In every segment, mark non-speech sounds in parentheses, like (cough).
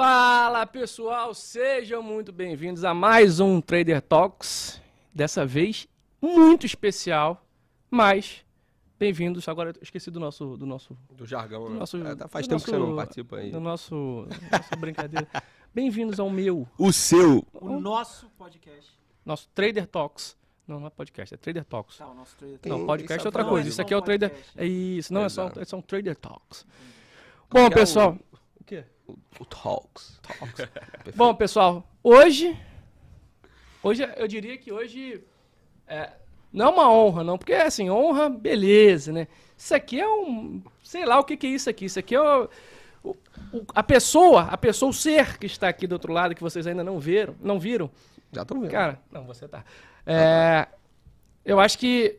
Fala pessoal, sejam muito bem-vindos a mais um Trader Talks. Dessa vez muito especial, mas bem-vindos. Agora eu esqueci do nosso do nosso Do jargão, do né? nosso É, tá- faz do tempo que você nosso- não participa aí. do nosso nossa brincadeira. Bem-vindos ao meu O seu. O nosso podcast. nosso Trader Talks. Não, não é podcast, é Trader Talks. Tá, o nosso trailer. Tem- Não, podcast é outra falar coisa. isso. Aqui é o Trader. Podcast. É isso, não é só, Exato. são Trader Talks. Como Bom, é pessoal. O? O Talks. (laughs) Bom, pessoal, hoje. Hoje, eu diria que hoje. É, não é uma honra, não, porque assim, honra, beleza, né? Isso aqui é um. Sei lá o que, que é isso aqui. Isso aqui é o, o- o- a pessoa, a pessoa, o ser que está aqui do outro lado, que vocês ainda não viram, não viram. Já tô vendo. Cara, não, você tá. É, eu acho que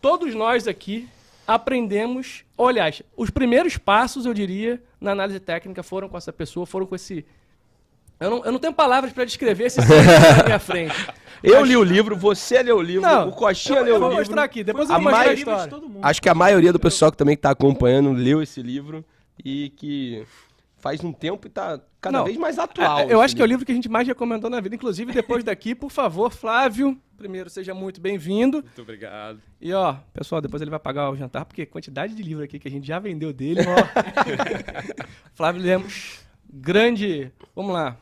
todos nós aqui aprendemos. Aliás, os primeiros passos, eu diria, na análise técnica foram com essa pessoa, foram com esse. Eu não, eu não tenho palavras para descrever esse na minha frente. (laughs) eu Mas- li o livro, você leu o livro, Não, o Coxinha eu, leu eu o vou livro. mostrar aqui, depois eu A vou mostrar a história. todo mundo. Acho que a maioria do pessoal que também que tá acompanhando leu esse livro e que faz um tempo e tá cada Não, vez mais atual. É, eu esse acho que é o livro que a gente mais recomendou na vida. Inclusive, depois daqui, por favor, Flávio, primeiro, seja muito bem-vindo. Muito obrigado. E ó, pessoal, depois ele vai pagar o jantar, porque quantidade de livro aqui que a gente já vendeu dele, ó. (laughs) Flávio Lemos, grande. Vamos lá.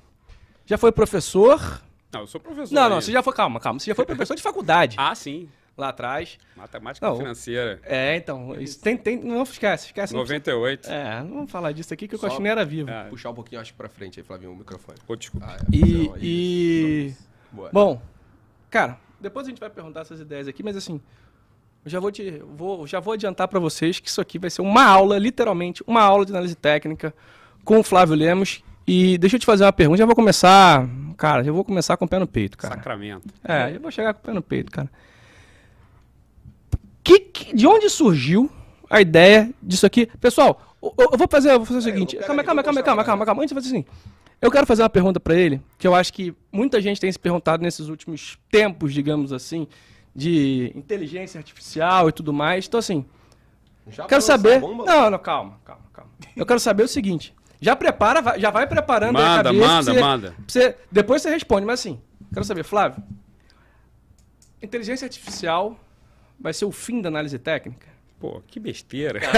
Já foi professor? Não, eu sou professor. Não, não, ainda. você já foi. Calma, calma. Você já foi professor de faculdade Ah, sim. Lá atrás. Matemática Não, financeira. É, então. Isso tem, tem. Não esquece, esquece. não 98. precisa- É, não vamos falar disso aqui que o Só- Coxinha era vivo. É. Puxar um pouquinho, acho, pra frente aí, Flavinho, o microfone. Pô, desculpa. Ah, é. E. Não, e... isso. Boa. Bom, cara, depois a gente vai perguntar essas ideias aqui, mas assim, eu já vou te, vou, já vou adiantar para vocês que isso aqui vai ser uma aula, literalmente, uma aula de análise técnica com o Flávio Lemos. E deixa eu te fazer uma pergunta, já vou começar, cara, já vou começar com o pé no peito, cara. Sacramento. É, eu vou chegar com o pé no peito, cara. Que, que- de onde surgiu a ideia disso aqui? Pessoal, eu, eu vou fazer, eu vou fazer o aí, seguinte. vou Calma, calma, calma, calma, calma, calma. Antes de fazer assim. Eu quero fazer uma pergunta pra ele, que eu acho que muita gente tem se perguntado nesses últimos tempos, digamos assim, de inteligência artificial e tudo mais. Então, assim, Já quero saber. Não, não, calma, calma, calma. Eu quero saber o seguinte. Já prepara, já vai preparando aí a Manda, cabeça. manda, você- manda. você- depois você responde, mas assim, quero saber, Flávio. Inteligência artificial vai ser o fim da análise técnica? Pô, que besteira. (laughs)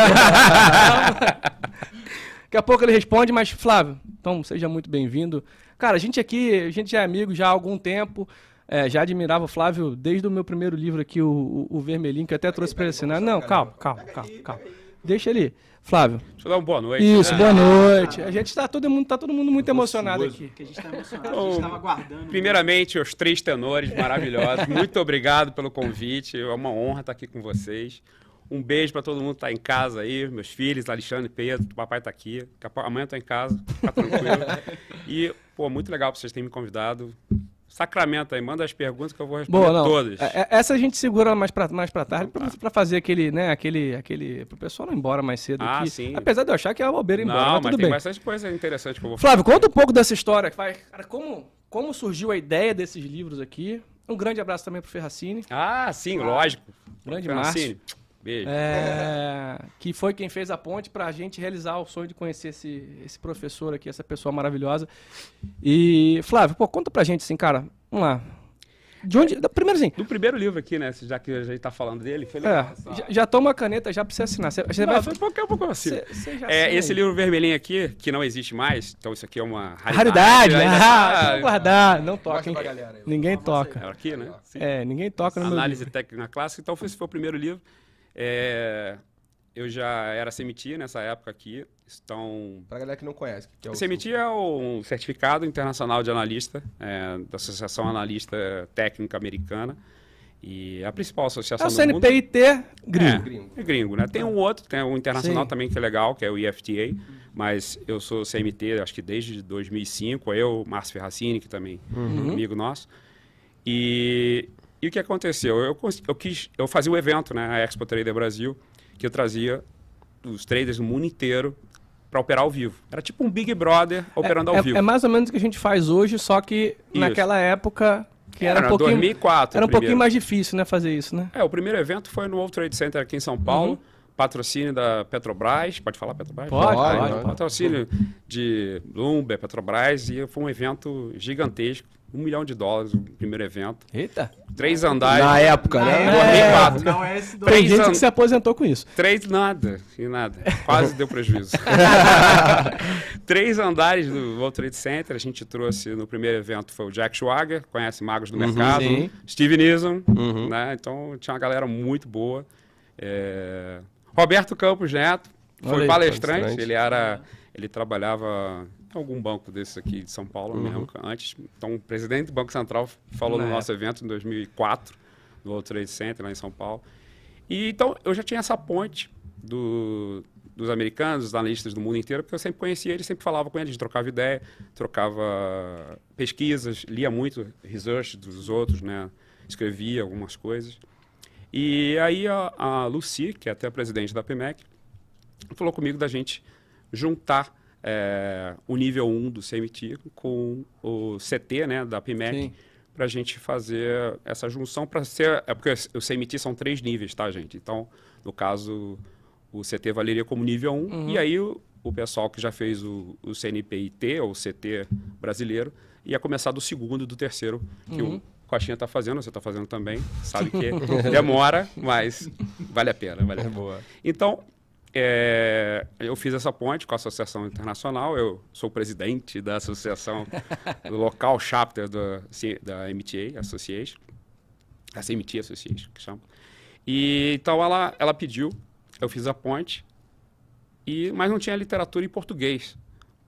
Daqui a pouco ele responde, mas Flávio, então seja muito bem-vindo. Cara, a gente aqui, a gente já é amigo já há algum tempo. é, já admirava o Flávio desde o meu primeiro livro aqui, o, o, o Vermelhinho, que eu até trouxe para ele assinar. Não, calma, calma, calma, calma. Deixa ele. Flávio. Deixa eu dar uma boa noite. Isso, né? boa noite. A gente tá todo mundo, tá todo mundo muito emocionado aqui. Que a gente tá emocionado, a gente tava aguardando. Primeiramente, os três tenores maravilhosos. Muito obrigado pelo convite. É uma honra estar aqui com vocês. Um beijo para todo mundo que tá em casa aí, meus filhos, Alexandre e Pedro, o papai tá aqui. Amanhã eu tô em casa, fica tranquilo. (laughs) E, pô, muito legal vocês terem me convidado. Sacramento aí, manda as perguntas que eu vou responder Boa, não. todas. É- é- Essa a gente segura mais pra, mais pra tarde pra, pra fazer aquele, né, aquele, aquele. pro pessoal não ir embora mais cedo Ah, aqui. sim. Apesar de eu achar que é uma bobeira ir embora, Não, mas mas tudo tem bem. bastante coisa interessante que eu vou Flávio, conta um pouco dessa história. Vai, cara, como, como surgiu a ideia desses livros aqui? Um grande abraço também pro Ferracini, Ah, sim, lógico. grande Francine, Beijo. é, que foi quem fez a ponte pra gente realizar o sonho de conhecer esse, esse professor aqui, essa pessoa maravilhosa. E, Flávio, pô, conta pra gente assim, cara, vamos lá. De onde. da- Primeiro assim, Do primeiro livro aqui, né? Já que a gente tá falando dele, foi é, legal. essa- já, já toma a caneta já pra você assinar. Você, você Não, vai. foi pouco a pouco assim. Você já É, esse aí. livro vermelhinho aqui, que não existe mais, então isso aqui é uma raridade. Raridade, ainda ah, tá- vamos guardar. Não toca, hein? galera. Ninguém toca. É aqui, né? Sim. É, ninguém toca no meu Análise livro. técnica clássica, então esse foi o primeiro livro. É, eu já era CMT nessa época aqui, então... Pra galera que não conhece. Que é o CMT é um certificado internacional de analista, é, da Associação Analista Técnica Americana, e é a principal É associação o do mundo. CNPIT gringo. É, Gringo. é gringo, né? Tem um outro, tem um internacional Sim. também que é legal, que é o IFTA, mas eu sou CMT, acho que desde 2005, eu, Márcio Ferracini, que também é Uhum. amigo nosso. E, e o que aconteceu? Eu, eu quis, eu fazia um evento, né, a Expo Trader Brasil, que eu trazia os traders do mundo inteiro para operar ao vivo. Era tipo um Big Brother operando é, ao vivo. É mais ou menos o que a gente faz hoje, só que Isso. naquela época que era, Era um pouquinho, 2004 era um pouquinho mais difícil, né, fazer isso, né? É, o primeiro evento foi no World Trade Center aqui em São Paulo. patrocínio da Petrobras, pode falar Petrobras? Pode, Pode, pode. pode. Patrocínio de Bloomberg, Petrobras, e foi um evento gigantesco, um milhão de dólares o primeiro evento. Eita. Três andares. Na época, né? É. Não é esse do... Tem Três gente que anos. se aposentou com isso. Três, nada, e nada. Quase deu prejuízo. (laughs) Três andares do World Trade Center. A gente trouxe no primeiro evento foi o Jack Schwager, conhece Magos do Mercado, sim. Steve Nison, Uhum. né? Então tinha uma galera muito boa. É, Roberto Campos Neto Olha foi aí, palestrante. palestrante. Ele era, ele trabalhava algum banco desses aqui de São Paulo mesmo antes. Então o presidente do Banco Central falou Na no nosso evento em 2004 no World Trade Center lá em São Paulo. E então eu já tinha essa ponte do- dos americanos, dos analistas do mundo inteiro, porque eu sempre conhecia eles, sempre falava com eles, trocava ideia, trocava pesquisas, lia muito research dos outros, né? Escrevia algumas coisas. E aí a, a Lucy, que é até a presidente da PMEC, falou comigo da gente juntar eh, o nível 1 do CMT com o CT, né, da PMEC, para a gente fazer essa junção para ser. É porque o CMT são três níveis, tá, gente? Então, no caso, o CT valeria como nível 1, e aí o, o pessoal que já fez o, o CNPIT, ou CT brasileiro, ia começar do segundo e do terceiro, que o Coxinha está fazendo, você está fazendo também, sabe (laughs) que demora, mas vale a pena. Vale a pena. Boa. Então, é, eu fiz essa ponte com a Associação Internacional, eu sou presidente da associação, (laughs) do local chapter do, C- da MTA Association, a CMT Association, que chama. E, então, ela, ela pediu, eu fiz a ponte, e, mas não tinha literatura em português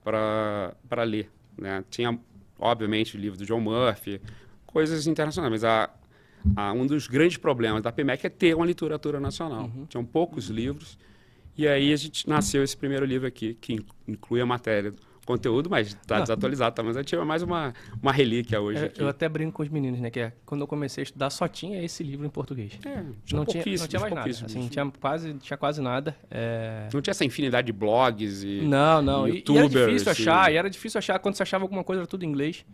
para ler. Né? Tinha, obviamente, o livro do John Murphy, coisas internacionais, mas a, a- um dos grandes problemas da PMEC é ter uma literatura nacional. Tinham poucos livros, e aí a gente nasceu esse primeiro livro aqui, que in- inclui a matéria, conteúdo, mas está Ah. desatualizado, tá? mas a gente é mais uma, uma relíquia hoje Eu, aqui. eu até brinco com os meninos, né? Que é, quando eu comecei a estudar, só tinha esse livro em português. É, tinha não, tinha, não tinha mais nada. Assim, tinha quase, tinha quase nada. É... Não tinha essa infinidade de blogs e... Não, não. E, e era difícil e- achar, e era difícil achar. Quando você achava alguma coisa, era tudo em inglês.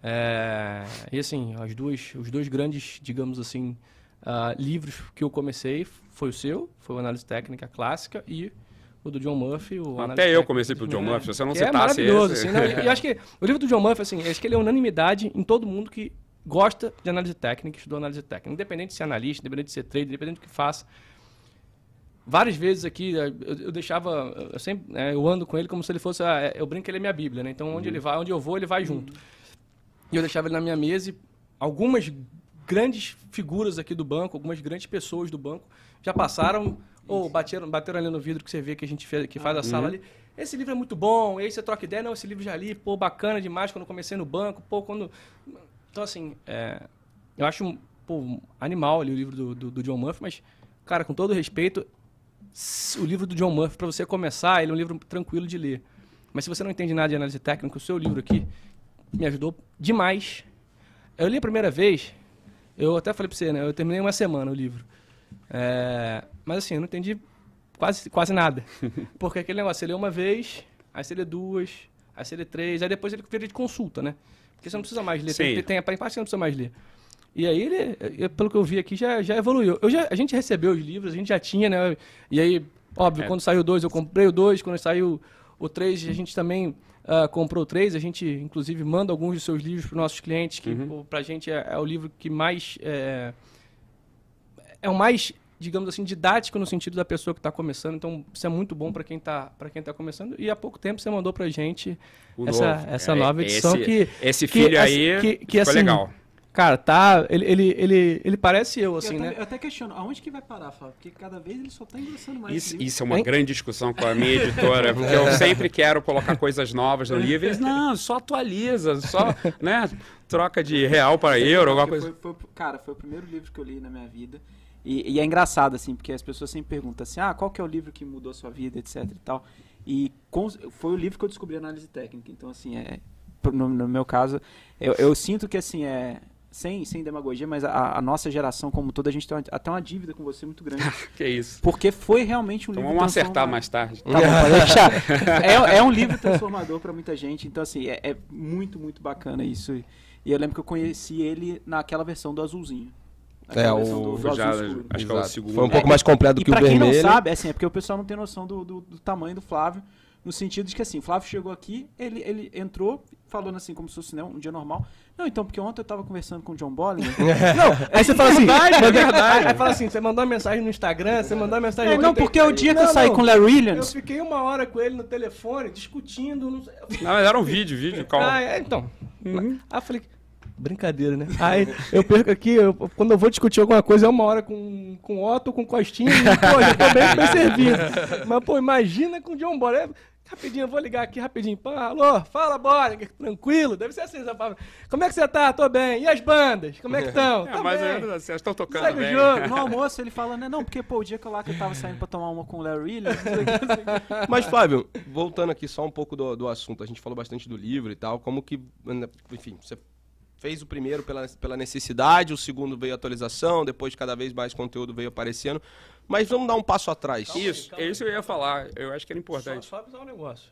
É, E assim, as duas, os dois grandes, digamos assim, ah, livros que eu comecei foi o seu, foi o Análise Técnica Clássica e o do John Murphy. Até eu comecei pelo John. Murphy, se você não que é citasse maravilhoso, esse... assim, não, e, e acho que o livro do John Murphy, assim, acho que ele é unanimidade em todo mundo que gosta de análise técnica, estudou análise técnica. Independente de ser analista, independente de ser trader, independente do que faça. Várias vezes aqui, eh, eu, eu deixava, eu sempre, né, eu ando com ele como se ele fosse, a- eu brinco que ele é minha bíblia, né? Então, onde ele vai, onde eu vou, ele vai junto. E eu deixava ele na minha mesa e algumas grandes figuras aqui do banco, algumas grandes pessoas do banco já passaram ou bateram, bateram ali no vidro que você vê que a gente fez, que faz a sala ali. Esse livro é muito bom, aí você troca ideia, não, esse livro já li, pô, bacana demais quando comecei no banco, pô, quando... Então, assim, é, eu acho, pô, animal ali o livro do, do, do John Murphy, mas, cara, com todo respeito, o livro do John Murphy, para você começar, ele é um livro tranquilo de ler. Mas se você não entende nada de análise técnica, o seu livro aqui me ajudou demais. Eu li a primeira vez, eu até falei para você, né? Eu terminei uma semana o livro. É, mas assim, eu não entendi quase, quase nada. (laughs) Porque aquele negócio, você lê uma vez, aí você lê duas, aí você lê três, aí depois ele vira de consulta, né? Porque você não precisa mais ler. Sim. tem, tem a parte que você não precisa mais ler. E aí ele, pelo que eu vi aqui, já, já evoluiu. Eu já, a gente recebeu os livros, a gente já tinha, né? E aí, óbvio, É. quando saiu 2, eu comprei o 2, quando saiu o 3, a gente também ah, comprou 3, a gente, inclusive, manda alguns dos seus livros para os nossos clientes, que Uhum. pô, pra gente é, é o livro que mais. É, é o mais, digamos assim, didático no sentido da pessoa que está começando. Então, isso é muito bom para quem está quem tá começando. E há pouco tempo você mandou para gente O essa, novo. essa É, nova edição esse, que. Esse que, filho assim, aí que- que, assim, legal. Cara, tá. Ele, ele, ele, ele parece eu, assim, eu, né? até, eu até questiono, aonde que vai parar, Fábio? Porque cada vez ele só tá engrossando mais. Isso, isso é uma Hein? grande discussão com a minha editora, porque eu (laughs) sempre quero colocar coisas novas no livro. Eles, não, só atualiza, só, né, troca de real para euro, alguma coisa. Foi, foi- cara, foi o primeiro livro que eu li na minha vida. E, e é engraçado, assim, porque as pessoas sempre perguntam assim, ah, qual que é o livro que mudou a sua vida, etc e tal. E com- foi o livro que eu descobri análise técnica. Então, assim, é, no, no meu caso, eu, eu sinto que, assim, é... Sem, sem demagogia, mas a, a nossa geração como toda, a gente tem uma- até uma dívida com você muito grande. (laughs) Que isso. Porque foi realmente um Então livro vamos acertar mais tarde. Tá bom, pode (laughs) deixar. É, é um livro transformador para muita gente, então assim, é, é muito, muito bacana isso. E eu lembro que eu conheci ele naquela versão do azulzinho. É, versão o- do, do já- escuro. acho que é o segundo. Foi um pouco É, mais completo E que o pra quem vermelho. não sabe, é assim, é porque o pessoal não tem noção do, do, do tamanho do Flávio, no sentido de que assim, o Flávio chegou aqui, ele, ele entrou falando assim, como se fosse né, um dia normal. Não, então, porque ontem eu tava conversando com o John Bollinger. (laughs) Não, aí você fala assim, (laughs) é verdade. Aí fala assim, você mandou uma mensagem no Instagram, você mandou uma mensagem É, no não, porque o dia que eu Não, saí não, com o Larry Eu Williams, fiquei uma hora com ele no telefone, discutindo. Não sei. Não, mas era um vídeo, vídeo, call. Ah, é, então. Aí eu falei, brincadeira, né? Aí eu perco aqui, eu- quando eu vou discutir alguma coisa, é uma hora com, com Otto, com Costinha, e, pô, já tô bem, bem servido. Mas, pô, imagina com o John Boy. Rapidinho, eu vou ligar aqui rapidinho. Pá, alô, fala, bora, tranquilo. Deve ser assim, fala, Como é que você tá? Tô bem. E as bandas? Como é que estão? (laughs) É, mas é, vocês estão tocando Segue o bem. jogo. no almoço, ele fala, né, não, porque pô, o dia que eu lá que eu tava saindo pra tomar uma com o Larry Williams, não sei o que, não sei o que. (laughs) Mas, Flávio, voltando aqui só um pouco do, do assunto, a gente falou bastante do livro e tal, como que, enfim, você fez o primeiro pela, pela necessidade, o segundo veio a atualização, depois cada vez mais conteúdo veio aparecendo. Mas vamos dar um passo atrás. Isso, é isso que eu ia falar. Eu acho que era importante. Só, só avisar um negócio.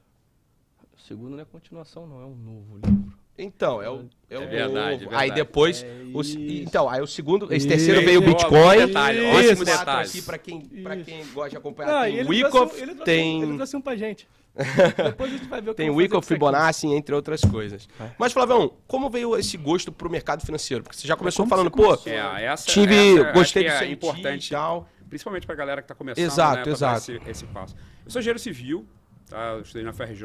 O segundo não é continuação, não. É um novo livro. Então, é o, é o É verdade, novo. é Aí verdade. depois. É o então, aí o segundo. Esse Isso. terceiro veio o Ó, Bitcoin. bom detalhe, Isso. ótimo detalhe. aqui pra quem, pra Isso. quem gosta de acompanhar. Não, tem ele Wyckoff, trouxe, um- tem. ele trouxe um pra gente. (laughs) Depois a gente vai ver o que Tem Wyckoff, aqui. Fibonacci, entre outras coisas. Vai. Mas, Flavião, como veio esse gosto pro mercado financeiro? Porque você já começou como falando, você pô, começou? É, essa, tive, essa, gostei do é importante, e tal. Principalmente pra galera que tá começando, Exato, né, pra exato. Esse, esse passo. Eu sou engenheiro civil, tá? Eu estudei na FRJ.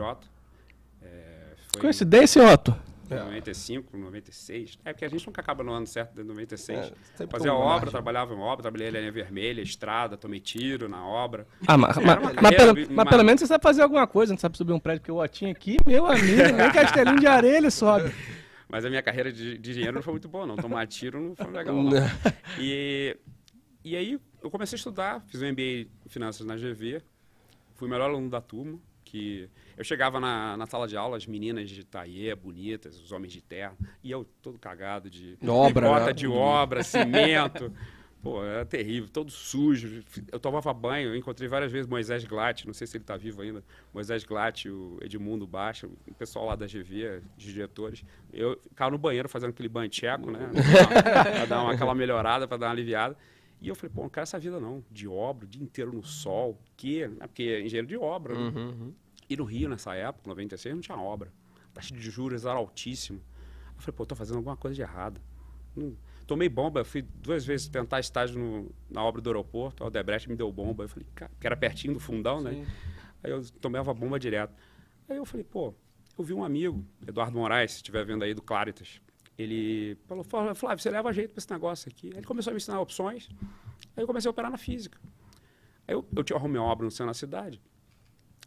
É, foi Coincidência, Otto? em 95, 96. É porque a gente nunca acaba no ano certo de 96. É, Fazia obra, margem. trabalhava em obra, trabalhei em linha vermelha, estrada, tomei tiro na obra. Ah, mas, mas, uma mas carreira, pelo, uma- mas pelo menos você sabe fazer alguma coisa, não sabe subir um prédio, porque o Otinho aqui, meu amigo, nem (laughs) castelinho de areia ele sobe. Mas a minha carreira de, de engenheiro não foi muito boa, não. Tomar tiro não foi legal, não. E, e aí eu comecei a estudar, fiz um MBA em Finanças na GV, fui o melhor aluno da turma, que eu chegava na, na sala de aula, as meninas de taie, bonitas, os homens de terno, e eu todo cagado de Obra, bota né? de obra, cimento. (laughs) Pô, era terrível, todo sujo. Eu tomava banho, eu encontrei várias vezes Moisés Glatt, não sei se ele está vivo ainda. Moisés Glatt, o Edmundo Baixa, o pessoal lá da GV, os diretores. Eu ficava no banheiro fazendo aquele banho tcheco, né? (laughs) pra dar uma, aquela melhorada, para dar uma aliviada. E eu falei, pô, não quero essa vida não, de obra, o dia inteiro no sol, que? né? Porque é engenheiro de obra, né? Uhum, E no Rio, nessa época, 96, não tinha obra. A taxa de juros era altíssima. Eu falei, pô, tô fazendo alguma coisa de errado. Hum, tomei bomba, fui duas vezes tentar estágio no- na obra do aeroporto, a Odebrecht me deu bomba. Eu falei, cara, que era pertinho do fundão, né? Aí eu tomava bomba direto. Aí eu falei, pô, eu vi um amigo, Eduardo Moraes, se estiver vendo aí do Claritas. Ele falou, "Flávio, você leva jeito para esse negócio aqui. Aí ele começou a me ensinar opções. Aí eu comecei a operar na física. Aí eu, eu tinha arrumei uma obra no centro da cidade.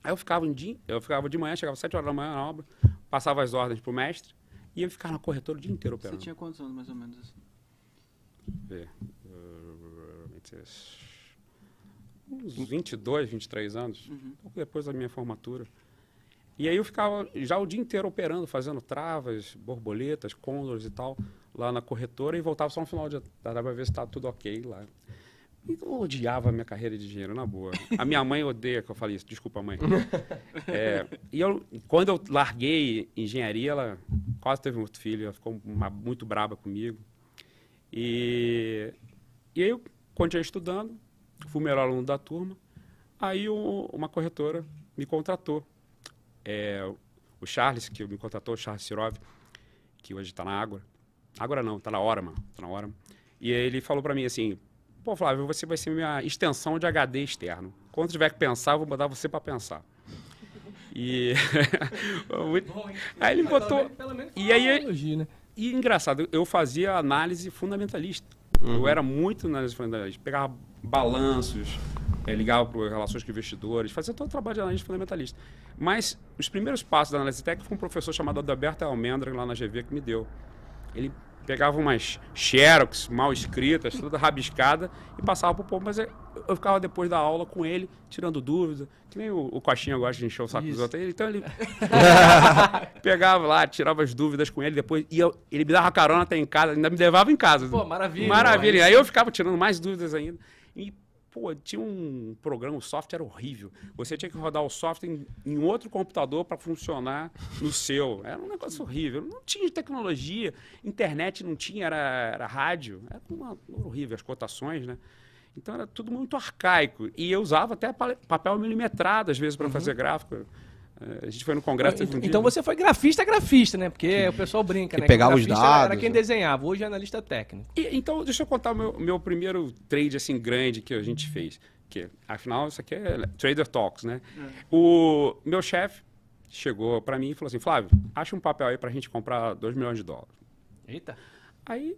Aí eu ficava, um dia, eu ficava de manhã, chegava às 7 horas da manhã na obra, passava as ordens pro mestre e eu ficava na corretora o dia inteiro Você operando. tinha quantos anos, mais ou menos, assim? uh, 26, Uns 22, 23 anos, um pouco depois da minha formatura. E aí eu ficava já o dia inteiro operando, fazendo travas, borboletas, côndoros e tal, lá na corretora e voltava só no final de tarde para ver se estava tudo ok lá. E eu odiava a minha carreira de dinheiro, na boa. A minha mãe odeia que eu falei isso, desculpa, mãe. (laughs) É, e eu, quando eu larguei engenharia, ela quase teve um outro filho, ela ficou uma- muito braba comigo. E, e aí eu continuei estudando, fui o melhor aluno da turma. Aí o- uma corretora me contratou. É, o Charles, que me contratou, o Charles Sirov, que hoje está na Ágora. Ágora não, está na Orama. Tá na Orama. E aí ele falou para mim assim, pô Flávio, você vai ser minha extensão de HD externo. Quando tiver que pensar, eu vou botar você para pensar. E (laughs) muito- aí ele botou... E aí, né? e engraçado, eu fazia análise fundamentalista. Eu era muito análise fundamentalista. Pegava balanços, eh, ligava para relações com investidores, fazia todo o trabalho de analista fundamentalista. Mas os primeiros passos da análise técnica foi um professor chamado Adalberto Almendra, lá na GV, que me deu. Ele pegava umas xerox mal escritas, toda rabiscada, e passava para o povo. Mas eu, eu ficava depois da aula com ele, tirando dúvida, que nem o, o Coxinha gosta de encher o saco dos Isso. outros. Então ele (laughs) pegava lá, tirava as dúvidas com ele, depois ia, ele me dava carona até em casa, ainda me levava em casa. Pô, maravilha. Maravilha. Aí eu ficava tirando mais dúvidas ainda. E pô, tinha um programa, o software era horrível. Você tinha que rodar o software em, em outro computador para funcionar no seu. Era um negócio horrível. Não tinha tecnologia, internet não tinha, era, era rádio. Era uma, horrível as cotações, né? Então era tudo muito arcaico. E eu usava até pa- papel milimetrado, às vezes, para fazer gráfico. A gente foi no congresso. teve um dia- Então você foi grafista, grafista, né? Porque o pessoal brinca, Que né? pegava os grafista Era dados, quem né? desenhava, hoje é analista técnico. E, então, deixa eu contar o meu, meu primeiro trade assim grande que a gente fez. Que, afinal, isso aqui é Trader Talks, né? O meu chefe chegou para mim e falou assim, Flávio, acha um papel aí para a gente comprar 2 milhões de dólares. Eita. Aí,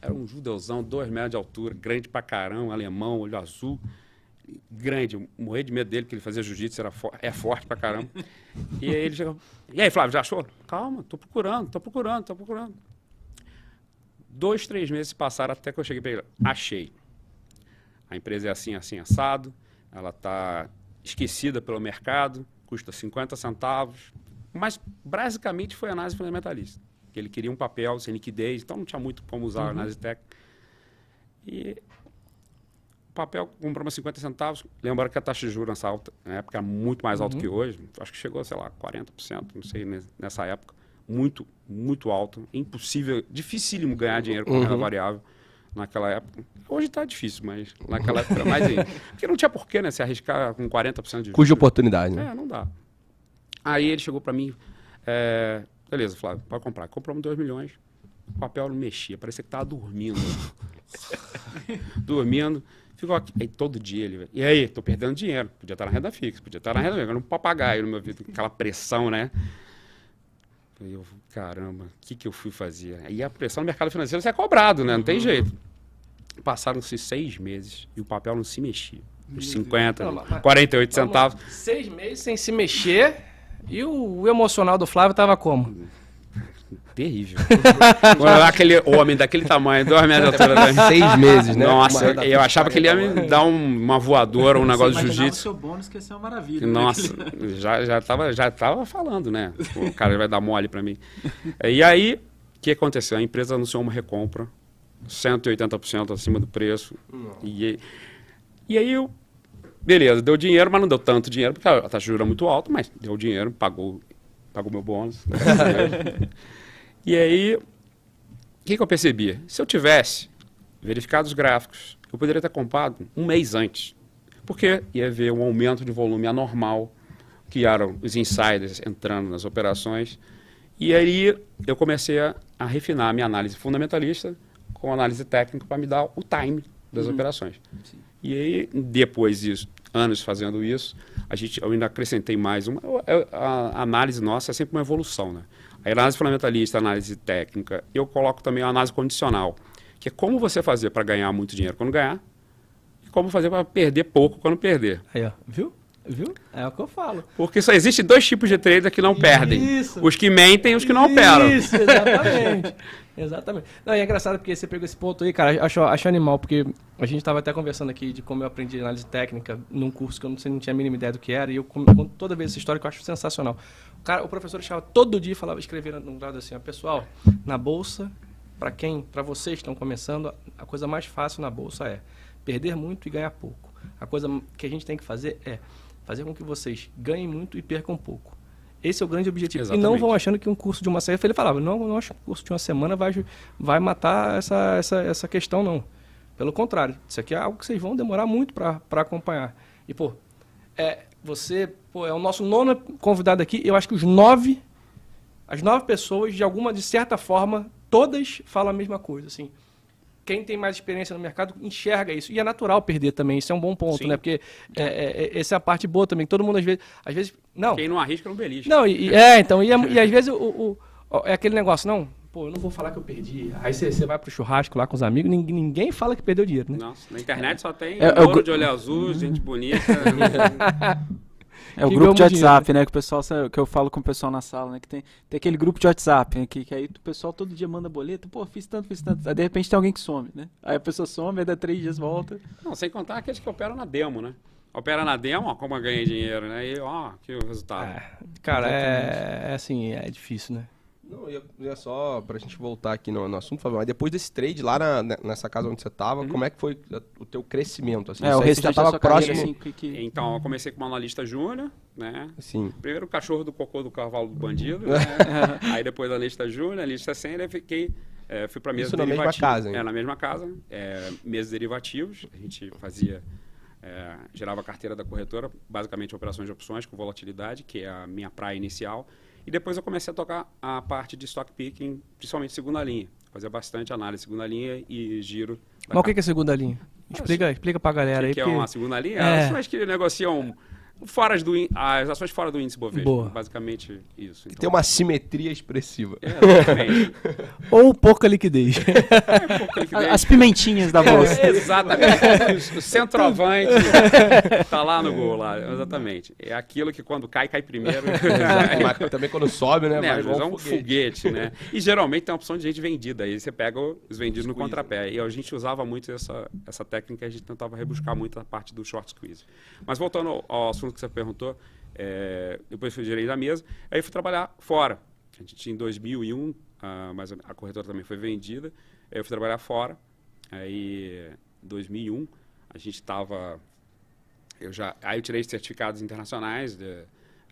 era um judeuzão, 2 metros de altura, grande pra caramba, alemão, olho azul. Grande, morri de medo dele, porque ele fazia jiu-jitsu, era fo- é forte pra caramba. (laughs) e aí ele chegou, e aí, Flávio, já achou? Calma, tô procurando, tô procurando, tô procurando. Dois, três meses se passaram até que eu cheguei para ele. Achei. A empresa é assim, assim, assado. Ela está esquecida pelo mercado, custa 50 centavos. Mas, basicamente, foi análise fundamentalista. Que ele queria um papel sem liquidez, então não tinha muito como usar a análise técnica. E papel compramos 50 centavos. Lembra que a taxa de juros nessa alta, na época era muito mais alta que hoje. Acho que chegou, sei lá, 40%, não sei, ne- nessa época. Muito, muito alto. Impossível, dificílimo ganhar dinheiro com renda variável naquela época. Hoje está difícil, mas naquela época era mais ainda. (laughs) Porque não tinha porquê, né, se arriscar com 40% de Cuja oportunidade, né? É, não dá. Aí ele chegou para mim, é, beleza, Flávio, pode comprar. Compramos 2 milhões, o papel não mexia, parecia que tava dormindo. (laughs) dormindo. Ficou aqui. Aí todo dia ele, e aí, tô perdendo dinheiro. Podia estar na renda fixa, podia estar na renda fixa. Era um papagaio no meu ouvido, aquela pressão, né? E eu, caramba, o que, que eu fui fazer? Aí a pressão no mercado financeiro você é cobrado, né? Não tem jeito. Passaram-se seis meses e o papel não se mexia. Os 50, Não, mas- 48 Vamos centavos. Seis meses sem se mexer. E o, emocional do Flávio tava como? Terrível. (laughs) Quando aquele homem daquele tamanho, dois metros de altura. né? Seis meses, né? Nossa, eu fixa, achava que ele ia 40 me dar um- uma voadora, um negócio de jiu-jitsu. seu bônus que ia ser uma maravilha. né? Nossa, já, já, tava, já tava falando, né? O cara vai dar mole pra mim. E aí, o que aconteceu? A empresa anunciou uma recompra, 180% acima do preço. E, e aí, eu, beleza, deu dinheiro, mas não deu tanto dinheiro, porque a taxa de juros era muito alta, mas deu dinheiro, pagou, pagou meu bônus. (laughs) e aí, o que, que eu percebi? Se eu tivesse verificado os gráficos, eu poderia ter comprado um mês antes. Porque ia haver um aumento de volume anormal, que eram os insiders entrando nas operações. E aí eu comecei a, a refinar a minha análise fundamentalista com análise técnica para me dar o time das operações. E aí, depois disso, anos fazendo isso, a gente, eu ainda acrescentei mais uma. A, a análise nossa é sempre uma evolução, né? A análise fundamentalista, a análise técnica, eu coloco também a análise condicional, que é como você fazer para ganhar muito dinheiro quando ganhar e como fazer para perder pouco quando perder. Aí, ó. Viu? Viu? É o que eu falo. Porque só existe dois tipos de trader que não perdem: Isso. os que mentem e os que não operam. Isso, exatamente. (laughs) exatamente. Não, e é engraçado porque você pegou esse ponto aí, cara, acho, acho animal, porque a gente estava até conversando aqui de como eu aprendi análise técnica num curso que eu não, sei, não tinha a mínima ideia do que era, e eu conto toda vez essa história que eu acho sensacional. O, cara, o professor deixava todo dia falava, escrevia num lado assim, ó, pessoal, na bolsa, para quem, para vocês que estão começando, a coisa mais fácil na bolsa é perder muito e ganhar pouco. A coisa que a gente tem que fazer é fazer com que vocês ganhem muito e percam pouco. Esse é o grande objetivo. E não Exatamente. vão achando que um curso de uma semana. Ele falava, não, não acho que um curso de uma semana vai, vai matar essa, essa, essa questão, não. Pelo contrário, isso aqui é algo que vocês vão demorar muito para acompanhar. E, pô, é, você pô, é o nosso nono convidado aqui. Eu acho que os nove, as nove pessoas, de alguma, de certa forma, todas falam a mesma coisa, assim. Quem tem mais experiência no mercado enxerga isso. E é natural perder também, isso é um bom ponto, Sim. né? Porque é, é, é, essa é a parte boa também. Todo mundo, às vezes... Às vezes não, Quem não arrisca não belisca. não, e, é, então, e, é- e às vezes o, o- o- é aquele negócio, não, pô, eu não vou falar que eu perdi. Aí você você vai pro churrasco lá com os amigos, ninguém, ninguém fala que perdeu dinheiro, né? Nossa, na internet só tem É, é o louro gru- de olho azul, gente bonita. (laughs) (laughs) É o grupo de WhatsApp, né? Que o pessoal sabe- que eu falo com o pessoal na sala, né? Que tem, tem aquele grupo de WhatsApp, né? Que, que aí o pessoal todo dia manda boleto, pô, fiz tanto, fiz tanto. Aí de repente tem alguém que some, né? Aí a pessoa some, aí dá três dias volta. não, sem contar aqueles que operam na demo, né? Opera na demo, ó, como eu ganhei dinheiro, né? E ó, que o resultado. Ah, cara, é, é assim, é difícil, né? Não, ia, ia só pra gente voltar aqui no, no assunto, Fabio, mas depois desse trade lá na- ne- nessa casa onde você tava, como é que foi o teu crescimento? Assim, É, o restante já tava sua carreira, próximo. assim, que, que- Então, eu comecei como analista júnior, né? Sim. Primeiro o cachorro do cocô do cavalo do bandido, né? (laughs) aí depois analista júnior, analista sênior, fiquei, é, fui para mesa Isso na mesma derivativa. casa, hein? É, na mesma casa, é, mesas derivativos, a gente fazia, é, gerava a carteira da corretora, basicamente operações de opções com volatilidade, que é a minha praia inicial, e depois eu comecei a tocar a parte de stock picking, principalmente segunda linha, fazia bastante análise segunda linha e giro. Mas o que é segunda linha? Explica, explica pra galera que, aí. que é porque- uma segunda linha? É. As ações que negociam fora do, ín- as ações fora do índice Bovespa. Boa. Basicamente isso. Que tem uma simetria expressiva. É, exatamente. (laughs) Ou pouca liquidez. (laughs) É, pouco liquidez. As pimentinhas da bolsa. É, exatamente. (laughs) O, centroavante tá lá no gol, lá. Exatamente. É aquilo que quando cai, cai primeiro. Mas também quando sobe, né? Né, vezes igual é um um foguete. foguete, né? E geralmente tem uma opção de gente vendida. Aí você pega os vendidos no contrapé. E a gente usava muito essa, essa técnica, a gente tentava rebuscar muito a parte do short squeeze. Mas voltando ao, ao assunto que você perguntou, é, depois fui gerente da mesa, aí fui trabalhar fora. A gente em 2001, ah, mas a corretora também foi vendida. Aí eu fui trabalhar fora. Aí, em 2001, a gente estava eu já aí eu tirei certificados internacionais de,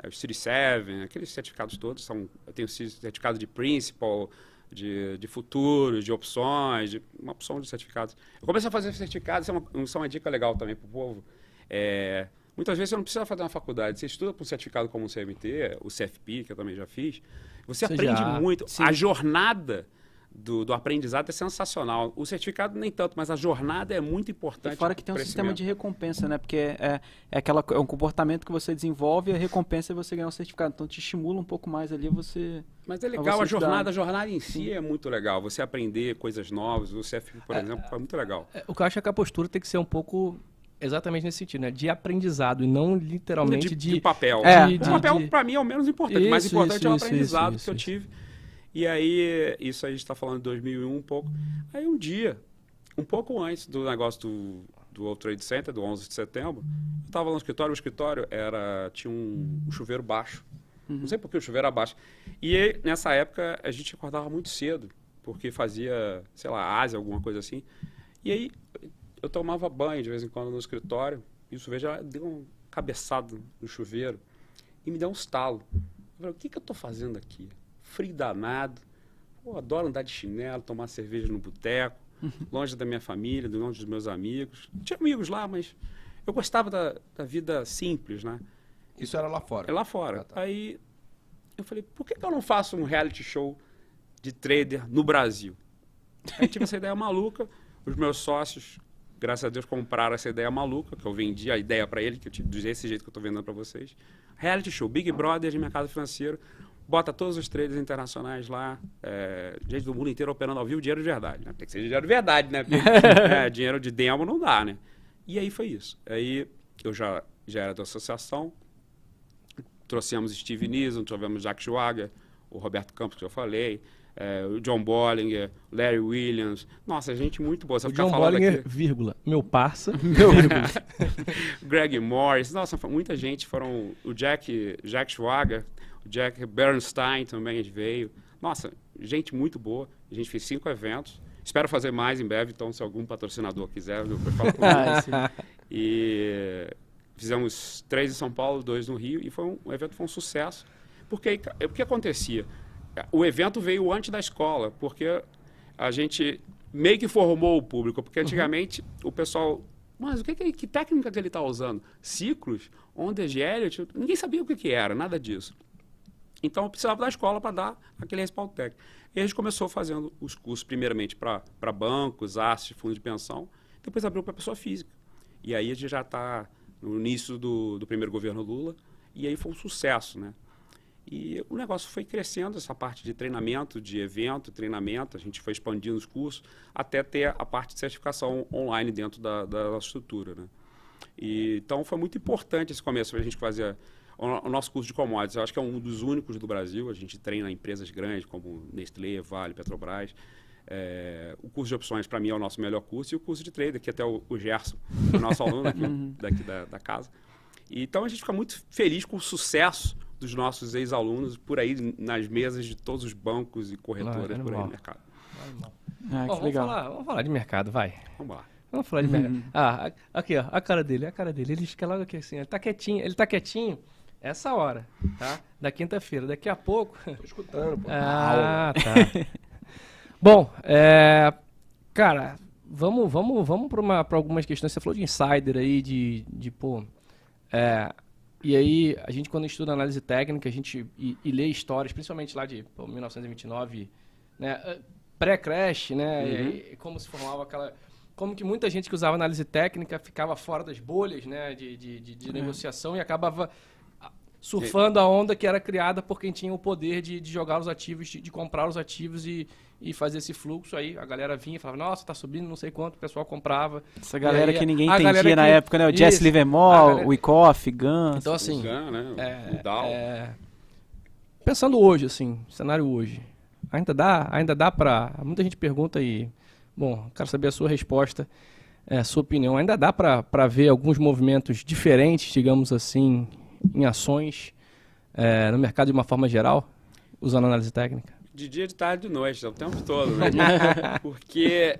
é, o City 7, aqueles certificados todos são eu tenho certificado de principal de, de futuro, de opções, de uma opção de certificados. Eu comecei a fazer certificados, isso é uma, isso é uma dica legal também para o povo. É, muitas vezes você não precisa fazer uma faculdade, você estuda para um certificado como o CMT, o CFP, que eu também já fiz, você, Você aprende já- muito. Sim. A jornada do, do aprendizado é sensacional. O certificado nem tanto, mas a jornada é muito importante. E fora que tem um sistema de recompensa, né? Porque é, é, aquela, é um comportamento que você desenvolve e a recompensa é você ganhar um certificado. Então te estimula um pouco mais ali você. Mas é legal, a jornada, a jornada em si é muito legal. Você aprender coisas novas. O CF, por É, exemplo, foi muito legal. É, O que eu acho é que a postura tem que ser um pouco exatamente nesse sentido, né? De aprendizado e não literalmente de, de. de papel. É, de- o de- papel, de- para mim, é o menos importante. o mais importante isso, é o isso, aprendizado que eu tive. E aí, isso aí a gente está falando de 2001 um pouco. Aí um dia, um pouco antes do negócio do, do World Trade Center, do 11 de setembro, eu estava no escritório, o escritório era, tinha um, um chuveiro baixo. Não sei por que o chuveiro era baixo. E aí, nessa época, a gente acordava muito cedo, porque fazia, sei lá, Ásia, alguma coisa assim. E aí, eu tomava banho de vez em quando no escritório, e o chuveiro já deu um cabeçado no chuveiro, e me deu um estalo. Eu falei, o que, que eu estou fazendo aqui? Frio danado. Pô, adoro andar de chinelo, tomar cerveja no boteco, (laughs) longe da minha família, longe dos meus amigos. Tinha amigos lá, mas eu gostava da, da vida simples, né? Isso era lá fora. É lá fora. Ah, tá. Aí eu falei, por que, que eu não faço um reality show de trader no Brasil? Aí tive essa ideia maluca. Os meus sócios, graças a Deus, compraram essa ideia maluca, que eu vendi a ideia para ele, que eu tive desse jeito que eu estou vendendo para vocês. Reality show, Big Brother de mercado financeiro. Bota todos os traders internacionais lá, é, gente do mundo inteiro operando ao vivo, dinheiro de verdade. Né? Tem que ser dinheiro de verdade, né? Porque, (laughs) é, dinheiro de demo não dá, né? E aí foi isso. Aí eu já, já era da associação, trouxemos Steve Nissen, trouxemos Jack Schwager, o Roberto Campos, que eu falei, é, o John Bollinger, Larry Williams. Nossa, gente muito boa. Eu O John Bollinger, aqui, vírgula, meu parça. (laughs) (laughs) Greg Morris. Nossa, muita gente. Foram o Jack, Jack Schwager, o Jack Bernstein também veio. Nossa, gente muito boa. A gente fez cinco eventos. Espero fazer mais em breve, então se algum patrocinador quiser, depois fala comigo. Ah, sim. E fizemos três em São Paulo, dois no Rio, e foi um, o evento foi um sucesso. Porque o que acontecia? O evento veio antes da escola, porque a gente meio que formou o público, porque antigamente o pessoal. Mas o que, que, que técnica que ele está usando? Ciclos? Ondas de Elliott? Ninguém sabia o que, que era, nada disso. Então eu precisava da escola para dar aquele respaldo técnico. E a gente começou fazendo os cursos, primeiramente para bancos, AST, fundos de pensão, depois abriu para pessoa física. E aí a gente já está no início do, do primeiro governo Lula, e aí foi um sucesso, né? E o negócio foi crescendo, essa parte de treinamento, de evento, treinamento, a gente foi expandindo os cursos, até ter a parte de certificação online dentro da, da estrutura, né? E, então foi muito importante esse começo, a gente fazia o, o nosso curso de commodities, eu acho que é um dos únicos do Brasil, a gente treina empresas grandes como Nestlé, Vale, Petrobras. É, o curso de opções, para mim, é o nosso melhor curso, e o curso de trader, que até o, o Gerson, o nosso aluno aqui, (laughs) daqui da, da casa. E, então a gente fica muito feliz com o sucesso dos nossos ex-alunos por aí nas mesas de todos os bancos e corretoras Ah, por aí no mercado. Ah, Bom, que vamos, legal. falar, vamos falar de mercado, vai. Vamos lá. Vamos falar de mercado. Ah, a- aqui, ó, a cara dele, a cara dele. Ele fica logo aqui assim, ele tá quietinho, ele tá quietinho essa hora, tá? Da quinta-feira. Daqui a pouco. Tô escutando, pô. (laughs) Ah, tá. (laughs) Bom, é, cara, vamos, vamos, vamos para algumas questões. Você falou de insider aí, de, de pô, é, e aí a gente quando estuda análise técnica, a gente e, e lê histórias, principalmente lá de pô, 1929, né, eh, pré-crash, né, e aí como se formava aquela, como que muita gente que usava análise técnica ficava fora das bolhas, né, de, de, de- de negociação e acabava surfando a onda que era criada por quem tinha o poder de, de jogar os ativos, de, de comprar os ativos e, e fazer esse fluxo aí. A galera vinha e falava, nossa, tá subindo não sei quanto, o pessoal comprava. Essa galera aí, que ninguém entendia na que- época, né? O Jesse Isso. Livermore, galera- o Wyckoff, Gans. Então, assim, O Gun, né? é, o Dow. é, pensando hoje, assim, cenário hoje, ainda dá, ainda dá pra. Muita gente pergunta e, bom, quero saber a sua resposta, é, a sua opinião. Ainda dá pra ver alguns movimentos diferentes, digamos assim, em ações é, no mercado de uma forma geral, usando análise técnica? De dia, de tarde, de noite, o tempo todo, né? (laughs) Porque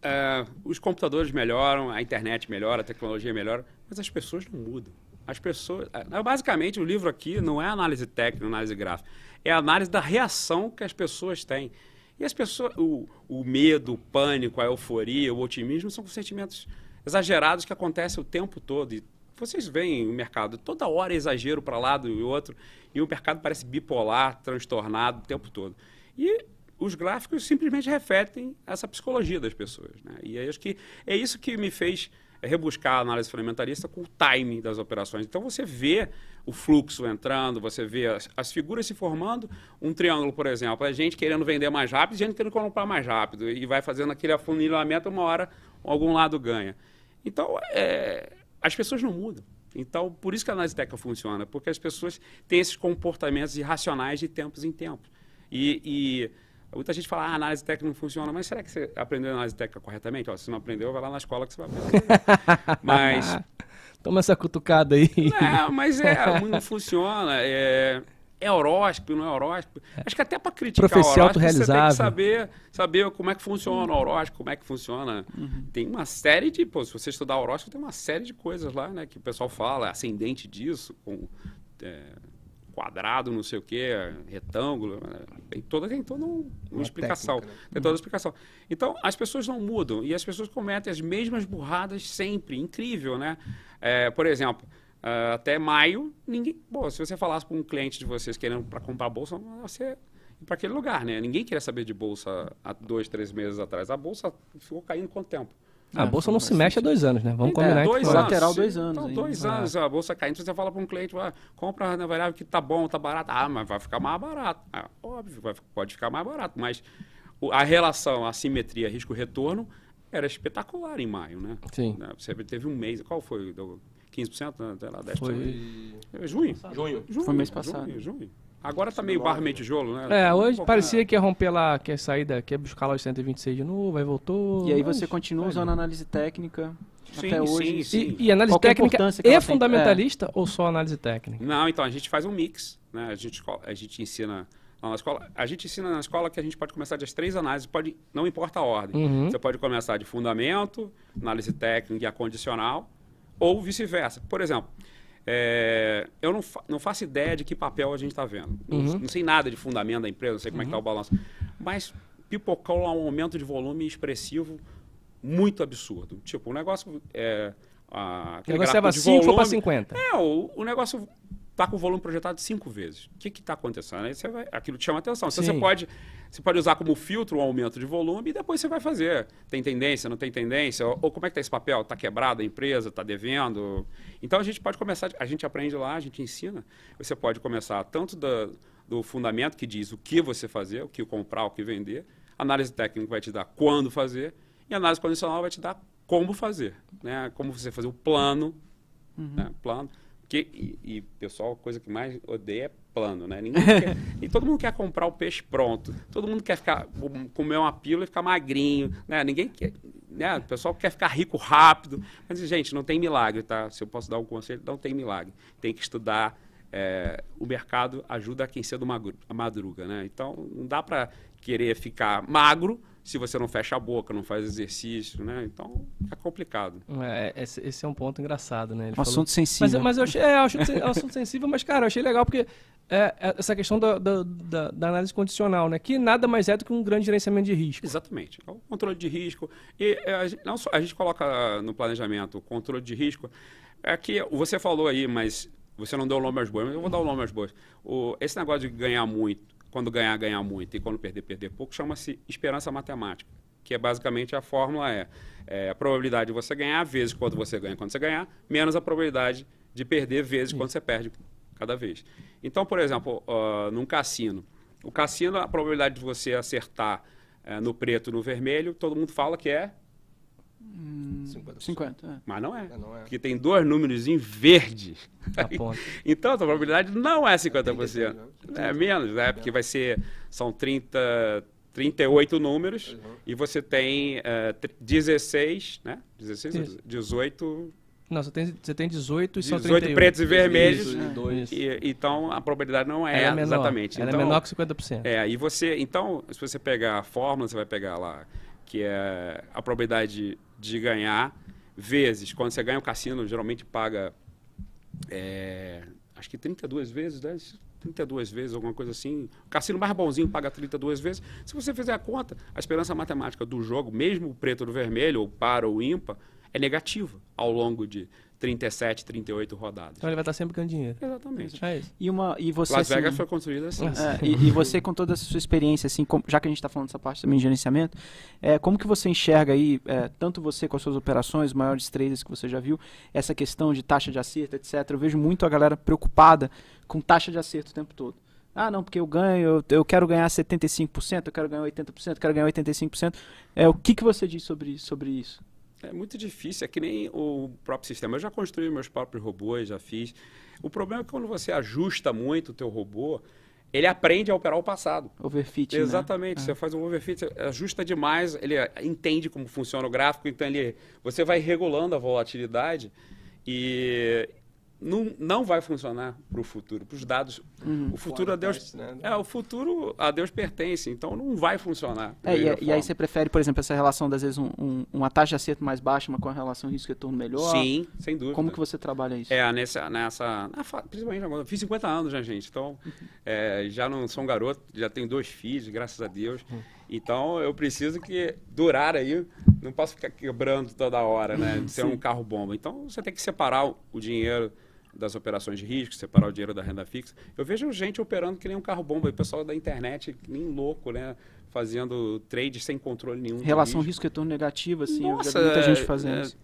é, os computadores melhoram, a internet melhora, a tecnologia melhora, mas as pessoas não mudam. As pessoas. é, Basicamente, o livro aqui não é análise técnica, análise gráfica. É a análise da reação que as pessoas têm. E as pessoas. O, o medo, o pânico, a euforia, o otimismo são sentimentos exagerados que acontecem o tempo todo. E vocês veem o mercado, toda hora é exagero para lado e outro, e o mercado parece bipolar, transtornado o tempo todo. E os gráficos simplesmente refletem essa psicologia das pessoas. Né? E acho que é isso que me fez rebuscar a análise fundamentalista com o timing das operações. Então você vê o fluxo entrando, você vê as, as figuras se formando, um triângulo, por exemplo, a gente querendo vender mais rápido, gente querendo comprar mais rápido, e vai fazendo aquele afunilamento, uma hora algum lado ganha. Então, é, as pessoas não mudam. Então, por isso que a análise técnica funciona, porque as pessoas têm esses comportamentos irracionais de tempos em tempos. E, e muita gente fala, ah, a análise técnica não funciona, mas será que você aprendeu a análise técnica corretamente? Ó, se não aprendeu, vai lá na escola que você vai aprender. (laughs) mas, Toma essa cutucada aí. não, mas é, não funciona. É, é horóscopo, não é horóscopo. Acho que até para criticar Profecia o horóscopo, você tem que saber, saber como é que funciona o horóscopo, como é que funciona. Tem uma série de... Pô, se você estudar horóscopo, tem uma série de coisas lá, né? Que o pessoal fala, ascendente disso, com é, quadrado, não sei o quê, retângulo. né, Tem toda, tem toda um- uma, Uma explicação. técnica, né? Tem toda a explicação. Então, as pessoas não mudam e as pessoas cometem as mesmas burradas sempre. Incrível, né? É, por exemplo, ah, até maio, ninguém. Pô, se você falasse para um cliente de vocês querendo para comprar bolsa, você para aquele lugar, né? Ninguém queria saber de bolsa há dois, três meses atrás. A bolsa ficou caindo quanto tempo? A bolsa não se mexe há dois anos, né? Vamos É, combinar que dois anos. Lateral, dois anos Então, dois Ah. anos, a bolsa caindo. Você fala para um cliente, ah, compra a renda variável que tá bom, tá barato. Ah, mas vai ficar mais barato. Ah, óbvio, vai- pode ficar mais barato. Mas a relação, a simetria risco-retorno era espetacular em maio, né? Sim. Né, Você teve um mês, qual foi? 15%? Né? Sei lá, 10%? Foi. É Junho? Junho. junho. Foi mês passado. Junho, junho. Agora tá meio barro, meio tijolo, né? É, hoje Um pouco- parecia que ia romper lá, que ia sair da, que ia buscar lá os 126 de novo, aí voltou. E aí mas- você continua usando análise técnica Sim, até hoje. sim, sim. E, e análise Qual é técnica tem? fundamentalista ou só análise técnica? Não, então a gente faz um mix, né? A gente, a gente ensina lá na escola. A gente ensina na escola que a gente pode começar das três análises, pode, não importa a ordem. Uhum. Você pode começar de fundamento, análise técnica e a condicional, ou vice-versa. Por exemplo, é, eu não, fa- não faço ideia de que papel a gente está vendo. Não, Uhum. não sei nada de fundamento da empresa, não sei como é que está o balanço. Mas pipocou lá um aumento de volume expressivo muito absurdo. Tipo, o negócio. É, a, O negócio leva de 5 foi pra volume- 50. é, o, o negócio está com o volume projetado cinco vezes. O que está acontecendo? Aí você vai, aquilo te chama atenção. Então você pode, você pode usar como filtro o aumento de volume e depois você vai fazer. Tem tendência, não tem tendência? Ou, ou como é que está esse papel? Está quebrado a empresa? Está devendo? Então a gente pode começar, a gente aprende lá, a gente ensina. Você pode começar tanto da, do fundamento que diz o que você fazer, o que comprar, o que vender. Análise técnica vai te dar quando fazer. E análise condicional vai te dar como fazer. Né? Como você fazer o plano né? Plano. Porque, e, e, pessoal, a coisa que mais odeia é plano, né? (laughs) Quer, e todo mundo quer comprar o peixe pronto. Todo mundo quer ficar, comer uma pílula e ficar magrinho, né? Ninguém quer, né? O pessoal quer ficar rico rápido. Mas, gente, não tem milagre, tá? Se eu posso dar um conselho, não tem milagre. Tem que estudar, é, o mercado ajuda quem cedo madruga, né? Então, não dá para querer ficar magro se você não fecha a boca, não faz exercício, né? Então, é complicado. É, esse, esse é um ponto engraçado, né? Ele Um falou- assunto Mas, sensível. mas eu achei, é, eu acho que é um assunto sensível, mas, cara, eu achei legal porque é, é essa questão da, da, da- da análise condicional, né? Que nada mais é do que um grande gerenciamento de risco. Exatamente. É o controle de risco. E é, a gente, não só, a gente coloca no planejamento o controle de risco. É que você falou aí, mas você não deu o nome aos bois, mas eu vou dar o nome aos bois. O, esse negócio de ganhar muito, quando ganhar, ganhar muito, e quando perder, perder pouco, chama-se esperança matemática. Que é basicamente a fórmula é, é a probabilidade de você ganhar vezes quando você ganha quando você ganhar, menos a probabilidade de perder vezes quando você perde cada vez. Então, por exemplo, ah, num cassino, o cassino, a probabilidade de você acertar eh, no preto no vermelho, todo mundo fala que é, 50%. 50. é. mas não é. É, não é. Porque tem dois números em verde. (laughs) Na ponta. Então, a probabilidade não é 50%. 36, É menos, né? Porque vai ser, são 30, 38 números Uhum. e você tem eh, tr- 16, né? 16, Isso. 18, Não, você tem, você tem 18 e são 18 31. pretos e vermelhos. Isso, É. dois. E, então, a probabilidade não é, Ela é menor. exatamente. Ela então, é menor que 50%. É, aí você. Então, se você pegar a fórmula, você vai pegar lá, que é a probabilidade de ganhar, vezes. Quando você ganha o cassino, geralmente paga. é, acho que 32 vezes, né? 32 vezes, alguma coisa assim. O cassino mais bonzinho paga 32 vezes. Se você fizer a conta, a esperança matemática do jogo, mesmo o preto ou vermelho, ou par ou ímpar, é negativa ao longo de 37, 38 rodadas. Então ele vai estar sempre ganhando dinheiro. Exatamente. É isso. E, uma, e você. Las Vegas assim, foi construída assim. É, e, e você com toda essa sua experiência, assim, com- já que a gente está falando dessa parte também de gerenciamento, é, como que você enxerga aí, é, tanto você com as suas operações, maiores traders que você já viu, essa questão de taxa de acerto, etc. Eu vejo muito a galera preocupada com taxa de acerto o tempo todo. Ah, não, porque eu ganho, eu, eu quero ganhar 75%, eu quero ganhar 80%, eu quero ganhar 85%. É, o que, que você diz sobre, sobre isso? É muito difícil, é que nem o próprio sistema. Eu já construí meus próprios robôs, já fiz. O problema é que quando você ajusta muito o teu robô, ele aprende a operar o passado. Overfit, né? Exatamente. Você faz um overfit, ajusta demais, ele entende como funciona o gráfico, então ele, você vai regulando a volatilidade e não, não vai funcionar para o futuro, para os dados. Uhum. O futuro a Deus, né? é o futuro a Deus pertence, então não vai funcionar. É, e, e aí você prefere, por exemplo, essa relação, das vezes, um, um- uma taxa de acerto mais baixa, mas com a relação risco-retorno melhor? Sim, sem dúvida. Como que você trabalha isso? É, nessa, nessa na principalmente agora, eu fiz 50 anos já, gente, então é, já não sou um garoto, já tenho dois filhos, graças a Deus, então eu preciso que durar aí, não posso ficar quebrando toda hora, né, de ser um carro bomba, então você tem que separar o, o dinheiro das operações de risco, separar o dinheiro da renda fixa. Eu vejo gente operando que nem um carro bomba, e o pessoal da internet, nem louco, né, fazendo trade sem controle nenhum. Relação risco. risco-retorno negativo, assim, eu Nossa, já vi muita gente é- fazendo é- isso.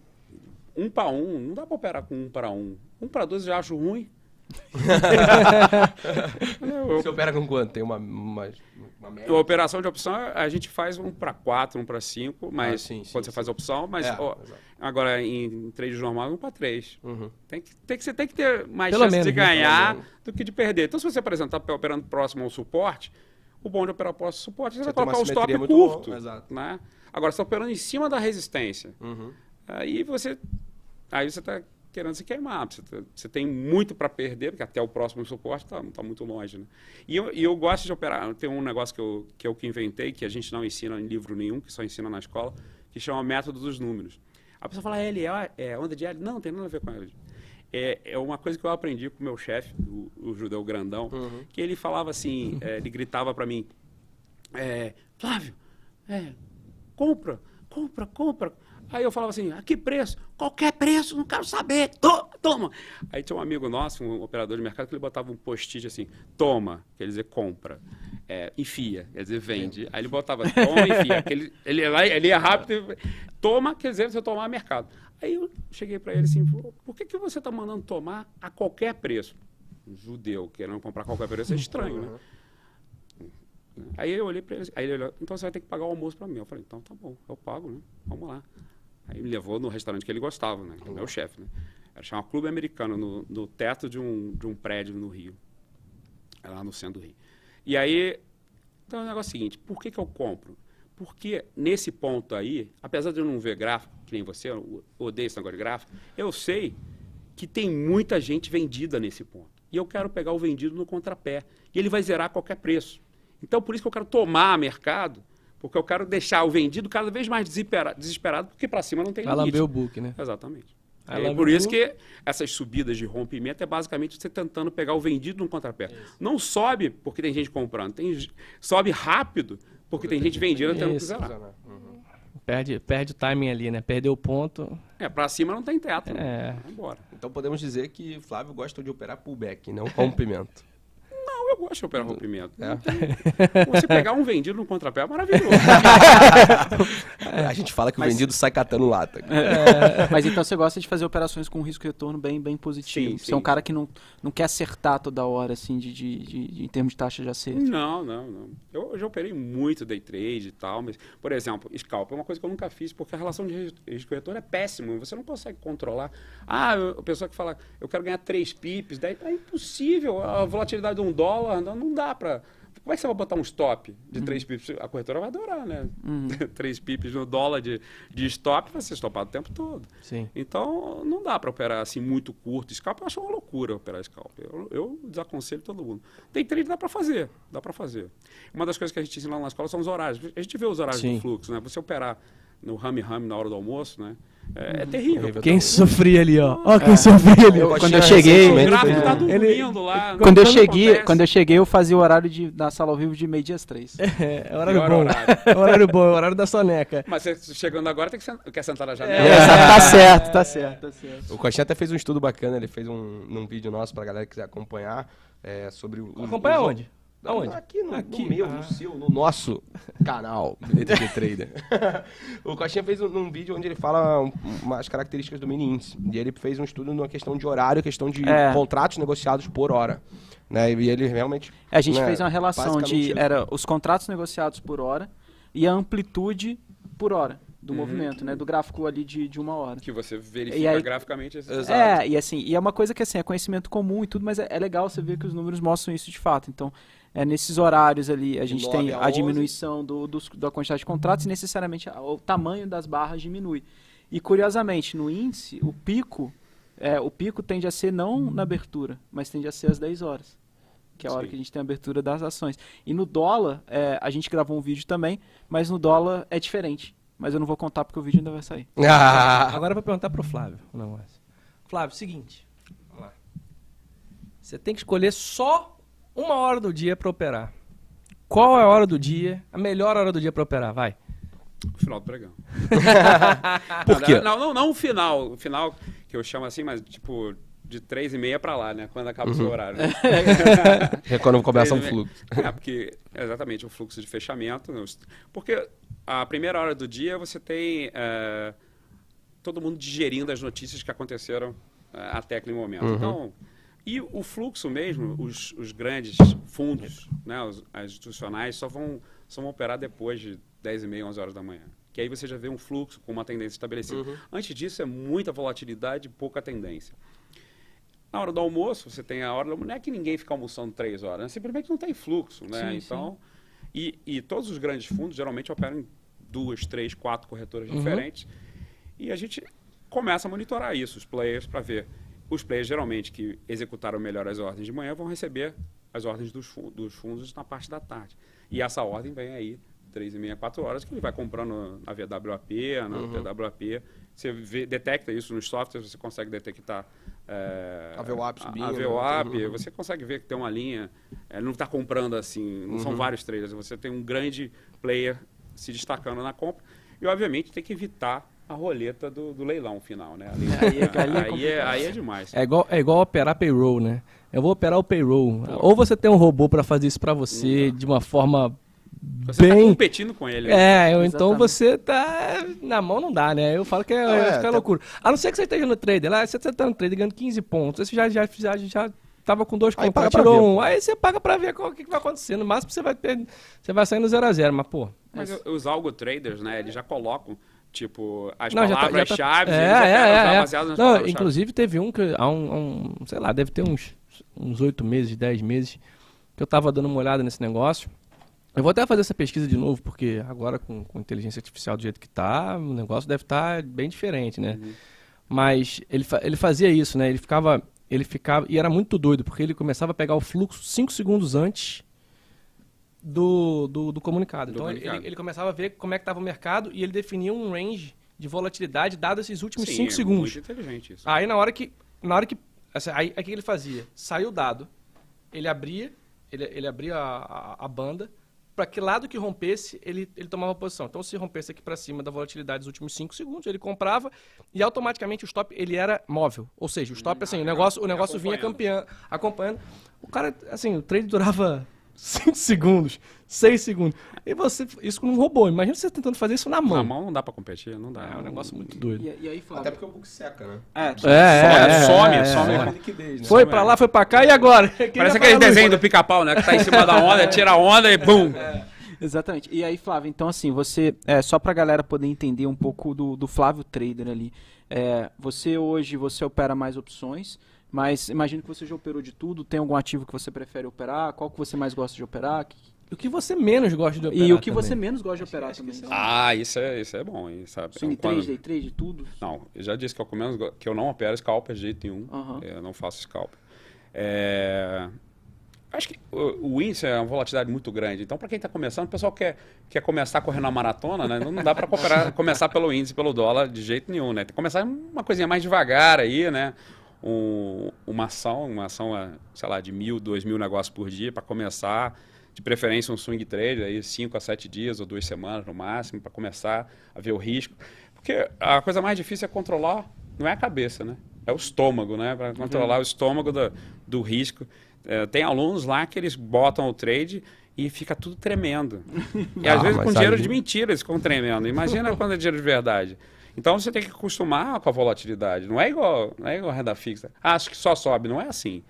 Um para um, não dá para operar com um para um. Um para dois eu já acho ruim. Eu- Você opera com quanto? Tem uma, uma, uma média? a operação de opção a gente faz um para quatro, um para cinco, mas Ah, sim, sim, quando você sim. faz a opção, mas É, ó, agora em trade normal um para três. Uhum. Tem que, tem que, você tem que ter mais Pelo chance menos, de né? ganhar do que de perder. Então, se você, por exemplo, está operando próximo ao suporte, o bom de operar próximo ao suporte, você, Você vai colocar um stop curto. exato. Né? Agora, você está operando em cima da resistência. Uhum. Aí você aí você está querendo se queimar. Você, tá- você tem muito para perder, porque até o próximo suporte está tá muito longe. Né? E, eu, e eu gosto de operar. Tem um negócio que eu, que eu que inventei, que a gente não ensina em livro nenhum, que só ensina na escola, que chama método dos números. A pessoa fala, L, é, é onda de L? Não, não tem nada a ver com L. É, é uma coisa que eu aprendi com o meu chefe, o, o judeu grandão, Uhum. que ele falava assim, é, ele gritava para mim, é, Flávio, é, compra, compra, compra. Aí eu falava assim, a que preço? Qualquer preço, não quero saber, to- toma. Aí tinha um amigo nosso, um operador de mercado, que ele botava um post-it assim, toma, quer dizer compra, é, enfia, quer dizer vende. Aí ele botava toma, enfia, ele, ia lá, ele ia rápido, toma, quer dizer você tomar mercado. Aí eu cheguei para ele assim, "Pô, por que, que você está mandando tomar a qualquer preço? Um judeu querendo comprar qualquer preço é estranho, né? Aí eu olhei para ele, aí ele olhou, então você vai ter que pagar o almoço para mim. Eu falei, então tá bom, eu pago, né? Vamos lá. Aí me levou no restaurante que ele gostava, né? Que é o meu chefe, né? Era chamar Clube Americano, no, no teto de um, de um prédio no Rio. É lá no centro do Rio. E aí, então é o negócio seguinte, por que, que eu compro? Porque nesse ponto aí, apesar de eu não ver gráfico, que nem você, eu odeio esse negócio de gráfico, eu sei que tem muita gente vendida nesse ponto. e eu quero pegar o vendido no contrapé. E ele vai zerar a qualquer preço. Então, por isso que eu quero tomar mercado, porque eu quero deixar o vendido cada vez mais desesperado, desesperado porque para cima não tem Vai lamber o book, né? Exatamente. É lambe por isso book. que essas subidas de rompimento é basicamente você tentando pegar o vendido no contrapé. Não sobe porque tem gente comprando, tem, sobe rápido porque tem gente vendendo tendo que Isso. zerar. Perde, perde o timing ali, né? Perdeu o ponto. É, pra cima não tem teto. É. Né? Vai embora. Então podemos dizer que Flávio gosta de operar pullback, não rompimento. (laughs) Eu gosto de operar rompimento. É. Você pegar um vendido no contrapé é maravilhoso. (laughs) A gente fala que o Mas- vendido sai catando lata. Mas então você gosta de fazer operações com risco e retorno bem, bem positivo. Sim, Você é um sim. cara que não, não quer acertar toda hora, assim, de, de, de- de- em termos de taxa de acerto. Não, não, não. Eu, eu já operei muito day trade e tal, mas, por exemplo, scalp é uma coisa que eu nunca fiz, porque a relação de ris- risco e retorno é péssimo. Você não consegue controlar. Ah, eu- a pessoa que fala, eu quero ganhar 3 pips, daí é impossível. A volatilidade de um dólar não, não dá para. Como é que você vai botar um stop de 3 pips? A corretora vai adorar, né? (laughs) 3 pips no dólar de, de stop vai ser stopado o tempo todo. Sim. Então, não dá para operar assim muito curto. Scalp eu acho uma loucura operar scalp. Eu, eu desaconselho todo mundo. Day trade dá para fazer, dá para fazer. Uma das coisas que a gente ensina lá na escola são os horários. A gente vê os horários Sim. do fluxo, né? Você operar no rame rame na hora do almoço, né? É, é terrível. Terrível. Quem sofria ali, ó. Ó, quem sofria ali. Eu- ó. quando eu cheguei- O gráfico tá um- dormindo Ele- lá. Quando eu, cheguei, acontece. quando eu cheguei, eu fazia o horário de, da sala ao vivo de meio-dia às três. (laughs) É, é horário Pior bom. horário. (laughs) É horário bom, é horário da soneca. Mas você chegando agora tem que sen- quer sentar na É, janela. tá certo, tá certo, tá certo. O Coxinha até fez um estudo bacana, ele fez um num vídeo nosso pra galera que quiser acompanhar é, sobre o. Acompanha os- onde? Aonde? Aqui no, Aqui. no meu, Ah. no seu, no nosso canal, (laughs) de Trader. o Coxinha fez um, um vídeo onde ele fala um- umas características do mini índice. E ele fez um estudo na questão de horário, questão de É. contratos negociados por hora. Né? E ele realmente. A gente né, fez uma relação de isso. era os contratos negociados por hora e a amplitude por hora do movimento, né? Do gráfico ali de, de uma hora. Que você verifica aí- graficamente. esse- Exato. É, e assim, e é uma coisa que assim, é conhecimento comum e tudo, mas é, é legal você ver que os números mostram isso de fato. Então, é nesses horários ali, a gente 9 tem a a 11. diminuição do, dos- da quantidade de contratos e necessariamente o tamanho das barras diminui. E curiosamente, no índice, o pico, é, o pico tende a ser não na abertura, mas tende a ser às 10 horas. Que é a hora Sim. que a gente tem a abertura das ações. E no dólar, é, a gente gravou um vídeo também, mas no dólar é diferente. Mas eu não vou contar porque o vídeo ainda vai sair. (laughs) Ah, Agora eu vou perguntar pro Flávio o negócio. Flávio, seguinte. Você tem que escolher só uma hora do dia pra operar. Qual é a hora do dia, a melhor hora do dia pra operar? Vai. O final do pregão. (laughs) Por quê? Não, não, não o final. O final que eu chamo assim, mas tipo de três e meia pra lá, né? Quando acaba o seu horário. né? (laughs) é quando começa um fluxo. É, porque exatamente o fluxo de fechamento. Porque a primeira hora do dia você tem é, todo mundo digerindo as notícias que aconteceram é, até aquele momento. Então, e o fluxo mesmo, os, os grandes fundos, né, os, as institucionais, só vão, só vão operar depois de 10 e meia, 11 horas da manhã. Que aí você já vê um fluxo com uma tendência estabelecida. Antes disso, é muita volatilidade e pouca tendência. Na hora do almoço, você tem a hora do Não é que ninguém fica almoçando três horas, né? simplesmente não tem fluxo, né? Sim, então, E, e todos os grandes fundos geralmente operam em duas, três, quatro corretoras Uhum. diferentes. E a gente começa a monitorar isso, os players, para ver. Os players, geralmente, que executaram melhor as ordens de manhã, vão receber as ordens dos, dos fundos na parte da tarde. E essa ordem vem aí, três e meia, quatro horas, que ele vai comprando na VWAP, na Uhum. TWAP. Você vê- detecta isso nos softwares, você consegue detectar é, A VWAP subindo, A né? VWAP, Uhum. você consegue ver que tem uma linha, é, não está comprando assim, não Uhum. são vários traders, você tem um grande player se destacando na compra e, obviamente, tem que evitar a roleta do, do leilão final, né? Ali, Aí é- é aí, é, complicado. aí é demais. É igual, é igual operar payroll, né? Eu vou operar o payroll. Ou você tem um robô pra fazer isso pra você de uma forma Você está bem. competindo com ele. né? É, então você tá. Na mão não dá, né? Eu falo que é, é, tá- loucura. A não ser que você esteja no trader lá, você tá no trader ganhando 15 pontos. Você já, já, já, já tava com dois Aí contratos, pra tirou ver, um. Aí você paga pra ver o que, que vai acontecer. No máximo você vai ter. Você vai sair no 0 a 0 mas, pô. Mas os algo traders, né, eles já colocam, tipo, as tá- já palavras-chave, tá- eles é, é, é, Não, inclusive teve um que há um, um, sei lá, deve ter uns uns oito meses, 10 meses, que eu tava dando uma olhada nesse negócio. Eu vou até fazer essa pesquisa de novo, porque agora com, com inteligência artificial do jeito que tá, o negócio deve estar bem diferente, né? Mas ele, ele fazia isso, né? Ele ficava ele ficava. E era muito doido, porque ele começava a pegar o fluxo 5 segundos antes do, do, do comunicado. Do então comunicado. Ele, ele começava a ver como é que estava o mercado e ele definia um range de volatilidade dado esses últimos Sim, 5 é segundos. Muito inteligente isso. Aí na hora que. Na hora que. assim, aí o que ele fazia? Saiu o dado, ele abria, ele, ele abria a, a, a banda, para que lado que rompesse, ele, ele tomava posição. Então, se rompesse aqui para cima da volatilidade dos últimos 5 segundos, ele comprava e automaticamente o stop ele era móvel. Ou seja, o stop, assim, o negócio, o negócio vinha campeando, acompanhando. O cara, assim, o trade durava 5 segundos, 6 segundos. E você, isso com um robô. Imagina você tentando fazer isso na mão. Na mão não dá pra competir, não dá. É um negócio muito doido. E, e aí, Flávio? Até porque o book seca, né? É, É, é, some, é, some. é. Seca a liquidez, né? Foi pra lá, foi pra cá e agora? (laughs) Quem Parece aquele desenho do pica-pau, né? Que tá em cima da onda, tira a onda e bum! Exatamente. E aí, Flávio, então assim, você, é, só pra galera poder entender um pouco do, do Flávio Trader ali, é, você hoje, você opera mais opções, mas imagino que você já operou de tudo, tem algum ativo que você prefere operar, qual que você mais gosta de operar? O que você menos gosta de operar e o que também. você menos gosta de operar acho também? isso é Ah, isso é, isso é bom, hein, sabe? Swing Quando- trade, day trade, tudo? Não, eu já disse que eu, menos que eu não opero scalper de jeito nenhum. Aham. Eu não faço scalper. É, Acho que o, o índice é uma volatilidade muito grande. Então, para quem está começando, o pessoal quer, quer começar correndo a maratona, né? Não dá para (laughs) começar pelo índice, pelo dólar, de jeito nenhum, né? Tem que começar uma coisinha mais devagar aí, né? Um- uma ação, uma ação, eh, sei lá, de mil, dois mil negócios por dia para começar. De preferência um swing trade, aí cinco a sete dias ou duas semanas no máximo, para começar a ver o risco. Porque a coisa mais difícil é controlar, não é a cabeça, né? É o estômago, né? Para controlar o estômago do, do risco. É, tem alunos lá que eles botam o trade e fica tudo tremendo. (laughs) E às Ah, vezes mas com dinheiro de mentira eles ficam tremendo. Imagina quando é dinheiro de verdade. Então você tem que acostumar com a volatilidade. Não é igual, não é igual a renda fixa. Ah, acho que só sobe. Não é assim.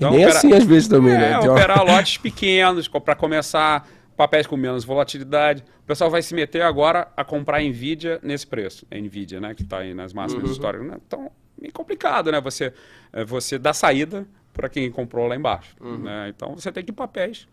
E nem assim às vezes também, é, né? Uma- operar (laughs) lotes pequenos para começar papéis com menos volatilidade. O pessoal vai se meter agora a comprar Nvidia nesse preço. É Nvidia, né? Que está aí nas máximas Uhum. históricas. Né? Então, é complicado, né? Você, é, você dá saída para quem comprou lá embaixo. Uhum. né? Então, você tem que ir papéis.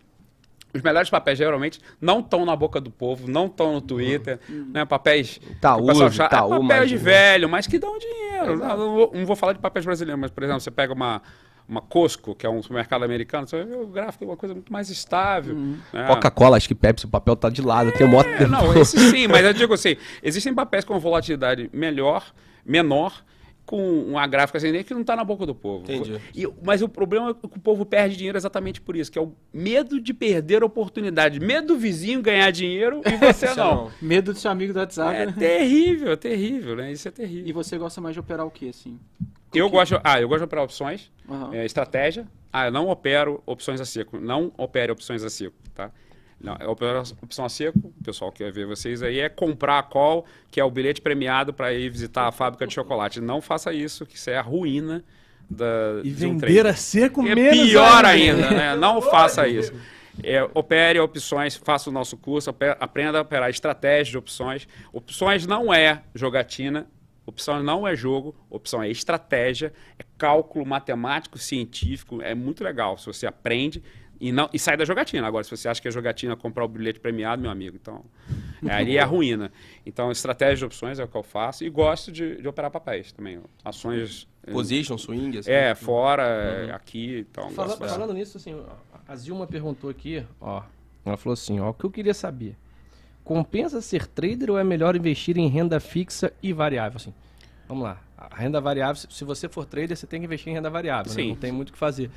Os melhores papéis, geralmente, não estão na boca do povo, não estão no Twitter. Né? Papéis... Itaú, que acha- Itaú, é papel mais de velho, mas que dão dinheiro. Não, não vou, não vou falar de papéis brasileiros, mas, por exemplo, você pega uma, uma Costco, que é um supermercado americano, você vai ver o gráfico é uma coisa muito mais estável. né? Coca-Cola, acho que Pepsi, o papel tá de lado. Tem um moto É, não, (laughs) esse sim, mas eu digo assim, existem papéis com volatilidade melhor, menor, com uma gráfica ascendente que não está na boca do povo. Entendi. E- mas o problema é que o povo perde dinheiro exatamente por isso, que é o medo de perder a oportunidade, medo do vizinho ganhar dinheiro e (laughs) você não. Medo do seu amigo do WhatsApp, É né? terrível, é terrível, né? Isso é E terrível. você gosta mais de operar o que, assim? Eu gosto, ah, eu gosto de operar opções, Aham. é, estratégia. Ah, eu não opero opções a seco. Não opere opções a seco, tá? Não, eu opero opção a seco, o pessoal que quer ver vocês aí, é comprar a call, que é o bilhete premiado para ir visitar a fábrica de chocolate. Não faça isso, que isso é a ruína da, E de um vender a seco É menos pior ainda, né? Não (laughs) faça isso. É, opere opções, faça o nosso curso, aprenda a operar estratégia de opções. Opções não é jogatina, opção não é jogo, opção é estratégia, é cálculo matemático, científico, é muito legal se você aprende e, não, e sai da jogatina. Agora, se você acha que é jogatina comprar o bilhete premiado, meu amigo, então (laughs) é, ali é a ruína. Então, estratégia de opções é o que eu faço e gosto de, de operar papéis também. Ações eh, Position, swing, assim. é, fora, é, aqui, então. Fala- falando nisso, assim, a Zilma perguntou aqui, ó. Ela falou assim, ó, o que eu queria saber. Compensa ser trader ou é melhor investir em renda fixa e variável? Assim, vamos lá. A renda variável, se- você for trader, você tem que investir em renda variável. né? Sim. Não tem muito o que fazer.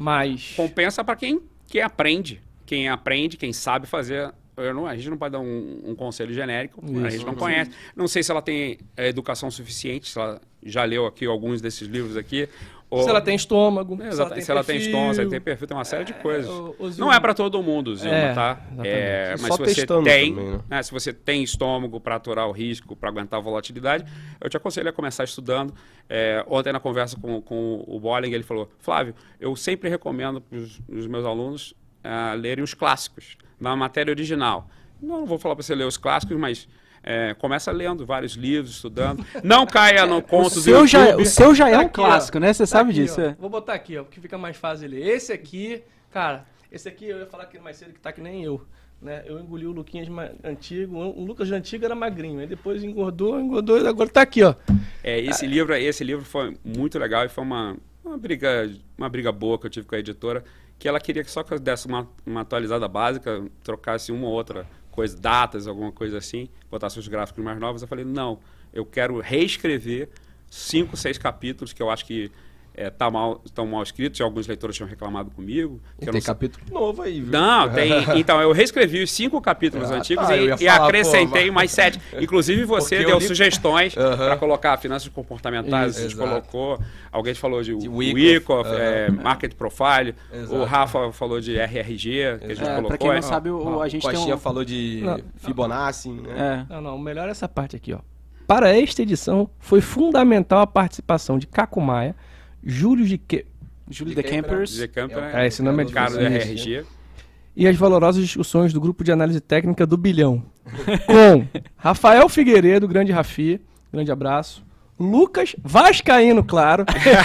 Mas. Compensa para quem, quem aprende. Quem aprende, quem sabe fazer. Não- a gente não pode dar um, um conselho genérico, a Isso. gente não conhece. Não sei se ela tem é, educação suficiente, se ela já leu aqui alguns desses livros aqui. Ou- Se ela tem estômago. É, exatamente, se ela tem perfil. estômago, se ela tem perfil, tem uma série de coisas. o- o Não é para todo mundo, Zilma, É, tá? exatamente. É, mas Só se você tem, também, né? né, se você tem estômago para aturar o risco, para aguentar a volatilidade, eu te aconselho a começar estudando. É, ontem na conversa com, com o Bolling, ele falou, Flávio, eu sempre recomendo para os meus alunos ah, lerem os clássicos, na matéria original. Não vou falar para você ler os clássicos, mas é, começa lendo vários livros, estudando. Não caia no (laughs) O conto do seu, já, YouTube. o seu já é Tá um aqui, clássico, ó. né? Você Tá sabe aqui, disso. é. Vou botar aqui, ó, porque fica mais fácil ler. Esse aqui, cara, esse aqui eu ia falar aqui mais cedo que tá que nem eu. Né? Eu engoli o Luquinhas antigo, o Lucas de antigo era magrinho, aí depois engordou, engordou, e agora tá aqui, ó. É, esse livro, esse livro foi muito legal e foi uma uma briga, uma briga boa que eu tive com a editora, que ela queria que só que eu desse uma, uma atualizada básica, trocasse uma ou outra coisa, datas, alguma coisa assim, botasse os gráficos mais novos. Eu falei, não, eu quero reescrever cinco, seis capítulos que eu acho que é, tá mal, estão mal escritos, e alguns leitores tinham reclamado comigo. Tem não, capítulo novo aí, viu? não, tem. (laughs) Então, eu reescrevi os cinco capítulos Ah, antigos tá, e, e falar, acrescentei pô, mais sete. Inclusive, (laughs) você deu li- sugestões (laughs) Aham. para colocar finanças comportamentais, Isso, a gente exato. colocou. Alguém falou de, De Wyckoff, Wyckoff, é. Market Profile. Exato. O Rafa falou de RRG, que a gente. É, colocou. pra quem não é. sabe, o, a gente o Coxinha um... falou de Não. Fibonacci, né? É, Não, não, melhor essa parte aqui, ó. Para esta edição, foi fundamental a participação de Caco Maia, Júlio de Que... Júlio De Campers. De Campo, É, esse nome é de Cara do vocês. RRG. e as valorosas discussões do grupo de análise técnica do Bilhão. (laughs) Com Rafael Figueiredo, grande Rafi, grande abraço. Lucas Vascaíno, claro.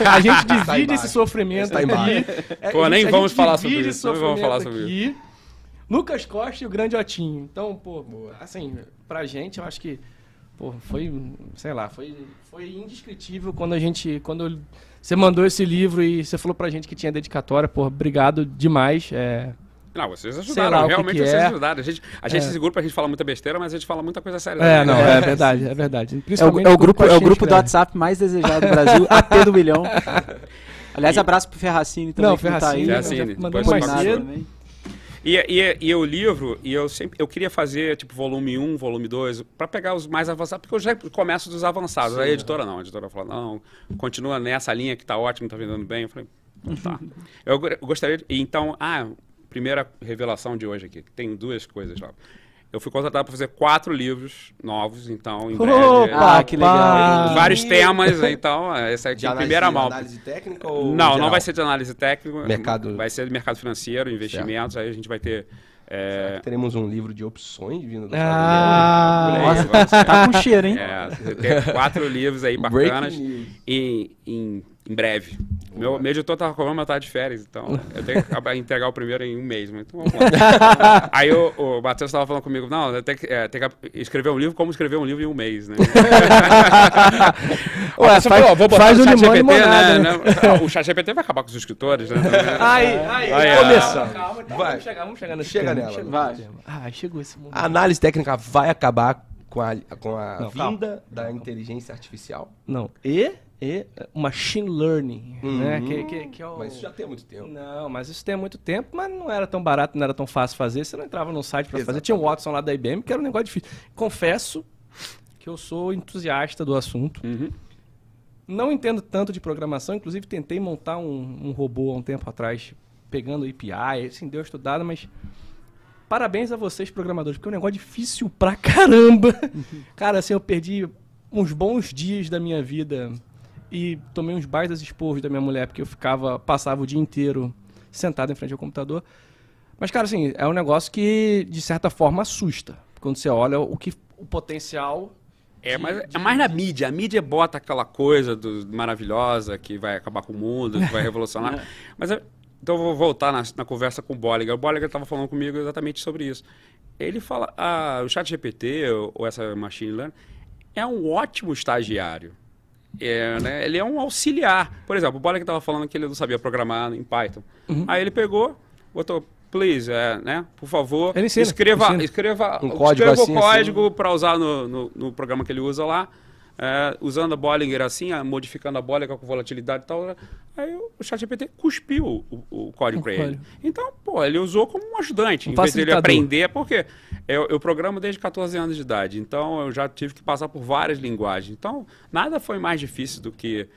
A gente (laughs) divide esse sofrimento Está aqui. É, Pô, nem vamos falar sobre isso, não vamos falar sobre aqui. Lucas Costa e o grande Otinho. Então, pô, assim, pra gente, eu acho que pô, foi, sei lá, foi, foi indescritível quando a gente, quando eu- você mandou esse livro e você falou pra gente que tinha dedicatória, pô, obrigado demais. É, Não, vocês ajudaram, lá o que realmente que vocês é. ajudaram. A gente, a gente É. esse grupo a gente fala muita besteira, mas a gente fala muita coisa séria. é, também, não, né? é verdade, é verdade. É o, Principalmente é o grupo, é o grupo do escreve. WhatsApp mais desejado do Brasil, (laughs) AT do milhão. (laughs) Aliás, abraço pro Ferracini também, Não, que não tá Ferracini, aí. Ferracini, mandou mais cedo. também. E, e, e o livro, e eu sempre eu queria fazer tipo volume 1, volume 2, para pegar os mais avançados, porque eu já começo dos avançados. Aí a editora não, a editora falou: "Não, continua nessa linha que tá ótimo, tá vendendo bem". Eu falei: "Tá". (laughs) eu gostaria de, então, ah, primeira revelação de hoje aqui, tem duas coisas lá. Eu fui contratado para fazer quatro livros novos, então em breve Ah, que legal. vários temas, então essa aqui é a análise, primeira mão. análise técnica ou Não, não geral? vai ser de análise técnica. Mercado- Vai ser de mercado financeiro, investimentos. Aí a gente vai ter. é, Teremos um livro de opções vindo do Ah, Nossa, tá com cheiro, hein? é, ter quatro livros aí bacanas em, em, em breve. Meu, meu editor tava mas eu tava de férias, então eu tenho que acabar- entregar o primeiro em um mês. Então vamos lá. (laughs) aí o, o Matheus tava falando comigo, não, eu tenho que, é, tem que escrever um livro como escrever um livro em um mês, né? (laughs) Ué, faz, falou, vou botar faz o chat GPT, né? né? né? O chat GPT vai acabar com os escritores, né? Aí, aí, Aí, começamos. ó. Calma, calma, Vai. vamos chegar, vamos chegar nesse Chega tema, nela. Vai. tema. Ah, chegou esse momento. A análise técnica vai acabar com a, com a Não, calma. vinda da inteligência artificial. Não, e, e machine learning, né? Uhum. Que, que, que é o... Mas isso já tem muito tempo. Não, mas isso tem muito tempo, mas não era tão barato, não era tão fácil fazer. Você não entrava no site pra fazer. Tinha o Watson lá da IBM, que era um negócio difícil. Confesso que eu sou entusiasta do assunto. Uhum. Não entendo tanto de programação, inclusive tentei montar um, um robô há um tempo atrás, pegando API, assim, deu uma estudada, mas parabéns a vocês, programadores, porque é um negócio difícil pra caramba. Cara, assim, eu perdi uns bons dias da minha vida e tomei uns baitas esporros da minha mulher, porque eu ficava, passava o dia inteiro sentado em frente ao computador. Mas, cara, assim, é um negócio que, de certa forma, assusta. Quando você olha o que o potencial É, mas é mais na mídia. A mídia bota aquela coisa do, maravilhosa que vai acabar com o mundo, que vai (laughs) revolucionar. mas eu- então eu vou voltar na, na conversa com o Bolliger. O Bolliger estava falando comigo exatamente sobre isso. Ele fala, ah, o chat GPT ou, ou essa machine learning é um ótimo estagiário. É, né? Ele é um auxiliar. Por exemplo, o Bolliger estava falando que ele não sabia programar em Python. Aí ele pegou, botou, please, é, né? Por favor, ensina, escreva, ensina. escreva, Um código escreva assim, o código para usar no, no, no programa que ele usa lá. É, usando a Bollinger assim, modificando a Bollinger com volatilidade e tal. né? Aí o ChatGPT cuspiu o, o código para ele. Então, pô, ele usou como um ajudante, Um em vez dele aprender, porque eu, eu programo desde 14 anos de idade, então eu já tive que passar por várias linguagens. Então, nada foi mais difícil do que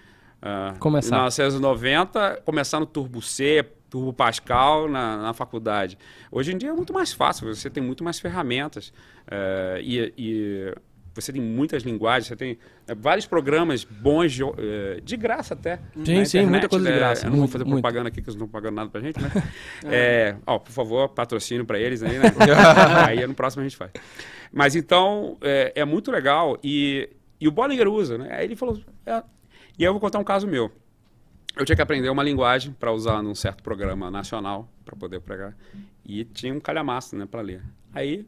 ah, Começar. em 1990, começar no Turbo C, Turbo Pascal na, na faculdade. Hoje em dia é muito mais fácil, você tem muito mais ferramentas eh, e, e você tem muitas linguagens, você tem eh, vários programas bons de, eh, de graça até. Sim, na sim, muita internet, coisa de né? graça, Eu não vou fazer muito. propaganda aqui, que eles não estão pagando nada pra gente, né? (laughs) É, ó, por favor, patrocínio para eles aí, né? (laughs) aí no próximo a gente faz. Mas então, é, é muito legal e, e o Bollinger usa, né? Aí ele falou... é, e eu vou contar um caso meu. Eu tinha que aprender uma linguagem para usar num certo programa nacional para poder pregar. E tinha um calhamaço, né, para ler. Aí,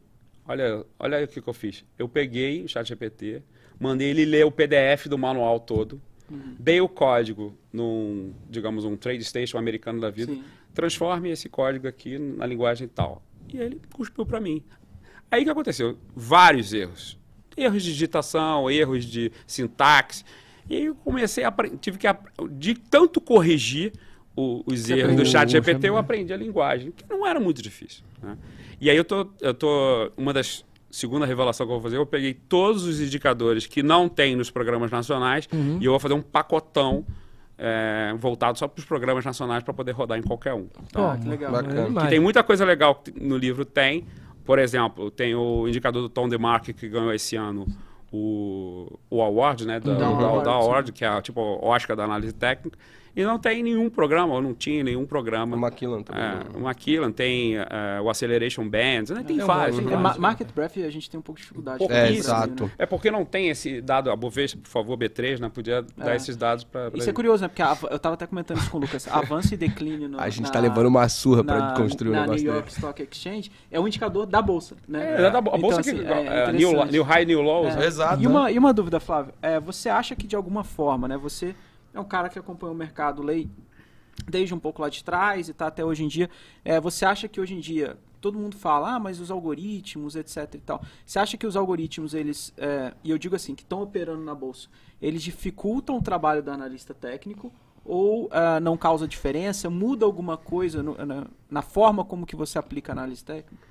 olha, olha o que, que eu fiz. Eu peguei o chat GPT, mandei ele ler o PDF do manual todo. dê o código num, digamos, um trade station americano da vida, Sim. transforme esse código aqui na linguagem tal. E ele cuspiu para mim. Aí o que aconteceu? Vários erros. Erros de digitação, erros de sintaxe. E aí eu comecei a tive que de tanto corrigir o- os erros do chat GPT, eu chat- aprendi a linguagem, que não era muito difícil. né? E aí eu tô, eu tô uma das segunda revelação que eu vou fazer, eu peguei todos os indicadores que não tem nos programas nacionais Uhum. e eu vou fazer um pacotão é, voltado só para os programas nacionais para poder rodar em qualquer um. Ah, que legal. Bacana. Que tem muita coisa legal que no livro tem. Por exemplo, tem o indicador do Tom DeMark que ganhou esse ano o, o award, né? Da, Da da, Award, da sim. award, que é tipo o Oscar da análise técnica. E não tem nenhum programa, ou não tinha nenhum programa. O Maquillan também. É, né? o Maquillan tem é, o Acceleration Bands, né? tem É, vários. um É, vários. ma- Market Breadth a gente tem um pouco de dificuldade. É, aqui no Brasil, exato. né? É porque não tem esse dado, a Bovespa, por favor, B3, né? Podia dar É. esses dados para. Isso é curioso, né? Porque a- eu tava até comentando isso com o Lucas. Avanço e declínio no, A gente na, tá levando uma surra pra na, construir o na negócio New dele. York Stock Exchange é um indicador da bolsa, né? É, da- a bolsa Então, que assim, é, é new, new High, New Lows. É. né? Exato. E uma, e uma dúvida, Flávio. É, você acha que de alguma forma, né? Você é um cara que acompanha o mercado lei desde um pouco lá de trás e tá até hoje em dia. É, você acha que hoje em dia todo mundo fala, ah, mas os algoritmos, etc e tal. Você acha que os algoritmos, eles, é, e eu digo assim, que estão operando na bolsa, eles dificultam o trabalho do analista técnico ou ah, não causa diferença? Muda alguma coisa no- na, na forma como que você aplica a análise técnica?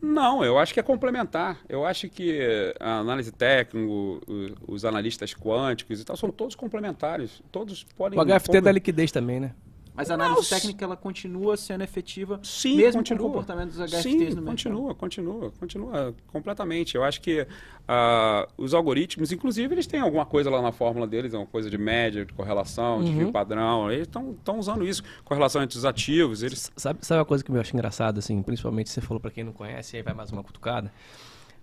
Não, eu acho que é complementar. Eu acho que a análise técnica, os analistas quânticos e tal, são todos complementares. Todos podem. O HFT como- da liquidez também, né? Mas a análise Nossa. técnica ela continua sendo efetiva Sim, mesmo continua. com o comportamento dos HFTs Sim, no mercado. continua, continua, continua completamente. Eu acho que ah, os algoritmos, inclusive, eles têm alguma coisa lá na fórmula deles, é uma coisa de média, de correlação, de Uhum. fio padrão. Eles estão usando isso, correlação entre os ativos. Eles Sabe, sabe uma coisa que eu acho engraçada, assim, principalmente você falou pra quem não conhece, aí vai mais uma cutucada.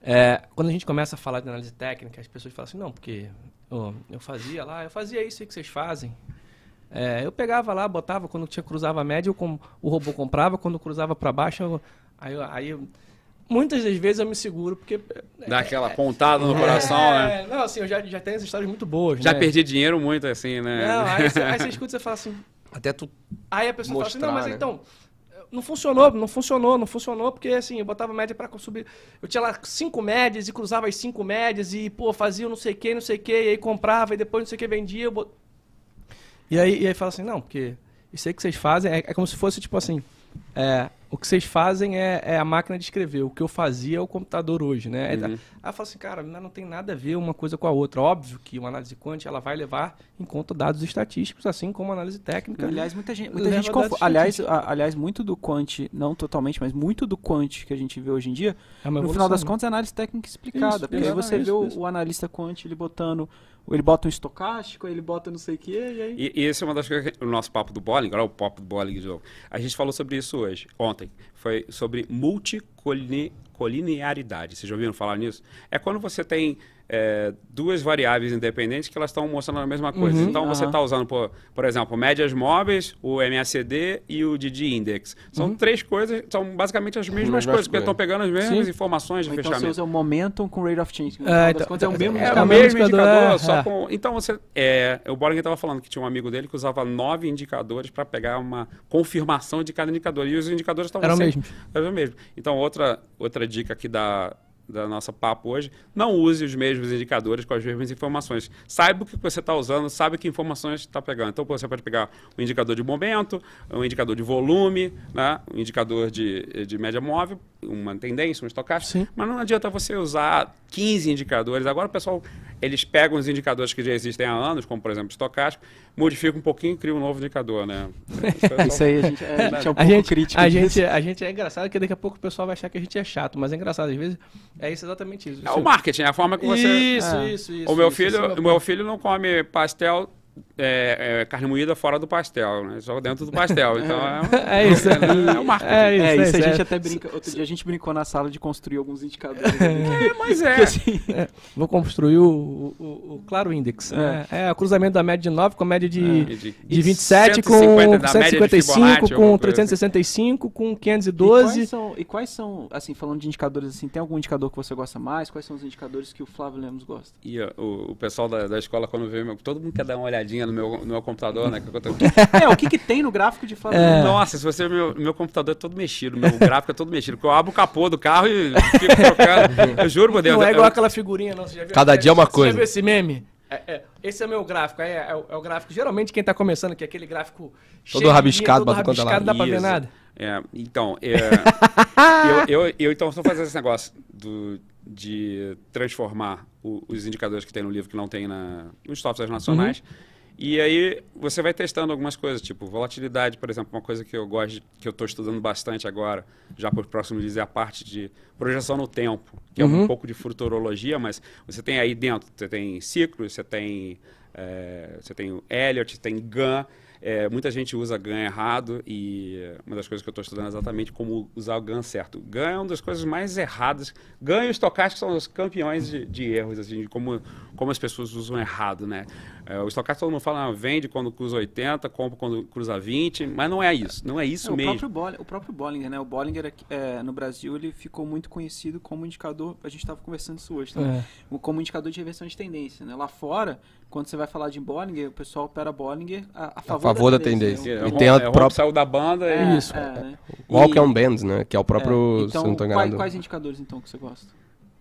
É, quando a gente começa a falar de análise técnica, as pessoas falam assim, não, porque ó, eu fazia lá, eu fazia isso aí que vocês fazem. É, eu pegava lá, botava, quando tinha cruzava a média, eu com, o robô comprava, quando cruzava pra baixo, eu- aí, aí muitas das vezes eu me seguro, porque... dá aquela pontada no coração, né? É, Não, assim, eu já, já tenho essas histórias muito boas, Já né? perdi dinheiro muito, assim, né? Não, aí você, aí você (laughs) escuta e você fala assim, Até tu Aí a pessoa fala assim, não, Mostrar, mas né? então, não funcionou, não funcionou, não funcionou, porque assim, eu botava média pra subir. Eu tinha lá cinco médias e cruzava as cinco médias e, pô, fazia não sei o que, não sei o que, e aí comprava e depois não sei o que vendia. eu bot- E aí, e aí fala assim, não, porque isso aí que vocês fazem é, é como se fosse tipo assim. é, o que vocês fazem é, é a máquina de escrever. O que eu fazia é o computador hoje, né? Aí, Uhum. aí eu falo assim, cara, não não tem nada a ver uma coisa com a outra. Óbvio que uma análise quântica ela vai levar em conta dados estatísticos, assim como a análise técnica. Aliás, muita gente, muita gente confu- aliás, a- aliás, muito do quant, não totalmente, mas muito do quant que a gente vê hoje em dia, É no evolução, final das né? contas é análise técnica explicada, Isso, porque aí você vê o, o analista quant ele botando, ele bota um estocástico, ele bota não sei o quê, e aí E, e esse é uma das coisas, o nosso papo do Bolling, agora é o papo do Bolling de novo. A gente falou sobre isso hoje, ontem. Foi sobre multicolinearidade. Vocês já ouviram falar nisso? É quando você tem é, duas variáveis independentes que elas estão mostrando a mesma coisa. Uhum. Então você Aham. está usando, por, por exemplo, médias móveis, o MACD e o DD Index. São três coisas, são basicamente as mesmas Mesmas coisas, porque coisas. estão pegando as mesmas Sim. informações de ou então você fechamento. usa o momentum com rate of change. que É, então- contas é o mesmo é, É, o indicador. mesmo indicador, indicador, é, só é. com. Então você. É, o Bollinger estava falando que tinha um amigo dele que usava nove indicadores para pegar uma confirmação de cada indicador. E os indicadores estavam Eram sempre- mesmos. Eram mesmos. Então, outra, outra dica aqui da, da nossa papo hoje: não use os mesmos indicadores com as mesmas informações. Saiba o que você está usando, sabe que informações está pegando. Então, você pode pegar um indicador de momento, um indicador de volume, né? um indicador de, de média móvel, uma tendência, um estocástico. Sim. Mas não adianta você usar 15 indicadores. Agora o pessoal, eles pegam os indicadores que já existem há anos, como por exemplo o estocástico, modificam um pouquinho e criam um novo indicador, né? (laughs) Isso aí a gente, é, a gente é um A pouco gente, crítico a, gente, a gente é engraçado que daqui a pouco o pessoal vai achar que a gente é chato, mas é engraçado. Às vezes é isso exatamente isso. É o marketing, é a forma que você... Isso, É. isso, isso. o meu isso, filho, esse é o meu filho não come pastel é, é carne moída fora do pastel, né? Só dentro do pastel. Então é, É isso. é, é um marketing. É isso, É, é isso a gente é. até brinca. Outro dia a gente brincou na sala de construir alguns indicadores. É, mas é. Porque, assim, Vou construir o, o, o- o Claro Index. né? É. o cruzamento da média de 9 com a média de, E de- de 27 com 150 da média de 155 Fibonacci, com alguma coisa assim. 365 com E 512. quais, são, e quais são, assim, falando de indicadores assim, tem algum indicador que você gosta mais? Quais são os indicadores que o Flávio Lemos gosta? E ó, o, o pessoal da, da escola, quando vê, todo mundo quer dar uma olhadinha no meu, no meu computador, né? que eu tô- (laughs) É, o que, que tem no gráfico de Flávio É. Nossa, se você meu, meu computador é todo mexido, meu gráfico é todo mexido. Porque eu abro o capô do carro e fico trocando. Eu juro por Deus. Não é eu- igual aquela figurinha, não. Você já viu? Cada Você- dia é uma você coisa. Já viu esse meme? É, é, esse é o meu gráfico. É, é o, é o gráfico. Geralmente quem tá começando, que é aquele gráfico cheio de rabiscado, todo rabiscado, não dá pra ver nada. É, então, é, (laughs) eu, eu, eu então estou fazendo esse negócio do, de transformar o- os indicadores que tem no livro que não tem na, nos softwares nacionais. E aí você vai testando algumas coisas, tipo volatilidade, por exemplo, uma coisa que eu gosto, que eu estou estudando bastante agora, já por próximo dias, é a parte de projeção no tempo, que é um pouco de futurologia, mas você tem aí dentro, você tem ciclos, você tem, é, você tem o Elliott, tem GAN, é, muita gente usa GAN errado e uma das coisas que eu estou estudando é exatamente como usar o GAN certo. GAN é uma das coisas mais erradas. GAN e o estocástico são os campeões de, de erros, assim, de como, como as pessoas usam errado, né? É, o estocástico todo mundo fala, ah, vende quando cruza 80, compra quando cruza 20, mas não é isso, não é isso É, o, mesmo. próprio Bollinger, o próprio Bollinger, né? O Bollinger é, no Brasil ele ficou muito conhecido como indicador. A gente estava conversando isso hoje, também, É. o- como indicador de reversão de tendência. Né? Lá fora, quando você vai falar de Bollinger, o pessoal opera Bollinger a, a favor, favor da né? tendência. É, E o tem a é, o própria- saiu da banda É, e... Isso. é, né? Walk E- on Bands, né? Que é o próprio, é, então, quais, quais indicadores então que você gosta?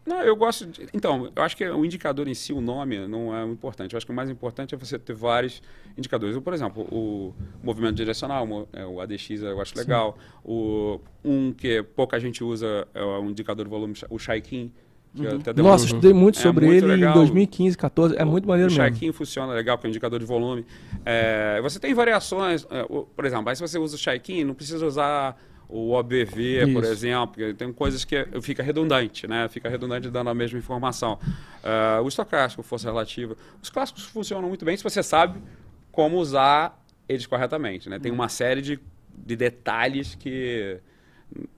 Não, eu gosto de, Então, eu acho que o indicador em si, o nome, não é o importante. Eu acho que o mais importante é você ter vários indicadores. Eu, por exemplo, o movimento direcional, o é, o ADX eu acho legal. O, um que pouca gente usa é o indicador de volume, o Shaikin. Uma- Nossa, estudei muito É sobre muito ele em legal. 2015, 14. É muito maneiro o mesmo. Shaikin funciona legal, que é um indicador de volume. É, você tem variações, é, o- por exemplo, aí se você usa o Shaikin, não precisa usar o OBV, por Isso. exemplo, porque tem coisas que fica redundante, né? Fica redundante dando a mesma informação. É, o estocástico, força relativa. Os clássicos funcionam muito bem se você sabe como usar eles corretamente, né? Tem uma série de, de detalhes que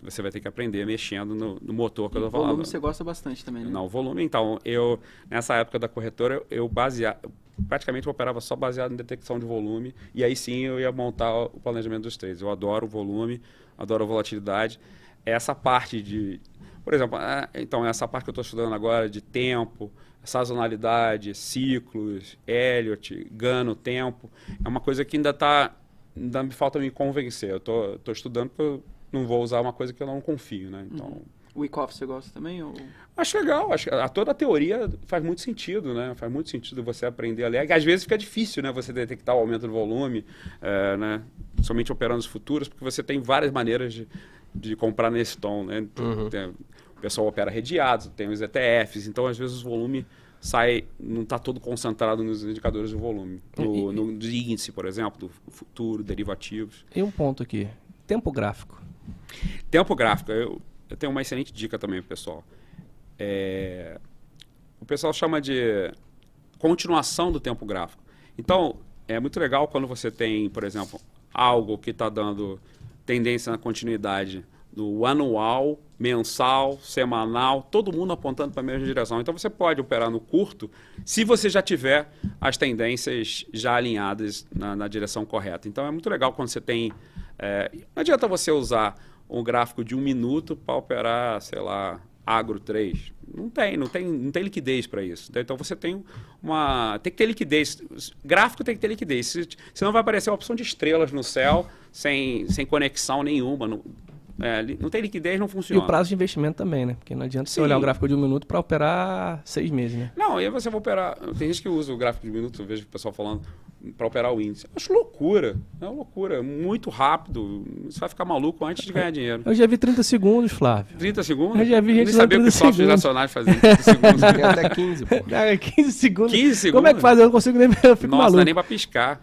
você vai ter que aprender mexendo no, no motor que eu E tô falando. volume você gosta bastante também, né? Não, o volume, então, eu, nessa época da corretora, eu, eu basea, praticamente eu operava só baseado em detecção de volume, e aí sim eu ia montar o planejamento dos trades. Eu adoro o volume, adoro a volatilidade. Essa parte de, por exemplo, ah, então, essa parte que eu estou estudando agora de tempo, sazonalidade, ciclos, Elliott, gano, tempo, é uma coisa que ainda está, ainda me falta me convencer. Eu tô estudando porque eu não vou usar uma coisa que eu não confio, né? Então, O Wyckoff você gosta também? Ou... Acho legal, acho que a, toda a teoria faz muito sentido, né? Faz muito sentido você aprender a ler. Às vezes fica difícil, né? Você detectar o aumento do volume, é, né? Somente operando os futuros, porque você tem várias maneiras de, de comprar nesse tom, né? Tem- o pessoal opera redeados, tem os ETFs, então às vezes o volume sai, não está todo concentrado nos indicadores de volume. No, no, do índice, por exemplo, do futuro, derivativos. E um ponto aqui. Tempo gráfico. Tempo gráfico, eu, eu tenho uma excelente dica também pro pessoal. É, o pessoal chama de continuação do tempo gráfico. Então, é muito legal quando você tem, por exemplo, algo que está dando tendência na continuidade no anual, mensal, semanal, todo mundo apontando para a mesma direção. Então você pode operar no curto se você já tiver as tendências já alinhadas na, na direção correta. Então é muito legal quando você tem. é, não adianta você usar um gráfico de um minuto para operar, sei lá, agro 3. Não tem, não tem, não tem liquidez para isso. Então você tem uma. Tem que ter liquidez. Gráfico tem que ter liquidez. Se- Senão vai aparecer uma opção de estrelas no céu, sem, sem conexão nenhuma. Não, é, não tem liquidez, não E funciona. o prazo de investimento também, né? Porque não adianta você Sim. olhar o gráfico de um minuto para operar seis meses, né? Não, e aí você vai operar. Tem gente que usa o gráfico de minutos, eu vejo o pessoal falando, para operar o índice. Eu acho loucura. É uma loucura. Muito rápido. Você vai ficar maluco antes de ganhar dinheiro. Eu já vi 30 segundos, Flávio. 30 segundos? Eu já vi Eu gente nem sabia que 30 os softwares nacionais faziam 30 segundos. (laughs) Tem até 15, pô. Ah, 15 segundos. 15 segundos? Como é que faz? Eu não consigo nem. (laughs) Eu fico Nossa, não maluco. é nem pra piscar.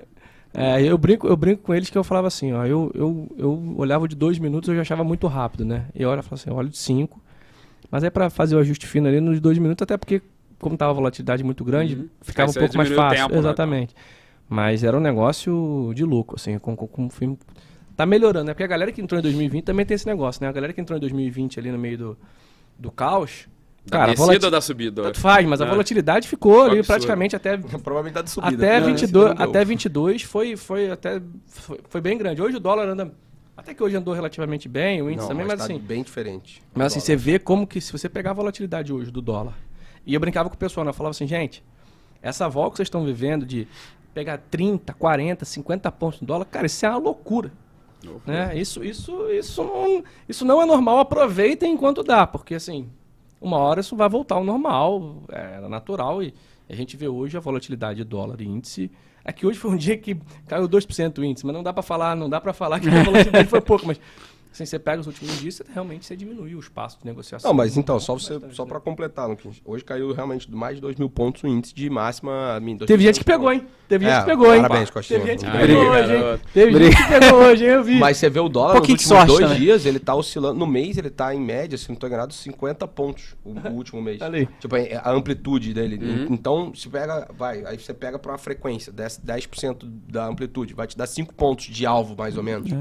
É, eu brinco, eu brinco com eles que eu falava assim, ó, eu, eu, eu olhava de dois minutos, eu já achava muito rápido, né? E eu olhava assim, eu olho de cinco. Mas aí pra fazer o ajuste fino ali nos dois minutos, até porque, como tava a volatilidade muito grande, Uhum. ficava Aí um pouco mais o fácil. tempo, né? Mas era um negócio de louco, assim, com, com, com filme. Tá melhorando, né? Porque a galera que entrou em 2020 também tem esse negócio, né? A galera que entrou em 2020 ali no meio do, do caos. Da cara, a descida volati- ou da subida? Tanto faz, mas a É. volatilidade ficou ali absurdo. praticamente até (laughs) A probabilidade de subida. até, né? 22, Não até 22 foi, foi até foi, foi bem grande. Hoje o dólar anda até que hoje andou relativamente bem, o índice Não, também, mas, tá assim, bem diferente. mas assim, Dólar. você vê como que se você pegar a volatilidade hoje do dólar. E eu brincava com o pessoal, né? Eu falava assim, gente, essa vol que vocês estão vivendo de pegar 30, 40, 50 pontos no dólar, cara, isso é uma loucura. Né? Isso, isso, isso, não, isso não é normal. Aproveitem enquanto dá, porque assim, uma hora isso vai voltar ao normal, é natural. E a gente vê hoje a volatilidade do dólar e índice. É que hoje foi um dia que caiu 2% o índice, mas não dá para falar, não dá para falar que a volatilidade foi pouco, mas assim, você pega os últimos dias, você, realmente você diminuiu o espaço de negociação. Não, mas então, só, você, Bastante, só né? para completar, Luquinhas, hoje caiu realmente mais de 2 mil pontos o índice de máxima. Teve gente que pegou, hein? Teve gente É, que pegou, hein? parabéns, Costinha. Teve gente que Aí, pegou hoje, hein? Teve gente que pegou hoje, hein? Eu vi. Mas você vê o dólar Um nos últimos sorte dois também. dias, ele tá oscilando. No mês, ele tá em média, se não tô enganado, 50 pontos o, o (laughs) último mês. Aí. Tipo, é a amplitude dele. Uhum. Então, se pega, vai, aí você pega pra uma frequência, 10%, 10% da amplitude, vai te dar 5 pontos de alvo, mais ou menos.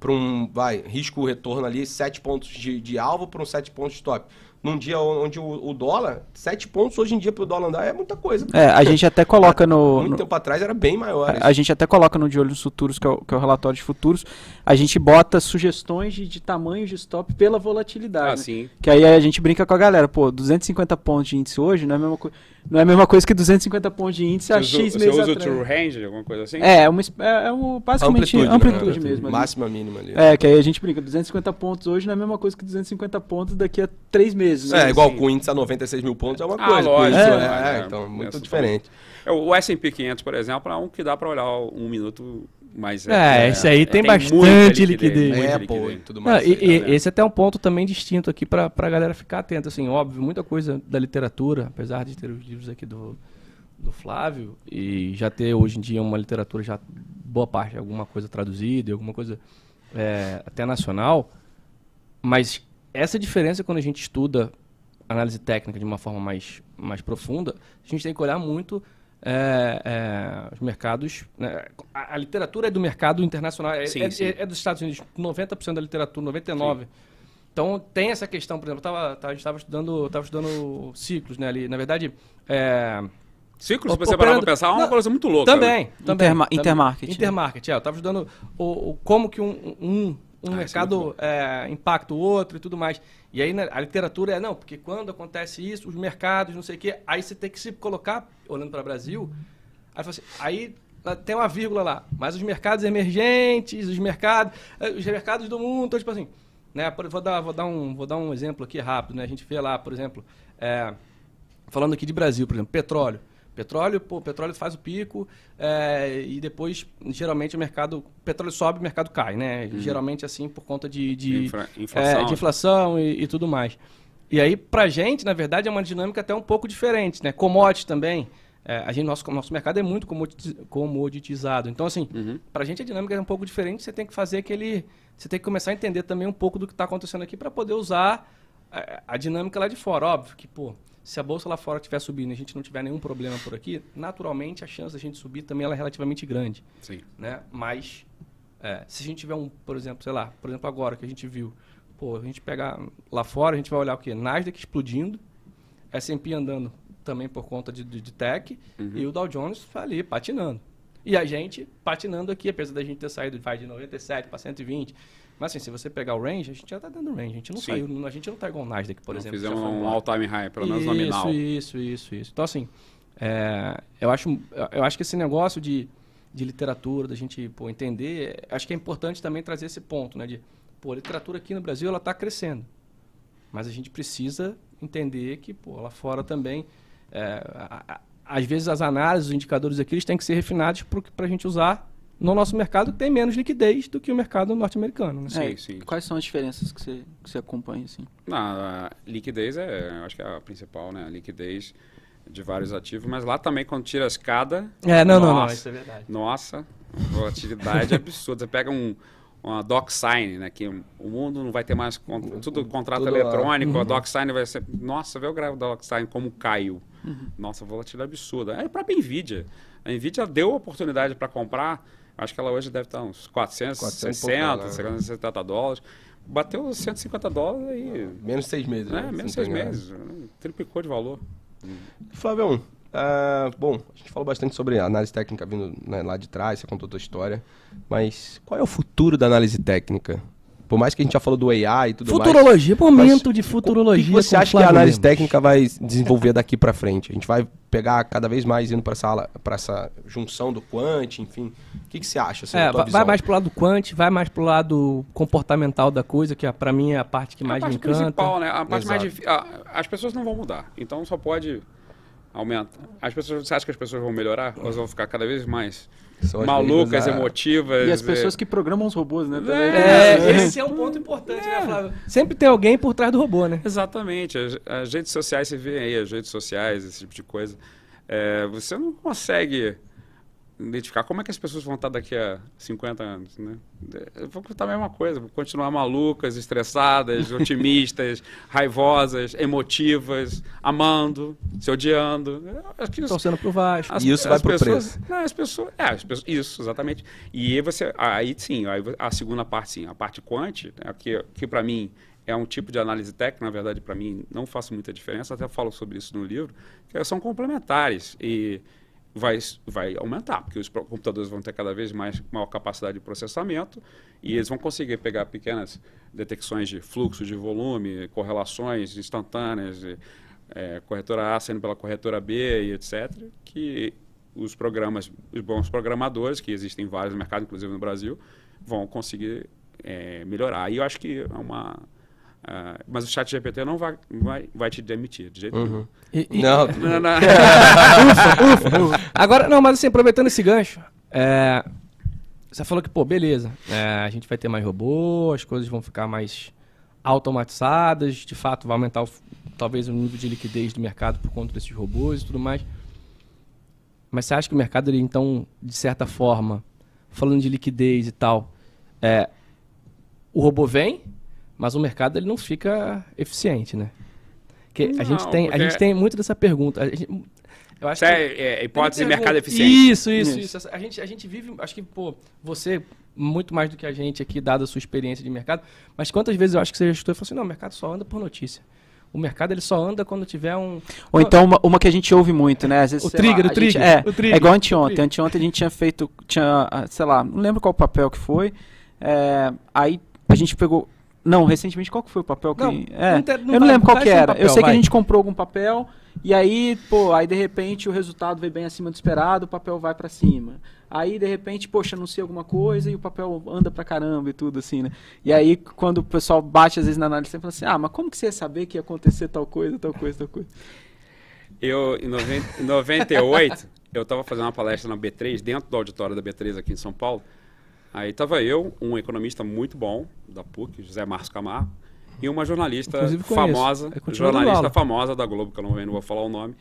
Pra um, vai, risco retorno ali, 7 pontos de, de alvo para um 7 pontos de stop. Num dia onde o, o dólar, 7 pontos hoje em dia pro dólar andar é muita coisa. É, a gente até coloca no. Muito no- tempo atrás era bem maior. a gente até coloca no De Olho nos Futuros, que é, o, que é o relatório de futuros, a gente bota sugestões de, de tamanhos de stop pela volatilidade. Ah, né? sim. Que aí a gente brinca com a galera, pô, 250 pontos de índice hoje não é a mesma, coi- não é a mesma coisa que 250 pontos de índice Você usa, X você meses usa o atrás. True Range, alguma coisa assim? É, é, uma, é, é um, basicamente amplitude, né? mesmo. ali. Máxima, mínima ali. É, que aí a gente brinca, 250 pontos hoje não é a mesma coisa que 250 pontos daqui a três meses. É, né? igual Sim. com o índice a 96 mil pontos é uma Ah, coisa. lógico, isso, é, é, é, então, é, muito diferente. É, O S&P 500, por exemplo, é um que dá pra olhar um minuto mais... É, esse aí tem muita bastante liquidez. muita É, pô, e liquidez. tudo Não, mais. e, aí, e né? esse é até um ponto também distinto aqui pra, pra galera ficar atenta, assim, óbvio, muita coisa da literatura, apesar de ter os livros aqui do, do Flávio e já ter hoje em dia uma literatura já boa parte, alguma coisa traduzida, alguma coisa é, até nacional, mas essa diferença quando a gente estuda análise técnica de uma forma mais, mais profunda, a gente tem que olhar muito é, é, os mercados. né, A, a literatura é do mercado internacional, é, Sim, é- sim. é- é dos Estados Unidos, 90% da literatura, 99%. Então tem essa questão, por exemplo, tava, tava- a gente estava estudando, tava estudando ciclos né, ali. Na verdade, é, Ciclo, se você parar pra pensar, é uma Não, coisa muito louca. né? também, também. Interma- também. intermarket. Intermarket, é. Eu estava estudando o, o- como que um, um, um Ah, mercado é, impacta o outro e tudo mais. E aí né, a literatura é, não, porque quando acontece isso, os mercados, não sei o quê, aí você tem que se colocar, olhando para o Brasil, aí, assim, aí tem uma vírgula lá, mas os mercados emergentes, os mercados, eh, os mercados do mundo, então, tipo assim, né, vou, dar, vou, dar um, vou dar um exemplo aqui rápido, né, a gente vê lá, por exemplo, é, falando aqui de Brasil, por exemplo, petróleo. Petróleo, pô, petróleo faz o pico é, e depois, geralmente, o mercado. O petróleo sobe o mercado cai, né? Geralmente, assim, por conta de, de, Infra- é, inflação. de inflação e, e tudo mais. E aí, pra gente, na verdade, é uma dinâmica até um pouco diferente, né? Commodity também. É, a gente, nosso, nosso mercado é muito comoditi- comoditizado. Então, assim, Uhum. pra gente a dinâmica é um pouco diferente. Você tem que fazer aquele. Você tem que começar a entender também um pouco do que está acontecendo aqui para poder usar a, a dinâmica lá de fora. Óbvio que, pô, se a bolsa lá fora estiver subindo e a gente não tiver nenhum problema por aqui, naturalmente a chance da gente subir também ela é relativamente grande Sim. né? Mas é, se a gente tiver um, por exemplo, sei lá, por exemplo agora que a gente viu, pô, a gente pegar lá fora, a gente vai olhar o quê? Nasdaq explodindo, S&P andando também por conta de, de, de tech e o Dow Jones ali patinando. E a gente patinando aqui, apesar da gente ter saído vai de 97 para 120. Mas assim, se você pegar o range, a gente já está dando range. A gente não Sim. saiu, a gente não tá igual o Nasdaq, por Não exemplo. Fizemos um all-time high, pelo menos isso, nominal. Isso, isso, isso. Então, assim, é, eu, acho, eu acho que esse negócio de, de literatura, da gente pô, entender, acho que é importante também trazer esse ponto, né? De, pô, a literatura aqui no Brasil, ela está crescendo. Mas a gente precisa entender que, pô, lá fora também, é, a- a- às vezes as análises, os indicadores aqui, eles têm que ser refinados para a gente usar no nosso mercado tem menos liquidez do que o mercado norte-americano. Né? Sim, É, sim. Quais são as diferenças que você, que você acompanha, assim? Não, a liquidez é, acho que é a principal, né? A liquidez de vários ativos, mas lá também quando tira a escada, É, não, não, não, Nossa. isso é verdade. nossa, a volatilidade é absurda. Você pega um, uma DocSign, né? Que o mundo não vai ter mais con- tudo contrato Tudo eletrônico, a DocSign vai ser. Nossa, vê o gráfico da DocSign como caiu. Nossa, volatilidade absurda. É a própria Nvidia. A Nvidia deu oportunidade para comprar. Acho que ela hoje deve estar uns 460, 400 e pouco, né? 470 dólares. Bateu 150 dólares aí. Menos seis meses. né? né? Menos Se seis meses. né? Triplicou de valor. Flavião, ah, bom, a gente falou bastante sobre análise técnica vindo né, lá de trás, você contou a tua história, mas qual é o futuro da análise técnica? Por mais que a gente já falou do AI e tudo mais. Futurologia, momento de O que futurologia. você acha que a análise técnica vai desenvolver daqui pra frente? A gente vai pegar cada vez mais indo para essa, ala- pra essa junção do quant, enfim. O que, que você acha? Assim, É, vai, visão? vai mais pro lado quant, vai mais pro lado comportamental da coisa, que é, pra mim é a parte que mais a me parte encanta. principal, né? A parte mais Exato. a- As pessoas não vão mudar. Então só pode aumentar. As pessoas, você acha que as pessoas vão melhorar? Ou elas vão ficar cada vez mais São as malucas, ah, emotivas? E as é, pessoas que programam os robôs, né? também. É, esse é um ponto importante, né, Flávio? Sempre tem alguém por trás do robô, né? Exatamente. As, as redes sociais, você vê aí, as redes sociais, esse tipo de coisa. É, você não consegue identificar como é que as pessoas vão estar daqui a 50 anos, né? É, Vão contar a mesma coisa, vão continuar malucas, estressadas, (laughs) otimistas, raivosas, emotivas, amando, se odiando. Acho Torcendo pro Vasco. E isso vai pro pessoas, preço. Não, as pessoas, é, as pessoas, isso, exatamente. E aí você, aí sim, aí a segunda parte sim, a parte quant, né, que, que para mim é um tipo de análise técnica, na verdade para mim não faz muita diferença, até falo sobre isso no livro, que são complementares e vai, vai aumentar, porque os computadores vão ter cada vez mais maior capacidade de processamento e eles vão conseguir pegar pequenas detecções de fluxo, de volume, correlações instantâneas, e, é, corretora A sendo pela corretora B e etc., que os programas, os bons programadores, que existem vários no mercado, inclusive no Brasil, vão conseguir é, melhorar. E eu acho que é uma... ah, mas o chat GPT não vai, vai, vai te demitir, de jeito nenhum. E- e- Não, (laughs) Não, não. Agora, não, mas assim, aproveitando esse gancho, é, você falou que, pô, beleza, é, a gente vai ter mais robô, as coisas vão ficar mais automatizadas, de fato vai aumentar o- talvez o nível de liquidez do mercado por conta desses robôs e tudo mais. Mas você acha que o mercado, ele, então, de certa forma, falando de liquidez e tal, é, o robô vem, mas o mercado ele não fica eficiente, né? Que a, gente tem, a porque- gente tem muito dessa pergunta. A gente- eu acho Isso que é, é hipótese de mercado pergunta- eficiente. Isso, isso, Isso. isso. A gente, a gente vive, acho que, pô, você, muito mais do que a gente aqui, dada a sua experiência de mercado, mas quantas vezes eu acho que você já estou e falou assim, não, o mercado só anda por notícia. O mercado ele só anda quando tiver um. Ou então uma, uma que a gente ouve muito, né? Às vezes, O trigger, lá, o a gente- trigger, é, o trigger, é igual anteontem. trigger. Anteontem a gente tinha feito, tinha, ah, sei lá, não lembro qual papel que foi. é, aí a gente pegou. Não, recentemente qual que foi o papel que. Não, é, não não eu não vai- lembro qual que era. papel, eu sei que vai. a gente comprou algum papel e aí, pô, aí de repente o resultado veio bem acima do esperado, o papel vai pra cima. Aí de repente, poxa, anuncia alguma coisa e o papel anda pra caramba e tudo assim, né? E aí quando o pessoal bate às vezes na análise, você fala assim: "Ah, mas como que você ia saber que ia acontecer tal coisa, tal coisa, tal coisa?" Eu, em, noven- em 98, eu estava fazendo uma palestra na B3, dentro do auditório da B3 aqui em São Paulo. Aí estava eu, um economista muito bom da PUC, José Marcos Camargo, e uma jornalista famosa, dando jornalista famosa da Globo, que eu não, não vou falar o nome.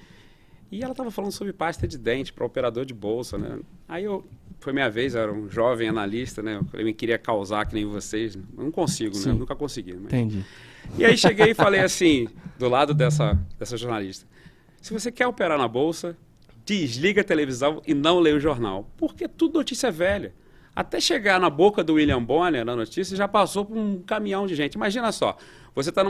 E ela estava falando sobre pasta de dente para operador de bolsa, né? Aí eu, foi minha vez, eu era um jovem analista, né? Eu me queria causar que nem vocês. né? Eu não consigo, né? Sim. Eu nunca consegui. Mas... Entendi. E aí cheguei e falei assim, do lado dessa, dessa jornalista: se você quer operar na bolsa, desliga a televisão e não leia o jornal. Porque tudo notícia velha. Até chegar na boca do William Bonner na notícia, já passou por um caminhão de gente. Imagina só, você está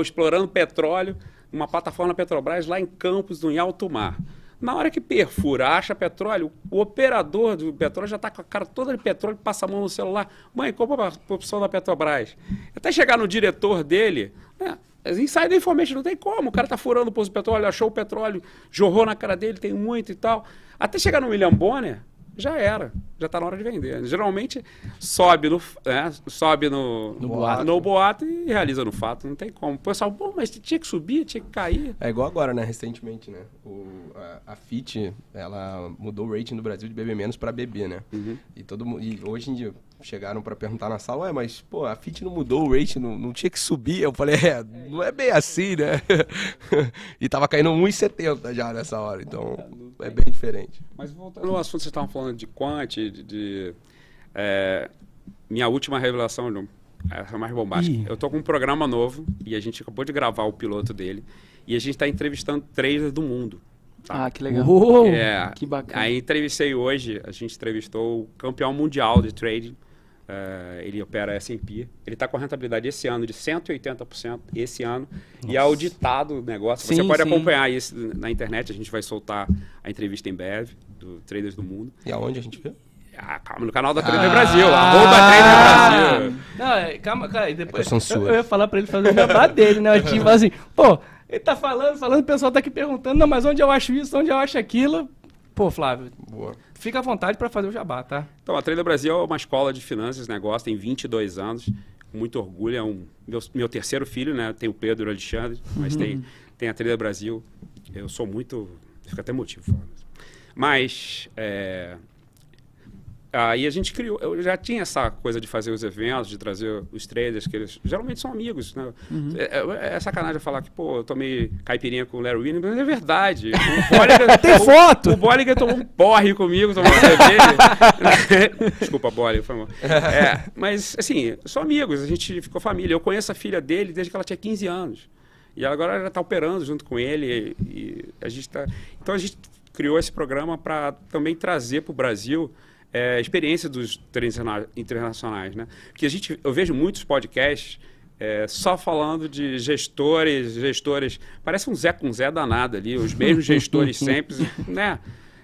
explorando petróleo, uma plataforma Petrobras lá em Campos, em alto mar. Na hora que perfura, acha petróleo, o operador do petróleo já está com a cara toda de petróleo, passa a mão no celular. Mãe, compra a opção da Petrobras. Até chegar no diretor dele, né? Insider information não tem como. O cara tá furando o poço de petróleo, achou o petróleo, jorrou na cara dele, tem muito e tal. Até chegar no William Bonner, já era. Já está na hora de vender. Geralmente sobe no, né, sobe no, No boato. no boato e realiza no fato. Não tem como. O pessoal, pô, mas tinha que subir, tinha que cair. É igual agora, né? Recentemente, né? O, a, a Fit, ela mudou o rating do Brasil de BB menos para BB, né? E todo e hoje em dia chegaram para perguntar na sala, ué, mas pô, a Fit não mudou o rating, não, não tinha que subir. Eu falei, é, não é bem assim, né? (laughs) e tava caindo 1,70 já nessa hora, então é bem diferente. Mas voltando ao assunto, vocês estavam falando de quant, de, de, é, minha última revelação, essa é mais bombástica. Ih. Eu tô com um programa novo e a gente acabou de gravar o piloto dele. E a gente está entrevistando traders do mundo. tá? Ah, que legal. Uou! É, Que bacana. Aí entrevistei hoje, a gente entrevistou o campeão mundial de trading. Eh, ele opera S&P. Ele está com a rentabilidade esse ano de 180% esse ano. E é auditado o negócio. Você Sim, pode sim. acompanhar isso na internet. A gente vai soltar a entrevista em breve do Traders do Mundo. E aonde a gente vê? Ah, calma, no canal da Trader Ah. Brasil. Arroba Trader Brasil. Não, é, calma, cara. e Depois, eu, eu ia falar pra ele fazer o jabá dele, né? Eu tinha assim, pô, ele tá falando, falando, o pessoal tá aqui perguntando, não, mas onde eu acho isso, onde eu acho aquilo? Pô, Flávio, Boa. Fica à vontade pra fazer o jabá, tá? Então, a Trader Brasil é uma escola de finanças, negócio, tem 22 anos, com muito orgulho, é um meu, meu terceiro filho, né? Tem o Pedro e o Alexandre, mas tem, tem a Trader Brasil. Eu sou muito, fico até emotivo falando. Mas é, aí a gente criou, eu já tinha essa coisa de fazer os eventos, de trazer os traders, que eles geralmente são amigos, né? É, é- é sacanagem falar que, pô, eu tomei caipirinha com o Larry Winnie, mas é verdade. O (laughs) Tem o- foto! O Bollinger tomou um porre comigo, tomou uma cerveja. (laughs) Desculpa, Bollinger, foi mal. É, mas, assim, são amigos, a gente ficou família. Eu conheço a filha dele desde que ela tinha 15 anos. E ela agora já está operando junto com ele. E, e a gente tá... Então a gente criou esse programa para também trazer para o Brasil é, a experiência dos treinos interna- internacionais, né? Porque a gente, eu vejo muitos podcasts é, só falando de gestores, gestores. Parece um Zé com Zé danado ali, os mesmos (laughs) gestores sempre, né?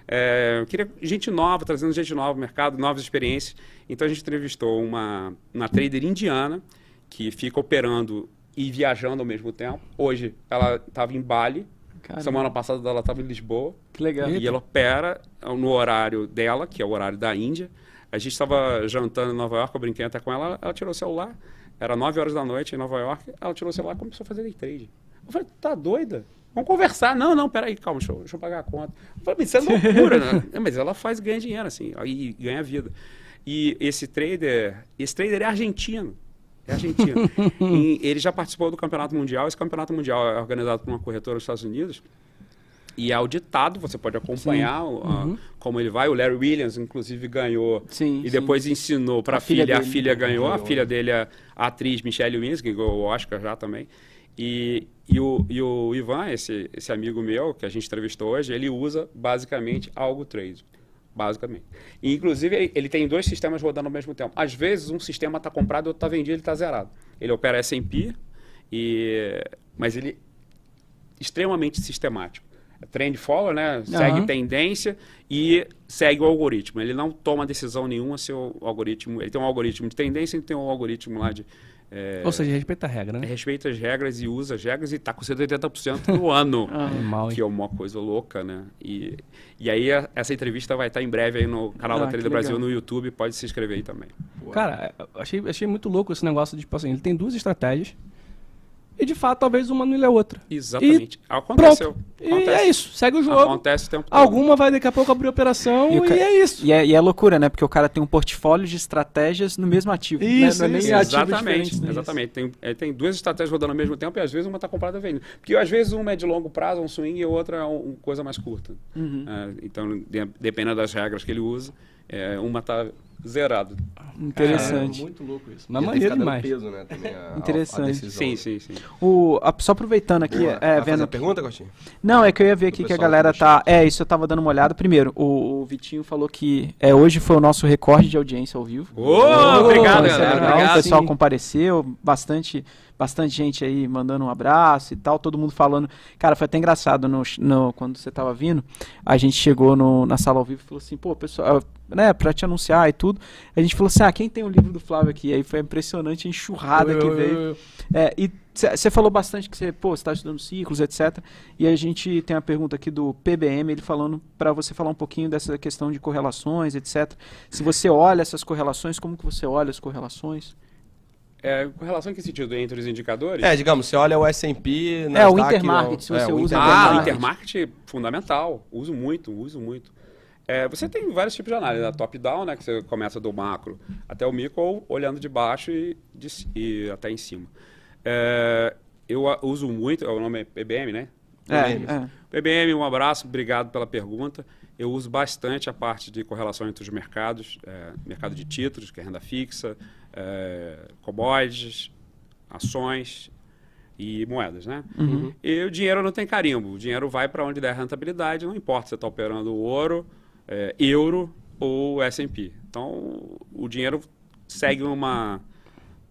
É, eu queria gente nova, trazendo gente nova no mercado, novas experiências. Então a gente entrevistou uma, uma trader indiana que fica operando e viajando ao mesmo tempo. Hoje ela estava em Bali, Caramba. semana passada ela estava em Lisboa. Que legal. E ela opera no horário dela, que é o horário da Índia. A gente estava jantando em Nova York, eu brinquei até com ela, ela tirou o celular. Era 9 horas da noite em Nova York, ela tirou o celular e começou a fazer day trade. Eu falei, tá doida? Vamos conversar. Não, não, peraí, calma, deixa eu, deixa eu pagar a conta. Eu falei, isso é loucura, né? (laughs) Mas ela faz ganha dinheiro, assim, e ganha vida. E esse trader, esse trader é argentino. É argentino. (laughs) E ele já participou do campeonato mundial. Esse campeonato mundial é organizado por uma corretora dos Estados Unidos. E é auditado, você pode acompanhar o- a- como ele vai. O Larry Williams, inclusive, ganhou Sim, e sim. depois ensinou para A a filha filha. A filha ganhou, a Ganhou. filha dele é a atriz Michelle Williams, que ganhou o Oscar já também. E, e, o, e o Ivan, esse, esse amigo meu que a gente entrevistou hoje, ele usa basicamente algo trade. Basicamente. E, inclusive, ele, ele tem dois sistemas rodando ao mesmo tempo. Às vezes, um sistema está comprado outro está vendido, ele está zerado. Ele opera S&P, e, mas ele extremamente sistemático. É Trend follow, né? Segue Aham. tendência e segue o algoritmo. Ele não toma decisão nenhuma se o algoritmo. Ele tem um algoritmo de tendência e tem um algoritmo lá de. É, Ou seja, respeita a regra, né? respeita as regras e usa as regras e está com 180% no (laughs) ano. Ah? Que é uma coisa louca, né? E, e aí a- essa entrevista vai estar em breve aí no canal Ah, da que Trader Brasil no YouTube, pode se inscrever aí também. Cara, achei, achei muito louco esse negócio de, tipo assim, ele tem duas estratégias. E de fato, talvez uma não lhe a outra. Exatamente. Aconteceu. Pronto. E Acontece. é isso, segue o jogo. Acontece o tempo todo. Alguma vai daqui a pouco abrir operação E e, ca- é isso. E é, e é loucura, né? Porque o cara tem um portfólio de estratégias no mesmo ativo. Isso, né? Não é isso. nem ativo Exatamente, né? exatamente. Tem, é, tem duas estratégias rodando ao mesmo tempo e às vezes uma está comprada vendendo. Porque às vezes uma é de longo prazo, um swing, e a outra é uma coisa mais curta. Uhum. É, então, de- dependendo das regras que ele usa, é, uma está zerada. Interessante. É, muito louco isso. Mas maneiro ficar dando demais. peso, né, também, a- Interessante. a. Sim, sim, sim. O, a- só aproveitando aqui, Boa. é, Vai fazer vendo a pergunta, Gostinho? Não, é que eu ia ver aqui que a galera tá. É, isso eu tava dando uma olhada. Primeiro, o, o Vitinho falou que é, hoje foi o nosso recorde de audiência ao vivo. Ô, obrigado, Isso é galera. legal, Obrigado. O pessoal sim. compareceu, bastante, bastante gente aí mandando um abraço e tal, todo mundo falando. Cara, foi até engraçado no, no- quando você tava vindo. A gente chegou no- na sala ao vivo e falou assim, pô, pessoal, né, pra te anunciar e tudo. A gente falou assim, ah, quem tem o livro do Flávio aqui? Aí foi impressionante a enxurrada que Eu- veio. eu- É, e você falou bastante que você, pô, está estudando ciclos, etc. E a gente tem uma pergunta aqui do PBM, ele falando para você falar um pouquinho dessa questão de correlações, etc. Se você olha essas correlações, como que você olha as correlações? É, com relação a que sentido? Entre os indicadores? É, digamos, você olha o S&P... É, o intermarket, não- se você o usa Ah, intermarket. o intermarket fundamental. Uso muito, uso muito. É, você tem vários tipos de análise, né? top-down, né, que você começa do macro até o micro, ou olhando de baixo e, de e até em cima. É, eu a- uso muito, o nome é PBM, né? É, PBM. é. PBM, um abraço, obrigado pela pergunta. eu uso bastante a parte de correlação entre os mercados, é, mercado de títulos, que é renda fixa, é, commodities, ações e moedas, né? Uhum. E o dinheiro não tem carimbo, o dinheiro vai para onde der rentabilidade, não importa se você está operando ouro, é, euro ou S&P. Então, o dinheiro segue uma,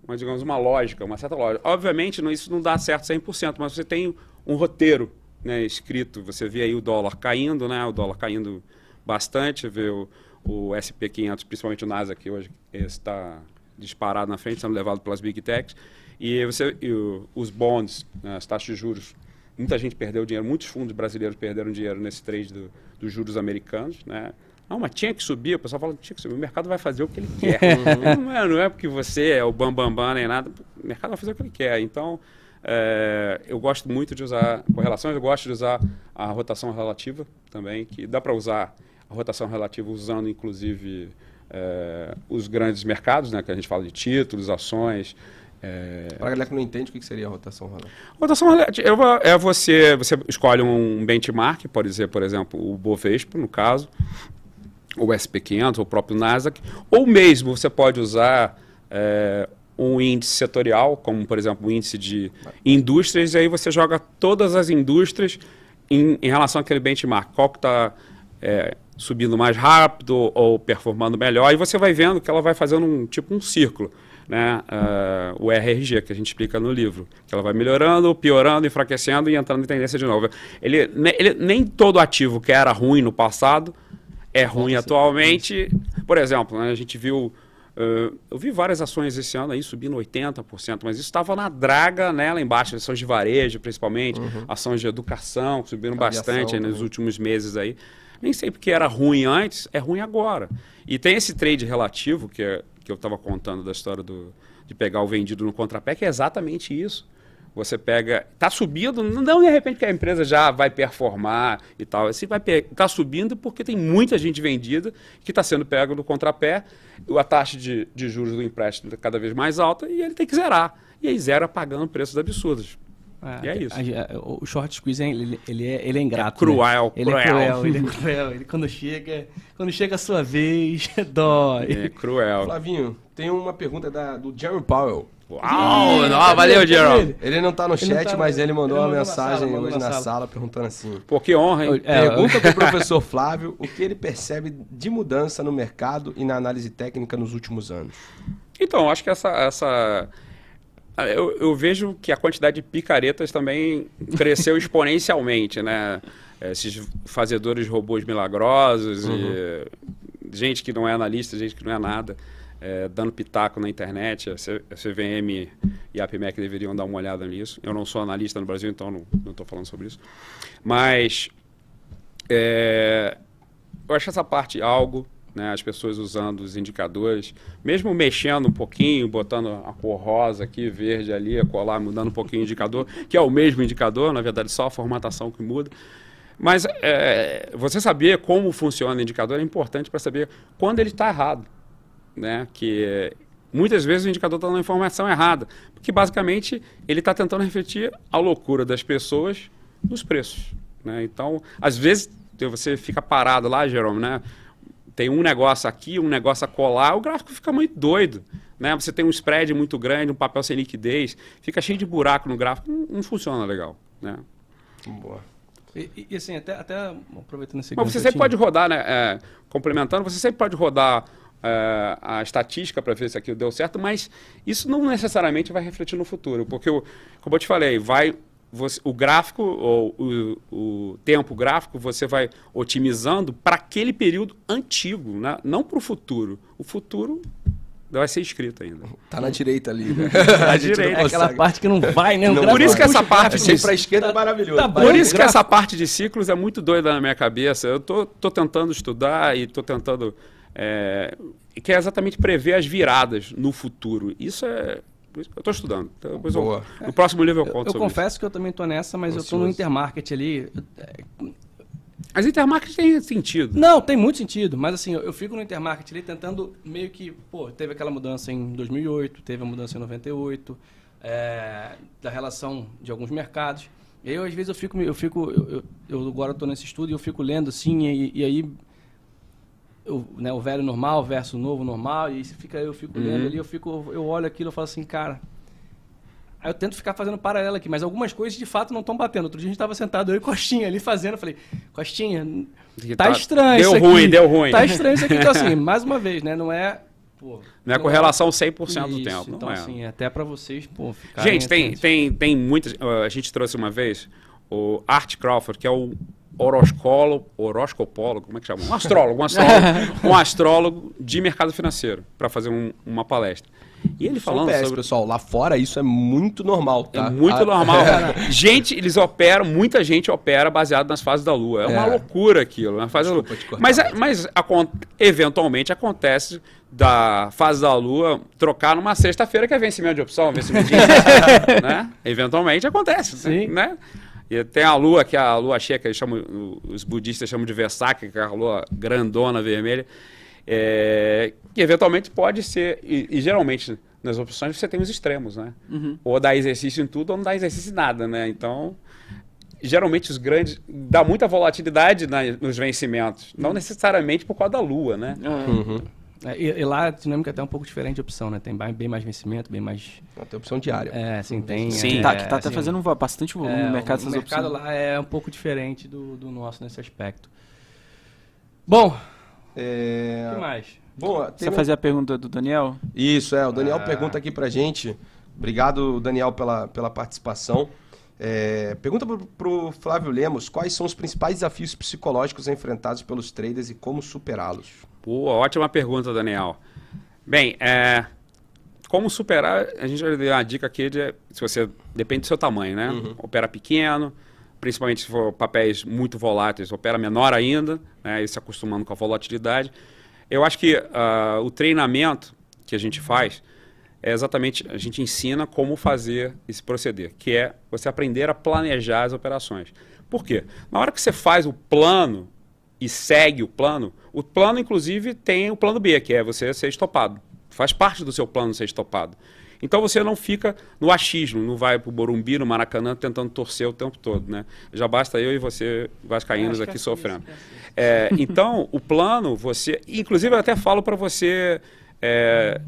uma, digamos, uma lógica, uma certa lógica. Obviamente, não, isso não dá certo 100%, mas você tem um roteiro né, escrito, você vê aí o dólar caindo, né, o dólar caindo bastante, vê o, o SP500, principalmente o Nasdaq, que hoje está disparado na frente, sendo levado pelas Big Techs, e, você, e o, os bonds, né, as taxas de juros, muita gente perdeu dinheiro, muitos fundos brasileiros perderam dinheiro nesse trade do, dos juros americanos, né, não, mas tinha que subir, o pessoal fala, tinha que subir, o mercado vai fazer o que ele (laughs) quer. não, é, não é porque você é o bambambam bam, bam, nem nada, o mercado vai fazer o que ele quer. Então, é, eu gosto muito de usar correlações, eu gosto de usar a rotação relativa também, que dá para usar a rotação relativa usando inclusive é, os grandes mercados, né, que a gente fala de títulos, ações. É... Para a galera que não entende, o que seria a rotação relativa? Rotação relativa é você, você escolhe um benchmark, pode ser, por exemplo, o Bovespa, no caso, o SP500, ou o próprio Nasdaq, ou mesmo você pode usar é, um índice setorial, como por exemplo o índice de indústrias, e aí você joga todas as indústrias em, em relação àquele benchmark, qual que está é, subindo mais rápido ou performando melhor, e você vai vendo que ela vai fazendo um tipo um círculo. Né, uh, o RRG, que a gente explica no livro, que ela vai melhorando, piorando, enfraquecendo e entrando em tendência de novo. Ele, ele, nem todo ativo que era ruim no passado é ruim atualmente. Por exemplo, né, a gente viu Uh, eu vi várias ações esse ano aí subindo 80%, mas isso estava na draga né, lá embaixo, ações de varejo principalmente, uhum. ações de educação, subiram Aviação, bastante nos né? últimos meses aí. Nem sei porque era ruim antes, é ruim agora. E tem esse trade relativo que, é, que eu estava contando da história do, de pegar o vendido no contrapé, que é exatamente isso. Você pega, está subindo, não de repente que a empresa já vai performar e tal. Assim, vai está subindo porque tem muita gente vendida que está sendo pego no contrapé, a taxa de, de juros do empréstimo está cada vez mais alta e ele tem que zerar. E aí zera pagando preços absurdos. É, e é isso. A, a, o short squeeze, ele, ele, é, ele é ingrato. É cruel, né? Ele é cruel, ele é (laughs) cruel. Ele, quando, chega, quando chega a sua vez, (laughs) dói. É cruel. Flavinho, tem uma pergunta da, do Jerry Powell. Uau! Não, valeu, Gerald. Ele não tá no chat, tá, mas ele mandou ele uma mensagem sala, hoje na, na sala. sala. perguntando assim. Pô, que honra, hein? É, Pergunta pro (laughs) professor Flávio o que ele percebe de mudança no mercado e na análise técnica nos últimos anos. Então, acho que essa... essa... Eu, eu vejo que a quantidade de picaretas também cresceu (laughs) exponencialmente, né? Esses fazedores de robôs milagrosos uhum. e gente que não é analista, gente que não é nada é, dando pitaco na internet. A, CVM e a APMEC deveriam dar uma olhada nisso. Eu não sou analista no Brasil, então não estou falando sobre isso. Mas é, eu acho essa parte algo, né, as pessoas usando os indicadores, mesmo mexendo um pouquinho, botando a cor rosa aqui, verde ali, colar, mudando um pouquinho o indicador, que é o mesmo indicador, na verdade só a formatação que muda. Mas é, você saber como funciona o indicador é importante para saber quando ele está errado né? Que muitas vezes o indicador está dando informação errada, porque basicamente ele está tentando refletir a loucura das pessoas nos preços. Né? Então, às vezes você fica parado lá, Jerome, né? Tem um negócio aqui, um negócio a colar, o gráfico fica muito doido. Né? Você tem um spread muito grande, um papel sem liquidez, fica cheio de buraco no gráfico, não, não funciona legal. Né? Boa. E, e, assim, até, até aproveitando esse Mas você sempre pode rodar, né? É, complementando, você sempre pode rodar uh, a estatística para ver se aquilo deu certo, mas isso não necessariamente vai refletir no futuro, porque, como eu te falei, vai você, o gráfico, ou o, o, tempo gráfico, você vai otimizando para aquele período antigo, né? não para o futuro. O futuro vai ser escrito ainda. Tá na direita ali, né? (laughs) na direita. É aquela parte que não vai, né? Não, por isso que essa parte de... para a esquerda é maravilhoso. Tá, por isso que essa parte de ciclos é muito doida na minha cabeça. Eu tô, tô tentando estudar e tô tentando é, que é exatamente prever as viradas no futuro. Isso é. Eu estou estudando. Então, depois eu, no próximo livro eu conto Eu, eu confesso isso. que eu também estou nessa, mas eu estou no intermarket ali. As intermarket tem sentido. Não, tem muito sentido. Mas assim, eu, eu, fico no intermarket ali tentando meio que... Pô, teve aquela mudança em 2008, teve a mudança em 98, é, da relação de alguns mercados. Eu, às vezes, eu fico. Eu, fico eu, eu, eu agora estou nesse estudo e eu fico lendo assim, e, e aí. Eu, né, o velho normal versus o novo normal, e você fica, eu fico lendo Uhum. ali, eu fico, eu olho aquilo e falo assim, cara. Aí eu tento ficar fazendo paralelo aqui, mas algumas coisas de fato não estão batendo. Outro dia a gente estava sentado eu e Costinha ali fazendo, eu falei, Costinha, Que tá, estranho Deu isso aqui. ruim, deu ruim. Tá estranho isso aqui. Então, assim, (laughs) mais uma vez, né? Não é. Pô, Não é correlação 100% do isso, tempo. Não Então, é. assim, até pra vocês, pô, Gente, tem, atentos. tem, tem muitas. A gente trouxe uma vez o Art Crawford, que é o horoscólogo, horoscopólogo, como é que chama? Um astrólogo, um astrólogo, (laughs) um astrólogo de mercado financeiro, para fazer um- uma palestra. E ele um falando PS, sobre. pessoal, lá fora isso é muito normal, tá? É muito Ah, normal. (laughs) Gente, eles operam, muita gente opera baseado nas fases da Lua. É uma É. loucura aquilo. Na fase da Lua. Desculpa te cortar, Mas, mas- mas acon- eventualmente acontece da fase da Lua trocar numa sexta-feira que é vencimento de opção, vencimento de (laughs) né? Eventualmente acontece, Sim. né? E tem a lua, que é a lua cheia, que eles chamam, os budistas chamam de Vesak, que é a lua grandona vermelha, é, que eventualmente pode ser, e, e geralmente nas opções você tem os extremos, né? Uhum. Ou dá exercício em tudo ou não dá exercício em nada, né? Então, geralmente os grandes, dá muita volatilidade na- nos vencimentos, não necessariamente por causa da lua, né? Ah, Uhum. É, e, e lá a dinâmica é até um pouco diferente de opção, né? Tem bem, mais vencimento, bem mais. Tem opção diária. É, assim, tem. Sim. é, tá, que tá até assim, fazendo um bastante volume é, no mercado o dessas mercado opções. lá é um pouco diferente do, do nosso nesse aspecto. Bom, o É... que mais? Bom, Você vai fazer a pergunta do Daniel? Isso, é. O Daniel Ah. pergunta aqui pra gente. Obrigado, Daniel, pela, pela participação. É, pergunta pro, pro Flávio Lemos quais são os principais desafios psicológicos enfrentados pelos traders e como superá-los. Pô, ótima pergunta, Daniel. Bem, é, como superar, a gente vai dar uma dica aqui de, se você, depende do seu tamanho, né? Opera pequeno, principalmente se for papéis muito voláteis, opera menor ainda, né? E se acostumando com a volatilidade. Eu acho que ah, o treinamento que a gente faz é exatamente, a gente ensina como fazer esse proceder, que é você aprender a planejar as operações. Por quê? Na hora que você faz o plano e segue o plano, o plano, inclusive, tem o plano B, que é você ser estopado. Faz parte do seu plano ser estopado. Então você não fica no achismo, não vai pro Borumbi, no Maracanã, tentando torcer o tempo todo, né? Já basta eu e você, vascaínos, aqui é assim, sofrendo. É, então, o plano, você. Inclusive, eu até falo para você. é,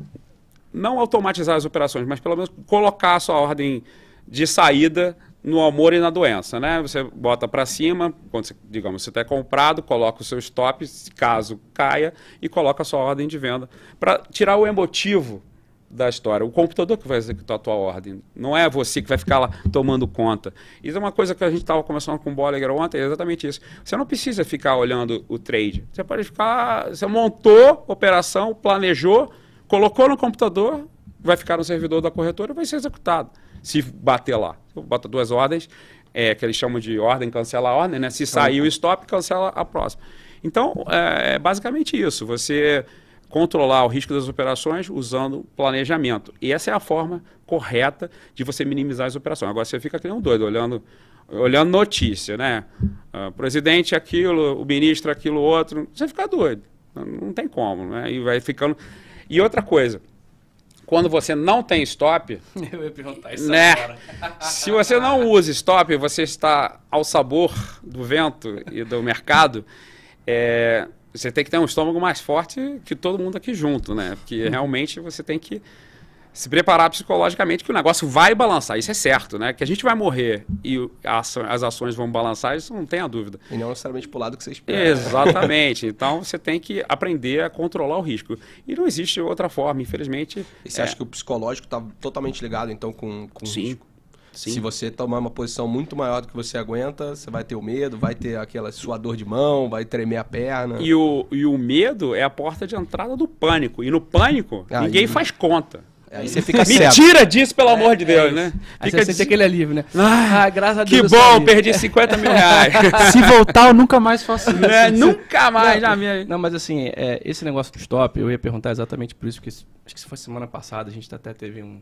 não automatizar as operações, mas pelo menos colocar a sua ordem de saída no amor e na doença, né? Você bota para cima, quando você, digamos, você está comprado, coloca o seu stop, caso caia, e coloca a sua ordem de venda para tirar o emotivo da história. O computador que vai executar a tua ordem. Não é você que vai ficar lá tomando conta. Isso é uma coisa que a gente estava conversando com o Bolliger ontem, é exatamente isso. Você não precisa ficar olhando o trade. Você pode ficar... Você montou operação, planejou, colocou no computador, vai ficar no servidor da corretora e vai ser executado. Se bater lá. Bota duas ordens, é, que eles chamam de ordem, cancela a ordem, né? Se sair o stop, cancela a próxima. Então, é, é basicamente isso. Você controlar o risco das operações usando planejamento. E essa é a forma correta de você minimizar as operações. Agora você fica que nem um doido, olhando, olhando notícia, né? Ah, presidente aquilo, o ministro aquilo, outro. Você fica doido. Não tem como, né? E vai ficando... E outra coisa, quando você não tem stop, (laughs) Eu ia perguntar isso né? agora. Se você não usa stop, você está ao sabor do vento e do mercado, é, você tem que ter um estômago mais forte que todo mundo aqui junto, né? Porque realmente você tem que se preparar psicologicamente que o negócio vai balançar, isso é certo, né? Que a gente vai morrer e o- as ações vão balançar, isso não tem a dúvida. E não necessariamente pro lado que você espera. Exatamente. Então você tem que aprender a controlar o risco. E não existe outra forma, infelizmente. E você é, acha que o psicológico está totalmente ligado, então, com, com o Sim. risco? Sim. Se você tomar uma posição muito maior do que você aguenta, você vai ter o medo, vai ter aquela suador de mão, vai tremer a perna. E o, e o medo é a porta de entrada do pânico. E no pânico, Ah, ninguém e- faz conta. Aí você fica Me cego. tira disso, pelo amor de Deus, É né? Aí Fica você sente des- aquele alívio, né? Ah, Ah, graças a Que Deus. eu bom, perdi 50 mil reais. (laughs) Se voltar, eu nunca mais faço isso. É, nunca mais não, na minha... Não, mas assim, é, esse negócio do stop, eu ia perguntar exatamente por isso, porque acho que se foi semana passada, a gente até teve um,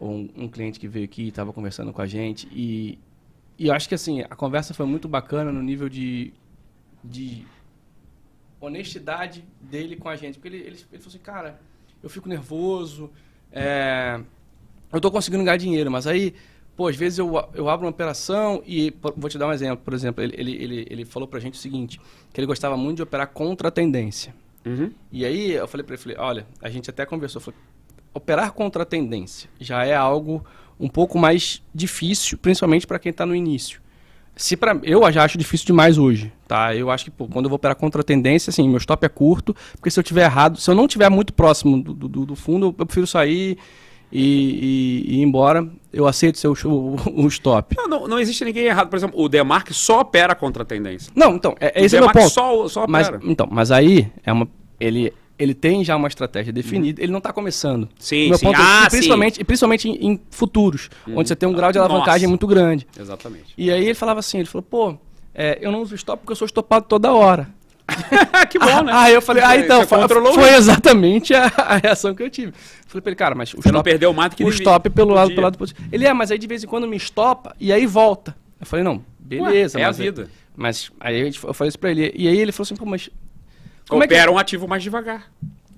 um, um cliente que veio aqui e estava conversando com a gente, e, e eu acho que assim, a conversa foi muito bacana no nível de, de honestidade dele com a gente, porque ele, ele, ele falou assim, cara, eu fico nervoso, é, eu tô conseguindo ganhar dinheiro, mas aí pô, às vezes eu, eu abro uma operação e, vou te dar um exemplo, por exemplo, ele, ele, ele, ele falou pra gente o seguinte, que ele gostava muito de operar contra a tendência. Uhum. E aí eu falei pra ele, falei, olha, a gente até conversou, falei, operar contra a tendência já é algo um pouco mais difícil, principalmente para quem está no início. Se pra, eu já acho difícil demais hoje, tá? Eu acho que pô, quando eu vou operar contra a tendência, assim, meu stop é curto, porque se eu tiver errado, se eu não tiver muito próximo do, do, do fundo, eu prefiro sair e, e, e ir embora. Eu aceito ser o, o, stop. Não, não, não existe ninguém errado. Por exemplo, o Demarque só opera contra a tendência. Não, então, é, O esse é o meu Demarque ponto. Só, só Mas, opera. então, mas aí é uma, ele, ele tem já uma estratégia definida, ele não está começando. Uhum. Sim, sim. ponto é- Ah, e principalmente, e principalmente em, em futuros, onde você tem um grau de alavancagem Nossa. muito grande. sim. Exatamente. E aí ele falava assim, ele falou, pô, é, eu não uso stop porque eu sou estopado toda hora. (laughs) que bom, né? Aí eu falei, ah, então, foi isso. exatamente a, a reação que eu tive. Falei pra ele, cara, mas o Você não stop, perdeu mais do que o stop pelo lado, pelo lado positivo. Ele é, mas aí de vez em quando me estopa e aí volta. Eu falei, não, beleza. Ué, é a mas aí- vida. Mas aí a gente- eu falei isso pra ele. E aí ele falou assim, pô, mas... Como é que... Opera um ativo mais devagar.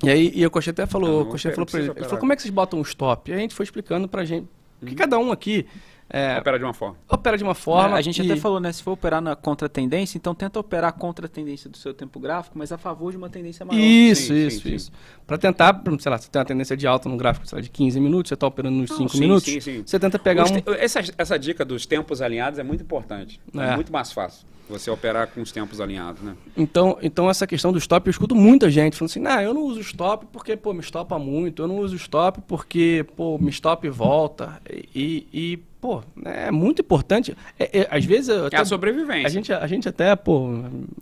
E aí e o Coxinha até falou, Não, o não Coxinha opera, falou pra ele, precisa ele falou, como é que vocês botam um stop? E aí a gente foi explicando pra gente, que cada um aqui é, Opera de uma forma. opera de uma forma... É, a gente e- até falou, né? Se for operar na contra tendência, então tenta operar contra a tendência do seu tempo gráfico, mas a favor de uma tendência maior. Isso, Sim, isso, sim, isso. Pra tentar, sei lá, você tem uma tendência de alta no gráfico sei lá, de 15 minutos, você tá operando nos Não, 5 sim, minutos, sim, sim. você tenta pegar Os um... te- essa, essa dica dos tempos alinhados é muito importante. É. É. muito mais fácil você operar com os tempos alinhados, né? Então, então essa questão do stop, eu escuto muita gente falando assim, não, eu não uso stop porque, pô, me estopa muito, eu não uso stop porque, pô, me stop e volta. E, e, pô, é muito importante. É, é, às vezes... eu É até- a sobrevivência. A gente, a gente até, pô,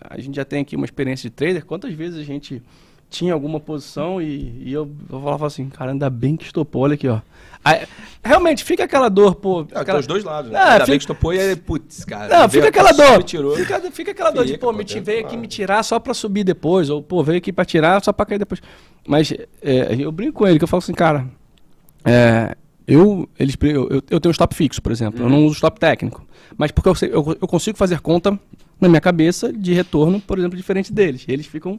a gente já tem aqui uma experiência de trader. Quantas vezes a gente tinha alguma posição e, e eu, eu falava assim, cara, ainda bem que estopou, olha aqui, ó. Aí, realmente, fica aquela dor, pô. Ah, aquela... os dois lados, né? Ah, Ainda fica- bem que estopou e aí, putz, cara. Não, fica aquela dor. Tirou. Fica, fica aquela dor de, Fica, pô, pô, me dentro, veio aqui me tirar só pra subir depois. Ou, pô, veio aqui pra tirar só pra cair depois. Mas é, eu brinco com ele, que eu falo assim, cara, é, eu, eles, eu, eu- eu tenho um stop fixo, por exemplo. Eu não uso stop técnico. Mas porque eu, sei- eu, eu consigo fazer conta na minha cabeça de retorno, por exemplo, diferente deles. Eles ficam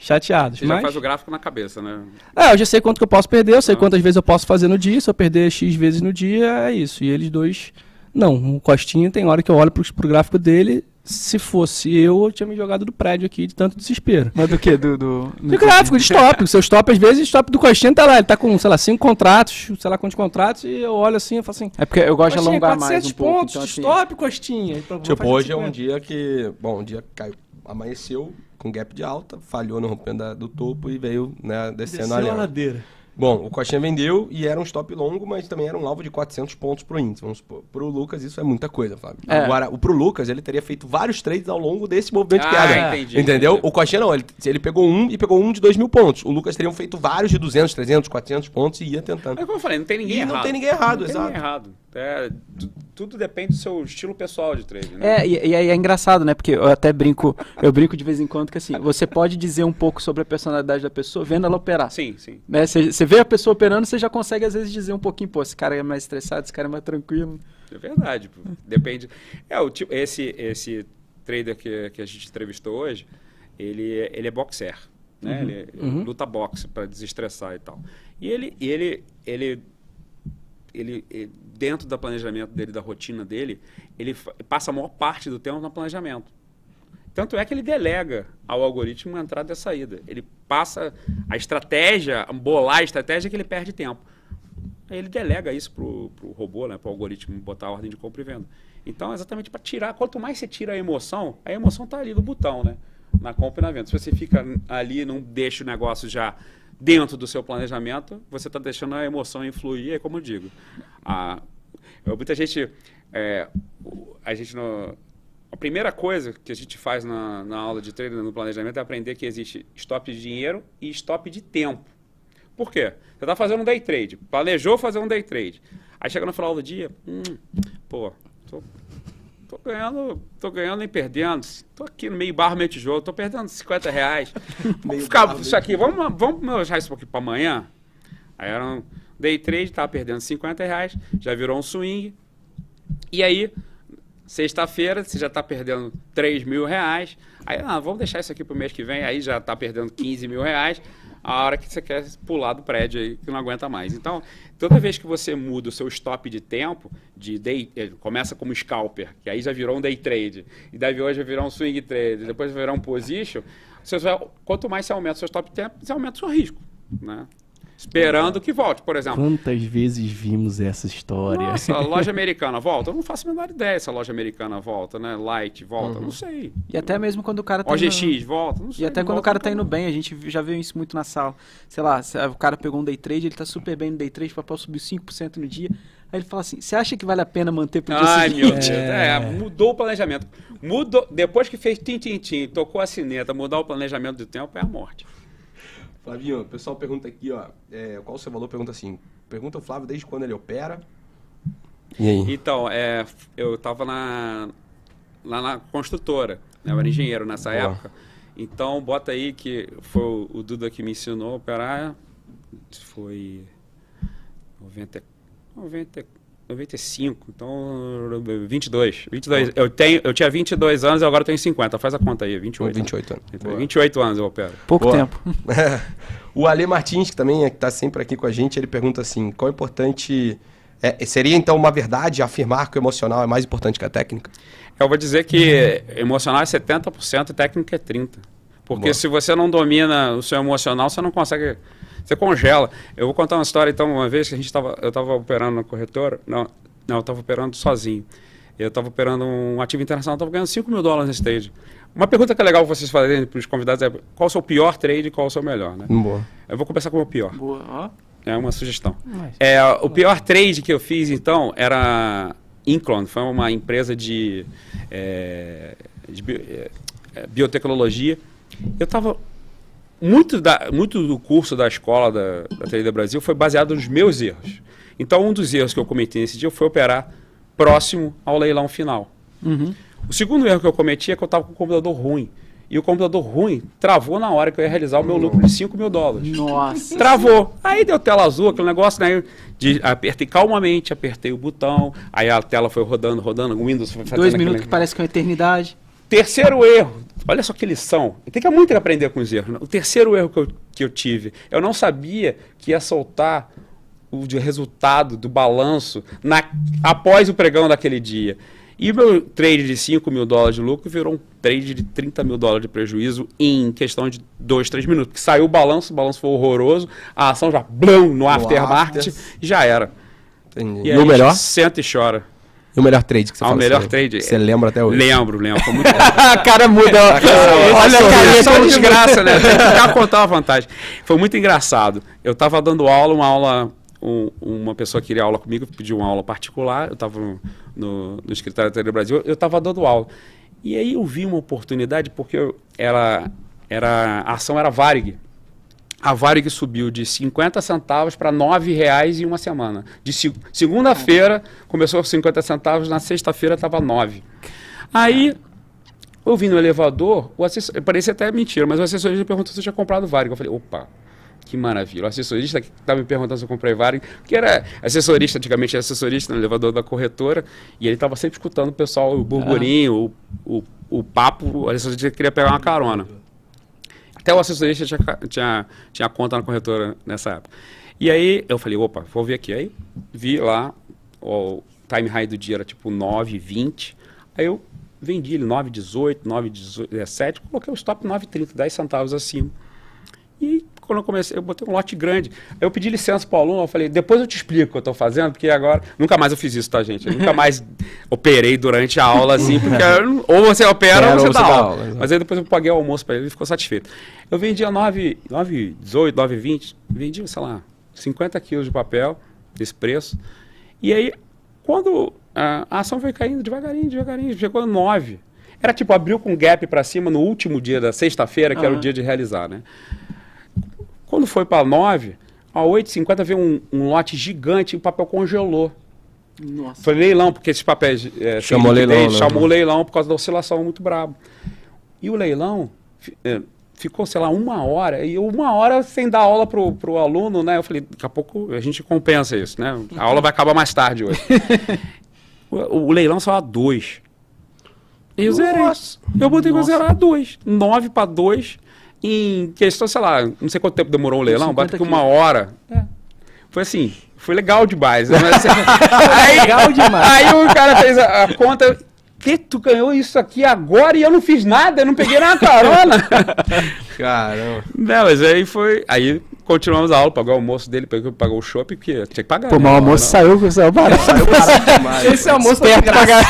chateados. Você já mas, faz o gráfico na cabeça, né? é, eu já sei quanto que eu posso perder, eu sei Ah. quantas vezes eu posso fazer no dia. Se eu perder X vezes no dia, é isso. E eles dois, não. O Costinha tem hora que eu olho pro, pro gráfico dele. Se fosse eu, eu tinha me jogado do prédio aqui de tanto desespero. Mas do que? Do, do, De gráfico, de stop. (laughs) Seu stop, às vezes, o stop do Costinha tá lá. Ele tá com, sei lá, cinco contratos, sei lá quantos contratos, e eu olho assim e falo assim. É porque eu gosto de alongar 400 mais um pouco. pontos Então, de assim, stop, Costinha. Então, Tipo, hoje é um 50. dia que. Bom, um dia caiu, amanheceu com gap de alta, falhou no rompendo da- do topo e veio, né, descendo Desceu a a linha. ladeira. Bom, o Coxinha vendeu e era um stop longo, mas também era um alvo de 400 pontos pro índice, vamos supor. Pro Lucas isso é muita coisa, Fábio. É. Agora, o pro Lucas, ele teria feito vários trades ao longo desse movimento de Ah, queda. entendi, Entendeu? entendi. O Coxinha não, ele, ele pegou um e pegou um de 2 mil pontos. O Lucas teriam feito vários de 200, 300, 400 pontos e ia tentando. Mas como eu falei, não tem ninguém E errado. não tem ninguém errado, não tem exato. ninguém errado. É, tu- tudo depende do seu estilo pessoal de trade, né? É, e, e aí é engraçado, né? Porque eu até brinco, eu brinco de vez em quando que assim, você pode dizer um pouco sobre a personalidade da pessoa vendo ela operar. Sim, sim. Né? Você você vê a pessoa operando, você já consegue às vezes dizer um pouquinho, pô, esse cara é mais estressado, esse cara é mais tranquilo. É verdade. pô. Depende. É, o tipo, esse, esse trader que, que a gente entrevistou hoje, ele, é- ele é boxer. Né? Ele, ele Uhum. luta boxe para desestressar e tal. E ele, ele, ele, ele, ele- dentro do planejamento dele, da rotina dele, ele passa a maior parte do tempo no planejamento. Tanto é que ele delega ao algoritmo a entrada e a saída. Ele passa a estratégia, a bolar a estratégia que ele perde tempo. Ele delega isso pro, pro robô, né, pro algoritmo botar a ordem de compra e venda. Então, é exatamente para tirar, quanto mais você tira a emoção, a emoção tá ali no botão, né, na compra e na venda. Se você fica ali, não deixa o negócio já dentro do seu planejamento, você está deixando a emoção influir, é como eu digo. A, muita gente, é, a gente no, a primeira coisa que a gente faz na, na aula de treino, no planejamento, é aprender que existe stop de dinheiro e stop de tempo. Por quê? Você está fazendo um day trade, planejou fazer um day trade. Aí chega no final do dia, hum, pô, tô, tô ganhando, tô ganhando nem perdendo. Tô aqui no meio barro, meio tijolo, tô perdendo 50 reais. (laughs) Vamos ficar isso aqui, vamos, vamos deixar isso aqui para amanhã? Aí era um day trade, tava perdendo 50 reais, já virou um swing. E aí, sexta-feira, você já está perdendo 3 mil reais. Aí, ah, vamos deixar isso aqui para o mês que vem, aí já está perdendo 15 mil reais. a hora que você quer pular do prédio aí, que não aguenta mais. Então, toda vez que você muda o seu stop de tempo, de day, eh, começa como scalper, que aí já virou um day trade, e daí hoje vai virar um swing trade, depois virar um position, você vai, quanto mais você aumenta o seu stop de tempo, você aumenta o seu risco, né? Esperando que volte, por exemplo. Quantas vezes vimos essa história? Nossa, a loja (laughs) americana volta? Eu não faço a menor ideia se a loja americana volta, né? Light volta, não sei. E até mesmo quando o cara tá OGX indo... volta, não sei. E até quando o cara tá indo bem, a gente já viu isso muito na sala. Sei lá, o cara pegou um day trade, ele tá super bem no day trade, o papel subiu 5% no dia. Aí ele fala assim: você acha que vale a pena manter pro dia Ai, seguinte? meu Deus. É, mudou o planejamento. Mudou, depois que fez tim-tim-tim, tocou a sineta, mudar o planejamento do tempo é a morte. Flavinho, o pessoal pergunta aqui, ó. é, qual o seu valor? Pergunta assim. Pergunta o Flávio desde quando ele opera. E aí? Então, é, eu estava na, lá na construtora, né? eu era engenheiro nessa Boa. época. Então, bota aí que foi o, o Duda que me ensinou a operar, foi 90, 90, 95, então 22. 22. Eu, tenho, eu tinha 22 anos e agora eu tenho 50, faz a conta aí, 28. 28 anos. Então, 28 anos eu opero. Pouco Boa. tempo. (laughs) o Ale Martins, que também está sempre aqui com a gente, ele pergunta assim: qual é importante. é, seria então uma verdade afirmar que o emocional é mais importante que a técnica? Eu vou dizer que emocional é 70% e técnica é 30%. Porque Boa. se você não domina o seu emocional, você não consegue. Você congela. Eu vou contar uma história, então, uma vez que a gente tava, eu estava operando na corretora. Não, não eu estava operando sozinho. Eu estava operando um ativo internacional, estava ganhando 5 mil dólares nesse trade. Uma pergunta que é legal vocês fazerem para os convidados é qual o seu pior trade e qual o seu melhor, né? Boa. Eu vou começar com o meu pior. Boa, ó. É uma sugestão. Mas- É, o pior trade que eu fiz, então, era Inclon. Foi uma empresa de, é, de bi- é, biotecnologia. Eu estava... Muito, da, muito do curso da escola da, da Trader Brasil foi baseado nos meus erros. Então, um dos erros que eu cometi nesse dia foi operar próximo ao leilão final. Uhum. O segundo erro que eu cometi é que eu estava com o computador ruim. E o computador ruim travou na hora que eu ia realizar o meu lucro de 5 mil dólares. Nossa. Travou. Aí deu tela azul, aquele negócio, né? De, apertei calmamente, apertei o botão, aí a tela foi rodando, rodando, o Windows foi fazendo Dois aquele- minutos que parece que é uma eternidade. Terceiro erro, olha só que lição. Tem que muito que aprender com os erros. né? O terceiro erro que eu, que eu tive, eu não sabia que ia soltar o resultado do balanço na, após o pregão daquele dia. E o meu trade de 5 mil dólares de lucro virou um trade de 30 mil dólares de prejuízo em questão de 2, 3 minutos. Porque saiu o balanço, o balanço foi horroroso, a ação já blum, no aftermarket after. e já era. Entendi. E, E, aí o melhor? Senta e chora. E o melhor trade que você Ah, o melhor trade- Você lembra até hoje? Lembro, lembro. Foi muito (laughs) a cara muda. Olha, a cara, é só desgraça, né? (laughs) Tem que ficar contar uma vantagem. Foi muito engraçado. Eu estava dando aula, uma aula, um- uma pessoa queria aula comigo, pediu uma aula particular. Eu estava no, no, no escritório da Brasil, eu estava dando aula. E aí eu vi uma oportunidade, porque eu, era, era, a ação era Varig. A Varig subiu de 50 centavos para R$ 9,00 em uma semana. De se- segunda-feira começou com 50 centavos, na sexta-feira estava 9. Aí eu vim no elevador, o assessor, parecia até mentira, mas o assessorista perguntou se eu tinha comprado Varig. Eu falei, opa, que maravilha. O assessorista que estava me perguntando se eu comprei Varig, que era assessorista, antigamente era assessorista no elevador da corretora, e ele estava sempre escutando o pessoal, o burburinho, o, o, o papo, o assessorista queria pegar uma carona. Até o assessorista tinha, tinha, tinha conta na corretora nessa época. E aí eu falei, opa, vou ver aqui. Aí vi lá, o time high do dia era tipo 9,20. Aí eu vendi ele 9,18, 9,17, coloquei o stop 9,30, 10 centavos acima. E quando eu comecei, eu botei um lote grande. Aí eu pedi licença para o aluno, eu falei, depois eu te explico o que eu estou fazendo, porque agora. Nunca mais eu fiz isso, tá, gente? Eu nunca mais (laughs) operei durante a aula, assim, porque eu ou você opera Era, ou você ou dá você aula. aula. Mas aí depois eu paguei o almoço para ele e ficou satisfeito. Eu vendia 9, 9, 18, 9, 20, vendia, sei lá, 50 quilos de papel desse preço. E aí, quando a ação foi caindo devagarinho, devagarinho, chegou a 9. Era tipo, abriu com gap para cima no último dia da sexta-feira, que era o dia de realizar, né? Quando foi para 9, a 8,50 veio um, um lote gigante e o papel congelou. Nossa. Foi leilão, porque esses papéis é, Chamou liquidez, leilão, né? chamou leilão por causa da oscilação muito brabo. E o leilão é, ficou, sei lá, uma hora, e uma hora sem dar aula pro, pro aluno, né? Eu falei, daqui a pouco a gente compensa isso, né? A aula vai acabar mais tarde hoje. (laughs) o, o leilão só a dois. E eu zerei. Nossa. Eu botei pra Nossa. zerar a dois. Nove para dois. Em questão, sei lá, não sei quanto tempo demorou o leilão, 50 bate que uma hora. É. Foi assim, foi legal demais. né? Mas, (laughs) aí, Legal demais. aí o cara fez a, a conta. Que tu ganhou isso aqui agora e eu não fiz nada, eu não peguei na carona. (laughs) Caramba. não, mas aí foi. Aí continuamos a aula, pagou o almoço dele, pagou, pagou o shopping, porque tinha que pagar. Pô, né? mas o almoço Não, saiu, saiu barato. Saiu barato demais. Esse almoço foi graça. caralho.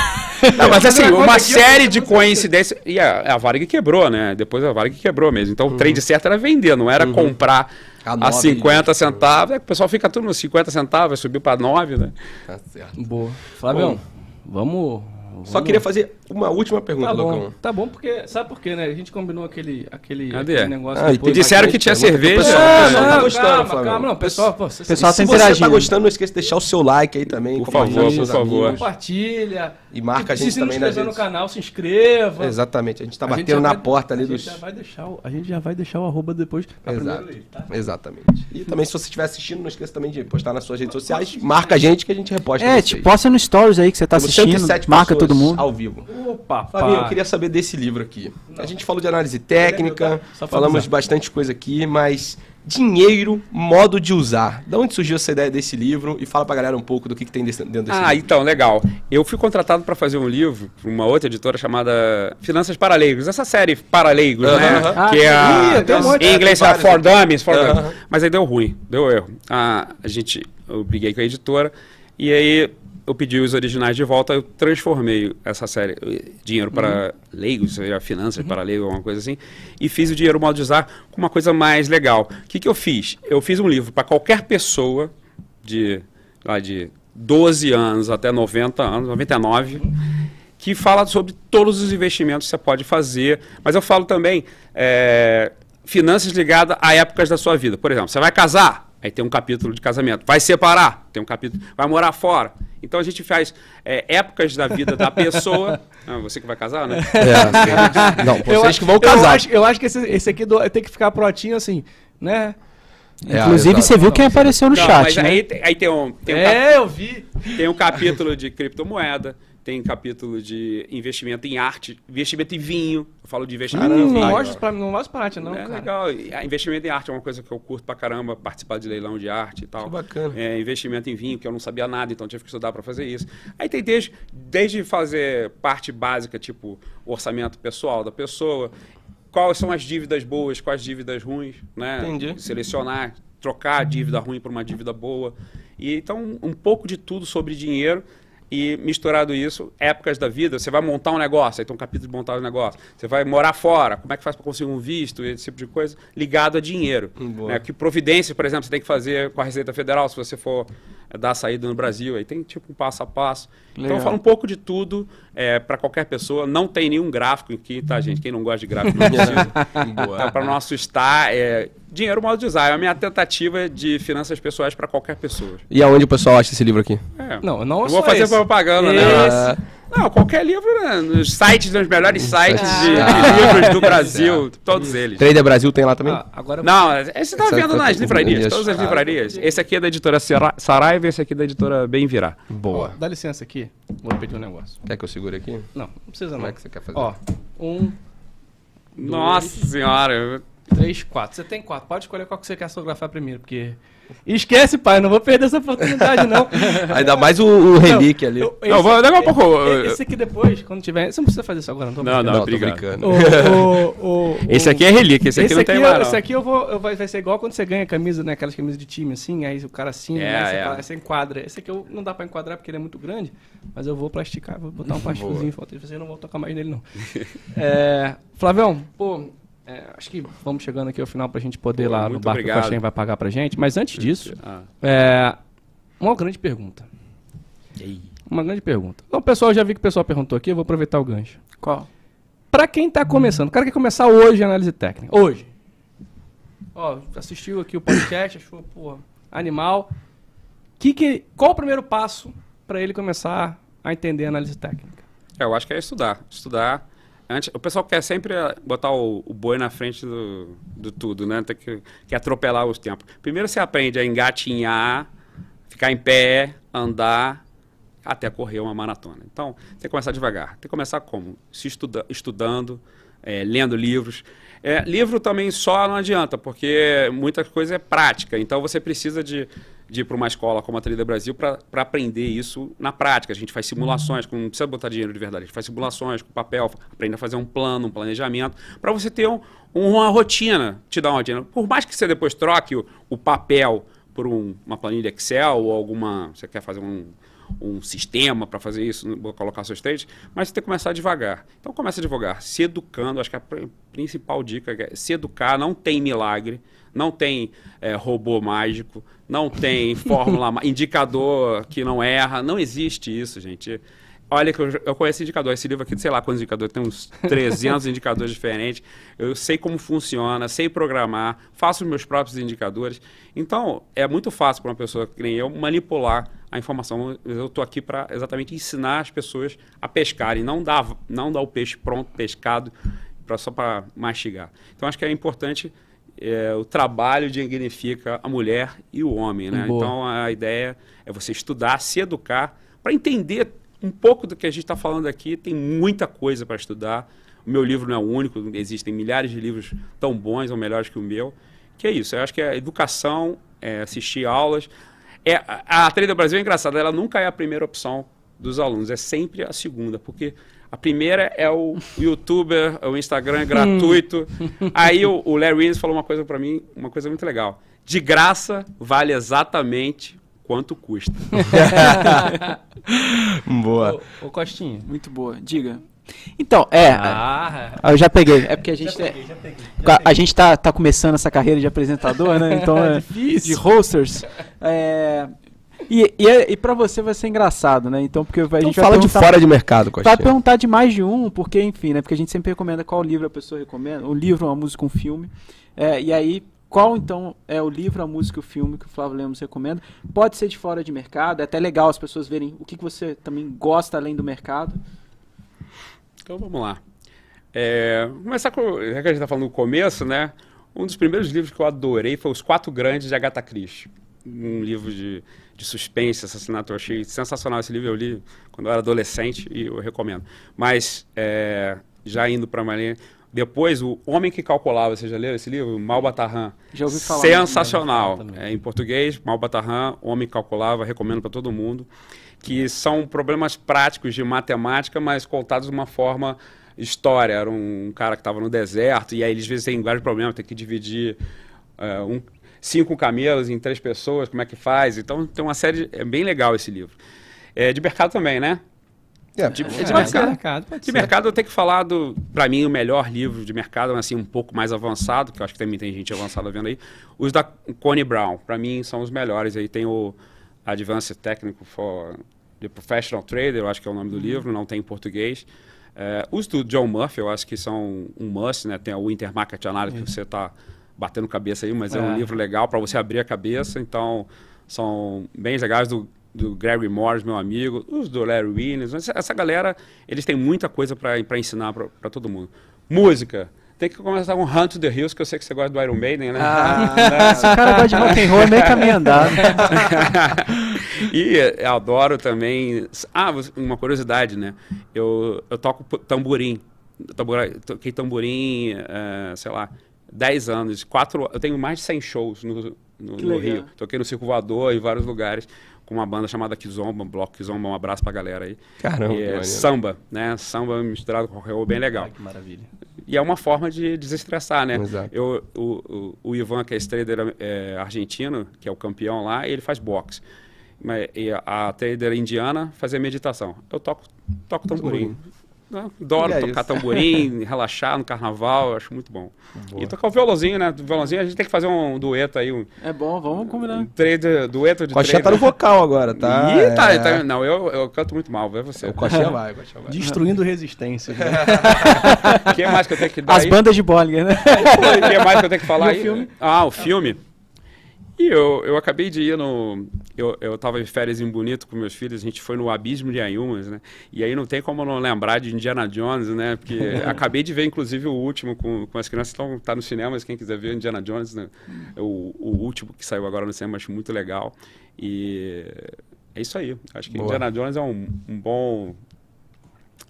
Não, mas assim, Fazendo a conta uma série de coincidências. E a, a Varig quebrou, né? Depois a Varig quebrou mesmo. Então o trade certo era vender, não era comprar A a, nove 50 centavos. É, que o pessoal fica tudo nos 50 centavos, subiu para 9, né? Tá certo. Boa. Flavião, vamos... Só queria fazer uma última pergunta, Tá bom, Lucão. tá bom, porque... Sabe por quê, né? A gente combinou aquele, aquele, Cadê? aquele negócio... Ah, depois. Disseram que tinha pergunta. cerveja. Pessoal- Não, tá gostando, calma, Flávio. calma. Não, pessoal, pô, você- Pessoal Se tá você tá gostando, não esqueça de deixar o seu like aí também. Por compartilha favor, por favor. amigos. compartilha. E marca a se gente se também nas inscrever no canal, se inscreva. Exatamente, a gente tá batendo na vai- porta ali a dos... gente já vai deixar o, a gente já vai deixar o arroba depois. pra Exato. tá? Exatamente. E também, se você estiver assistindo, não esqueça também de postar nas suas redes sociais. Marca a gente que a gente reposta É, tipo, posta no stories aí que você tá assistindo, 107 marca pessoas todo mundo. Ao vivo. Opa, Fabinho, eu queria saber desse livro aqui. A gente falou de análise técnica, falamos avisar. bastante coisa aqui, mas dinheiro, modo de usar. Da onde surgiu essa ideia desse livro? E fala pra galera um pouco do que, que tem dentro desse Ah, livro. então, legal. Eu fui contratado para fazer um livro por uma outra editora chamada Finanças para Leigos. Essa série para Leigos, Aham, né? aham. Que é Ah, a, um em inglês é vários For. Dummies, for Aham. Dummies. Mas aí deu ruim, deu erro. A, a gente, eu briguei com a editora e aí eu pedi os originais de volta, eu transformei essa série, eh, Dinheiro para Leigos, seria Finanças para Leigos, alguma coisa assim, e fiz o Dinheiro Usar com uma coisa mais legal. O que, que eu fiz? Eu fiz um livro para qualquer pessoa de, lá de 12 anos até 90 anos, 99, que fala sobre todos os investimentos que você pode fazer. Mas eu falo também é, finanças ligadas a épocas da sua vida. Por exemplo, você vai casar, aí tem um capítulo de casamento. Vai separar, tem um capítulo. Vai morar fora. Então a gente faz é, épocas da vida da pessoa. (laughs) Ah, você que vai casar, né? É, (laughs) não, vocês acho- que vão Eu casar. acho, eu acho que esse, esse aqui do- tem que ficar protinho assim, né? É, Inclusive, exato. você viu quem apareceu no Não, chat, mas né? aí, tem- aí tem um, tem um cap- é, eu vi. Tem um capítulo de criptomoeda, tem capítulo de investimento em arte, investimento em vinho. Eu falo de investimento Caramba, em vinho. Não mostra pra, não pra arte, não, é cara. legal. Ah, Investimento em arte é uma coisa que eu curto pra caramba, participar de leilão de arte e tal. Que bacana. É, investimento em vinho, que eu não sabia nada, então tive que estudar para fazer isso. Aí tem desde, desde fazer parte básica, tipo orçamento pessoal da pessoa, quais são as dívidas boas, quais dívidas ruins, né? Entendi. Selecionar, trocar a dívida ruim por uma dívida boa. E então um pouco de tudo sobre dinheiro e misturado isso, épocas da vida, você vai montar um negócio, aí tem um capítulo de montar um negócio. Você vai morar fora, como é que faz para conseguir um visto, esse tipo de coisa, ligado a dinheiro. Né? Que providências, por exemplo, você tem que fazer com a Receita Federal, se você for dar saída no Brasil, aí tem tipo um passo a passo. Então Legal. eu falo um pouco de tudo para qualquer pessoa. Não tem nenhum gráfico aqui, tá, gente? Quem não gosta de gráfico não precisa. (laughs) Então, para não assustar, é, dinheiro modo de usar. É a minha tentativa de finanças pessoais para qualquer pessoa. E aonde o pessoal acha esse livro aqui? É. Não, não Eu vou fazer esse. propaganda, né? Esse. Não, qualquer livro, né? Nos sites, nos melhores sites de, de Ah, livros do (laughs) Brasil, todos eles. Trader Brasil tem lá também? Ah, agora Não, esse tá vendo nas livrarias, todas as Ah, livrarias. Esse aqui é da editora Sara- Saraiva, esse aqui é da editora Bem Virá. Boa. dá licença aqui. Vou pedir um negócio. Quer que eu segure aqui? Não, não precisa não. Como é que você quer fazer? Ó, um, Nossa senhora. Três, quatro. Você tem quatro. Pode escolher qual que você quer fotografar primeiro, porque... Esquece, pai, não vou perder essa oportunidade, não. (laughs) Ainda mais o, o relíquia ali. Eu- Não, vou- daqui a pouco eu- Esse aqui depois, quando tiver... Você não precisa fazer isso agora, não tô Não, brincando. não, tô obrigado. brincando. O- o- o- (laughs) Esse aqui é relíquia, esse aqui não tem eu- mais não. Esse aqui eu vou, eu vai, vai ser igual quando você ganha camisa, né? Aquelas camisas de time, assim, aí o cara assina, É, né, você, é. fala- você enquadra. Esse aqui eu, não dá pra enquadrar porque ele é muito grande, mas eu vou plasticar, vou botar um (laughs) plásticozinho em volta. Você não vou tocar mais nele, não. é, Flavião, pô, é, acho que vamos chegando aqui ao final pra gente poder ir Pô, lá no barco que obrigado. o Coxinha vai pagar pra gente. Mas antes disso, Ah. é, uma grande pergunta. Uma grande pergunta. Então, pessoal, já vi que o pessoal perguntou aqui, eu vou aproveitar o gancho. Qual? Pra quem tá começando, o cara quer começar hoje a análise técnica. Hoje. Ó, assistiu aqui o podcast, achou, pô, animal. Que que, qual o primeiro passo pra ele começar a entender a análise técnica? É, eu acho que é estudar. Estudar. Antes, o pessoal quer sempre eh, botar o, o boi na frente do, do tudo, né? Tem que, quer atropelar os tempos. Primeiro você aprende a engatinhar, ficar em pé, andar, até correr uma maratona. Então, tem que começar devagar. Tem que começar como? Se estuda, estudando, é, lendo livros. É, livro também só não adianta, porque muita coisa é prática. Então você precisa de, de ir para uma escola como a Trilha Brasil para aprender isso na prática. A gente faz simulações, com, não precisa botar dinheiro de verdade, a gente faz simulações com papel, aprende a fazer um plano, um planejamento, para você ter um, uma rotina, te dar uma rotina. Por mais que você depois troque o, o papel por um, uma planilha Excel ou alguma. Você quer fazer um, um sistema para fazer isso, colocar seus trades, mas você tem que começar devagar. Então começa devagar, se educando, acho que a principal dica é se educar, não tem milagre, não tem é, robô mágico, não tem (laughs) fórmula, indicador que não erra, não existe isso, gente. Olha que eu, eu conheço indicador. Esse livro aqui, sei lá quantos indicadores, tem uns 300 (laughs) indicadores diferentes. Eu sei como funciona, sei programar, faço os meus próprios indicadores. Então, é muito fácil para uma pessoa que nem eu manipular a informação. Eu estou aqui para exatamente ensinar as pessoas a pescarem, não dar, não dar o peixe pronto, pescado, pra, só para mastigar. Então, acho que é importante é, o trabalho dignifica a mulher e o homem. Né? Então, a ideia é você estudar, se educar, para entender um pouco do que a gente está falando aqui, tem muita coisa para estudar. O meu livro não é o único, existem milhares de livros tão bons ou melhores que o meu. Que é isso, eu acho que a educação, é assistir aulas. É, a, a Trader Brasil é engraçada, ela nunca é a primeira opção dos alunos, é sempre a segunda, porque a primeira é o youtuber, o Instagram é gratuito. (laughs) Aí o, o Larry Williams falou uma coisa para mim, uma coisa muito legal. De graça vale exatamente quanto custa. (laughs) boa. Ô, ô, Costinha. Muito boa. Diga. Então, é. Ah, eu já peguei. É porque a gente. Já peguei, já peguei, já a, a gente tá, tá começando essa carreira de apresentador, né? (laughs) Então é. Difícil. De hosters. É. E, e, e pra você vai ser engraçado, né? Então, porque a então gente fala de fora de mercado, Costinha. Vai perguntar de mais de um, porque, enfim, né? Porque a gente sempre recomenda qual livro a pessoa recomenda. Um livro, uma música, um filme. É, e aí, qual então é o livro, a música, o filme que o Flávio Lemos recomenda? Pode ser de fora de mercado, é até legal as pessoas verem o que, que você também gosta além do mercado. Então vamos lá. É, começar com. Já que a gente está falando no começo, né? Um dos primeiros livros que eu adorei foi Os Quatro Grandes de Agatha Christie. Um livro de, de suspense, assassinato. Eu achei sensacional esse livro. Eu li quando eu era adolescente e eu recomendo. Mas, é, já indo para a Marlene, depois, O Homem que Calculava, você já leu esse livro? Malbatarran. Já ouvi falar. Sensacional. É, em português, Malbatarran, O Homem que Calculava, recomendo para todo mundo. Que são problemas práticos de matemática, mas contados de uma forma história. Era um cara que estava no deserto, e aí eles vezes têm vários problemas, tem que dividir uh, um, cinco camelos em três pessoas, como é que faz? Então tem uma série. É bem legal esse livro. É de mercado também, né? É, de, é, de mercado, mercado de ser. mercado eu tenho que falar do, para mim, o melhor livro de mercado, assim, um pouco mais avançado, que eu acho que também tem gente avançada vendo aí. Os da Connie Brown, para mim, são os melhores. Aí tem o Advanced Technical for the Professional Trader, eu acho que é o nome do uhum. livro, não tem em português. É, os do John Murphy, eu acho que são um must, né? Tem o Intermarket Analysis, uhum. que você está batendo cabeça aí, mas é, é um livro legal para você abrir a cabeça, então são bem legais do do Gary Morris, meu amigo, os do Larry Williams. Essa, essa galera, eles têm muita coisa para ensinar para todo mundo. Música. Tem que começar com Hunt to the Hills, que eu sei que você gosta do Iron Maiden, né? Ah, (laughs) se o cara gosta de rock and roll, é meio caminho andado. (laughs) e eu adoro também... Ah, uma curiosidade, né? Eu, eu toco tamborim. Toquei tamborim, uh, sei lá, 10 anos. Quatro, eu tenho mais de 100 shows no, no, no Rio. Toquei no Circo Voador, em vários lugares com uma banda chamada Kizomba, Bloco Kizomba, um abraço pra galera aí. Caramba, e é samba, né? Samba misturado com rock bem legal. Ai, que maravilha. E é uma forma de desestressar, né? Exato. Eu, o, o, o Ivan, que é trader é, argentino, que é o campeão lá, ele faz boxe. Mas, e a trader indiana fazia meditação. Eu toco, toco tamborim. Adoro é tocar isso. tamborim, (laughs) relaxar no carnaval, acho muito bom. Boa. E tocar o violãozinho, né? O violãozinho a gente tem que fazer um dueto aí. Um, é bom, vamos combinar. Um trade, dueto de Coxinha tá no vocal agora, tá? Ih, tá, é... tá, Não, eu, eu canto muito mal, vê você. O Coxinha vai, o (laughs) Coxinha vai. Destruindo resistência. O (laughs) que mais que eu tenho que dar As aí? bandas de Bollinger, né? O que mais que eu tenho que falar e aí? O filme? Ah, o filme. E eu, eu acabei de ir no. Eu, eu tava em férias em Bonito com meus filhos, a gente foi no Abismo de Ayumas, né? E aí não tem como não lembrar de Indiana Jones, né? Porque (laughs) acabei de ver, inclusive, o último com, com as crianças, então tá no cinema, mas quem quiser ver Indiana Jones, né? o, o último que saiu agora no cinema, acho muito legal. E é isso aí. Acho que Boa. Indiana Jones é um, um bom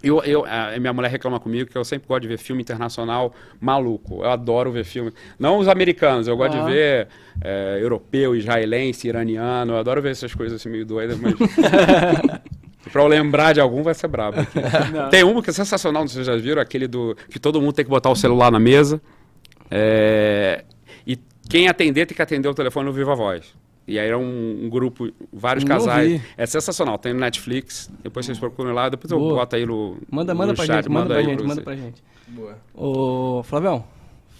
Eu, eu, minha mulher reclama comigo que eu sempre gosto de ver filme internacional maluco. Eu adoro ver filme. Não os americanos, eu gosto Ah. de ver é, europeu, israelense, iraniano. Eu adoro ver essas coisas assim meio doidas, mas. (laughs) pra eu lembrar de algum vai ser brabo. (laughs) Tem um que é sensacional, não sei se vocês já viram, aquele do. que todo mundo tem que botar o celular na mesa. é, e quem atender tem que atender o telefone no Viva Voz. E aí é um, um grupo, vários Não casais. vi. É sensacional, tem no Netflix. Depois vocês procuram lá, depois eu Boa. boto aí no. Manda, no manda pra chat, gente, manda pra aí gente, pra manda pra gente. Boa. Ô, Flavião,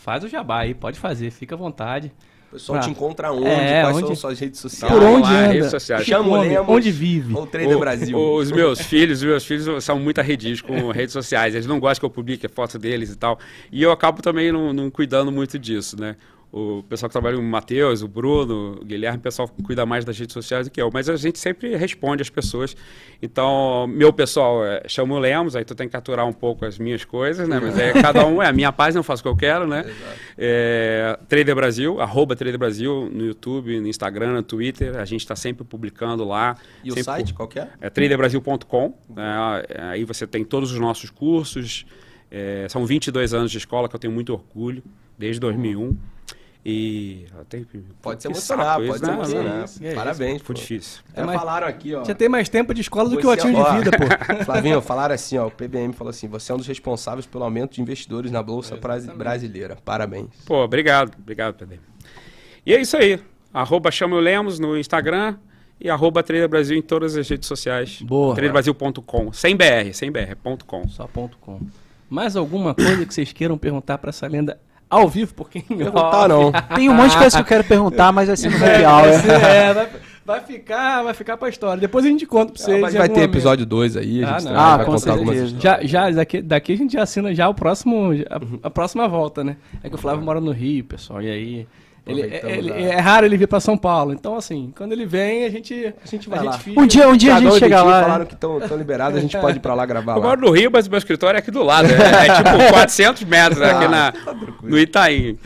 faz o jabá aí, pode fazer, fica à vontade. O pessoal Pra- te encontra onde? É, Quais onde- são suas redes sociais? Por Tá, onde lá, anda? sociais. Chico Chama o Homem, Lemos. onde vive? Ou Trader O- Brasil? Os meus filhos, os meus filhos são muito arredios com (laughs) redes sociais. Eles não gostam que eu publique a foto deles e tal. E eu acabo também não, não cuidando muito disso, né? O pessoal que trabalha, o Matheus, o Bruno, o Guilherme, o pessoal cuida mais das redes sociais do que eu. Mas a gente sempre responde às pessoas. Então, meu pessoal é, chama o Lemos, aí tu tem que aturar um pouco as minhas coisas, né? Mas é (laughs) cada um, é a minha página, eu faço o que eu quero, né? É, Trader Brasil, arroba Trader Brasil no YouTube, no Instagram, no Twitter. A gente está sempre publicando lá. E o sempre site, qual que é? é traderbrasil.com. né? aí você tem todos os nossos cursos. É, são 22 anos de escola que eu tenho muito orgulho, desde 2001. E. eu tenho- Pode se emocionar, pode se né? emocionar. isso, que isso. Parabéns, Foi difícil. É, mais- falaram aqui, ó. Já tem mais tempo de escola do que o Você- Atinho ó, de vida, pô. (laughs) Flavinho, falaram assim, ó, o PBM falou assim, você é um dos responsáveis pelo aumento de investidores na Bolsa Brasi- Brasileira. Parabéns. Pô, obrigado, obrigado, Pedro. E é isso aí. Arroba Chama o Lemos no Instagram e arroba Trader Brasil em todas as redes sociais. Boa. Traderbrasil.com. Sem BR, sem BR, é ponto .com. Só ponto com. Mais alguma coisa que vocês queiram perguntar pra essa lenda ao vivo? Porque Perguntar não. (laughs) Tem um monte de coisa que eu quero perguntar, mas vai ser no happy É, hour. ser- é, vai, (laughs) vai ficar, vai ficar pra história. Depois a gente conta pra vocês. Mas em vai ter momento. episódio 2 aí, a Ah, gente não. vai, Ah, vai contar algumas certeza. Já, já daqui, daqui a gente já assina já o próximo, a, a próxima volta, né? É que o Flávio mora no Rio, pessoal, e aí ele, Aproveitamos ele- da- é raro ele vir pra São Paulo. Então assim, quando ele vem, a gente A gente vai a lá. gente fica- Um dia, um dia a gente chega lá. falaram né? que estão liberados, a gente pode ir pra lá gravar Eu lá. moro no Rio, mas o meu escritório é aqui do lado. É, é tipo (laughs) 400 metros aqui na, no Itaim.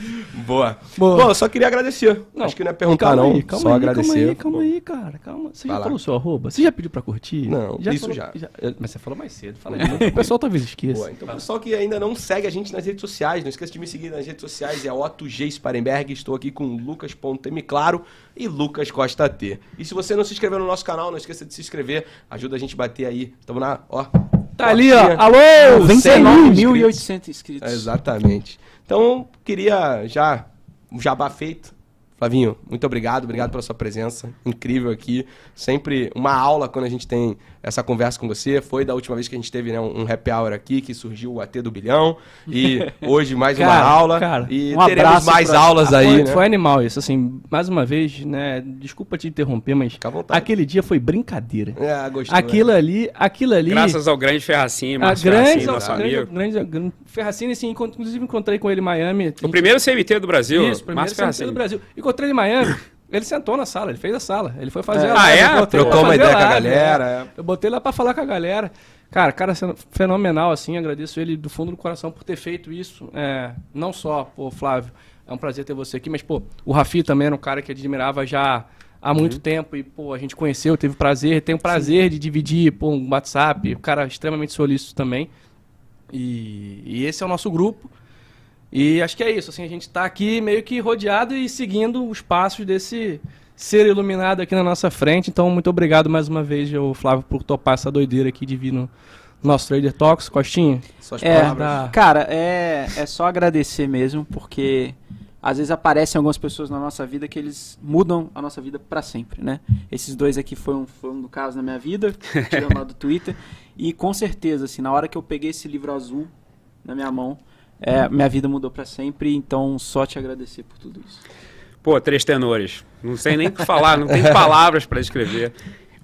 Boa. Boa. Bom, eu só queria agradecer. Não, Acho que não é perguntar, calma não. aí, calma só aí, agradecer. Calma aí, calma aí, cara. Calma. Você Vai já lá. falou seu arroba? Você já pediu pra curtir? Não, isso falou- já. Mas você falou mais cedo. Fala novo. (laughs) O pessoal talvez esqueça. Boa, então, pessoal que ainda não segue a gente nas redes sociais, não esqueça de me seguir nas redes sociais, é Otto G. Sparenberg, estou aqui com Lucas.m Claro e Lucas Costa T. E se você não se inscreveu no nosso canal, não esqueça de se inscrever, ajuda a gente a bater aí. Tamo na, ó. Tá ali, ó. Alô! 100 mil inscritos. 99.800 inscritos. Exatamente. Então, queria já um jabá feito. Flavinho, muito obrigado, obrigado pela sua presença. Incrível aqui. Sempre uma aula quando a gente tem essa conversa com você. Foi da última vez que a gente teve né, um happy hour aqui, que surgiu o AT do bilhão. E (laughs) hoje mais uma Cara, aula. cara, e um teremos mais pra- aulas Ah, aí, foi, né? foi animal isso, assim, mais uma vez, né? Desculpa te interromper, mas aquele dia foi brincadeira. É, gostou, Aquilo ali, aquilo ali. Graças ao grande Ferracini, a Márcio grande, Ferracini, nosso grande, amigo. grande, grande Ferracini, assim, inclusive encontrei com ele em Miami. O primeiro CMT do Brasil, Isso, primeiro Márcio CMT Ferracini. do Brasil. Encontrei ele em Miami. Ele sentou na sala, ele fez a sala. Ele foi fazer É. a Ah, é? Trocou uma ideia com a galera, é. é. Eu botei lá pra falar com a galera. Cara, cara sendo fenomenal, assim. Agradeço ele do fundo do coração por ter feito isso. É, não só, pô, Flávio, é um prazer ter você aqui, mas, pô, o Rafi também era um cara que admirava já há muito tempo e, pô, a gente conheceu, teve prazer, tem o prazer de dividir, pô, um WhatsApp, um cara extremamente solícito também. E, e esse é o nosso grupo. E acho que é isso, assim, a gente tá aqui meio que rodeado e seguindo os passos desse ser iluminado aqui na nossa frente. Então, muito obrigado mais uma vez, o Flávio, por topar essa doideira aqui de vir no nosso Trader Talks. Costinha, Suas É, palavras. Cara, é, é só agradecer mesmo, porque às vezes aparecem algumas pessoas na nossa vida que eles mudam a nossa vida pra sempre, né? Esses dois aqui foram, foram no caso na minha vida, (laughs) tirando lá do Twitter, e com certeza, assim, na hora que eu peguei esse livro azul na minha mão, é, minha vida mudou pra sempre, então só te agradecer por tudo isso. Pô, três tenores. Não sei nem o que falar, não tem palavras para descrever.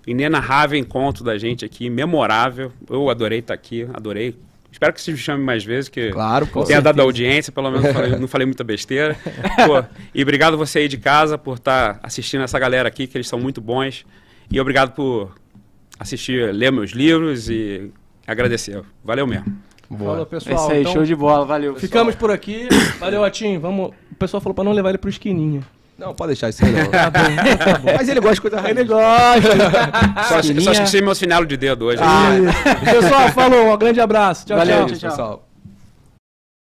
Inenarrável encontro da gente aqui, memorável. Eu adorei estar aqui, adorei. Espero que se me chame mais vezes, que Claro, tenha dado certeza. audiência, pelo menos não falei, não falei muita besteira. Pô, e obrigado você aí de casa por estar assistindo essa galera aqui, que eles são muito bons. E obrigado por assistir, ler meus livros e agradecer. Valeu mesmo. Falou, É pessoal. isso aí, então, show de bola, valeu. Ficamos por aqui. Valeu, Atinho. Vamos... O pessoal falou pra não levar ele pro esquininha. Não, pode deixar isso aí não. (laughs) Tá bom, então tá bom. Mas ele gosta de coisa raiz. Ele gosta. (laughs) Só, só esqueci meu sinal de dedo hoje. Ah, pessoal, falou. Um grande abraço. Tchau, Valeu, tchau. tchau, tchau. pessoal.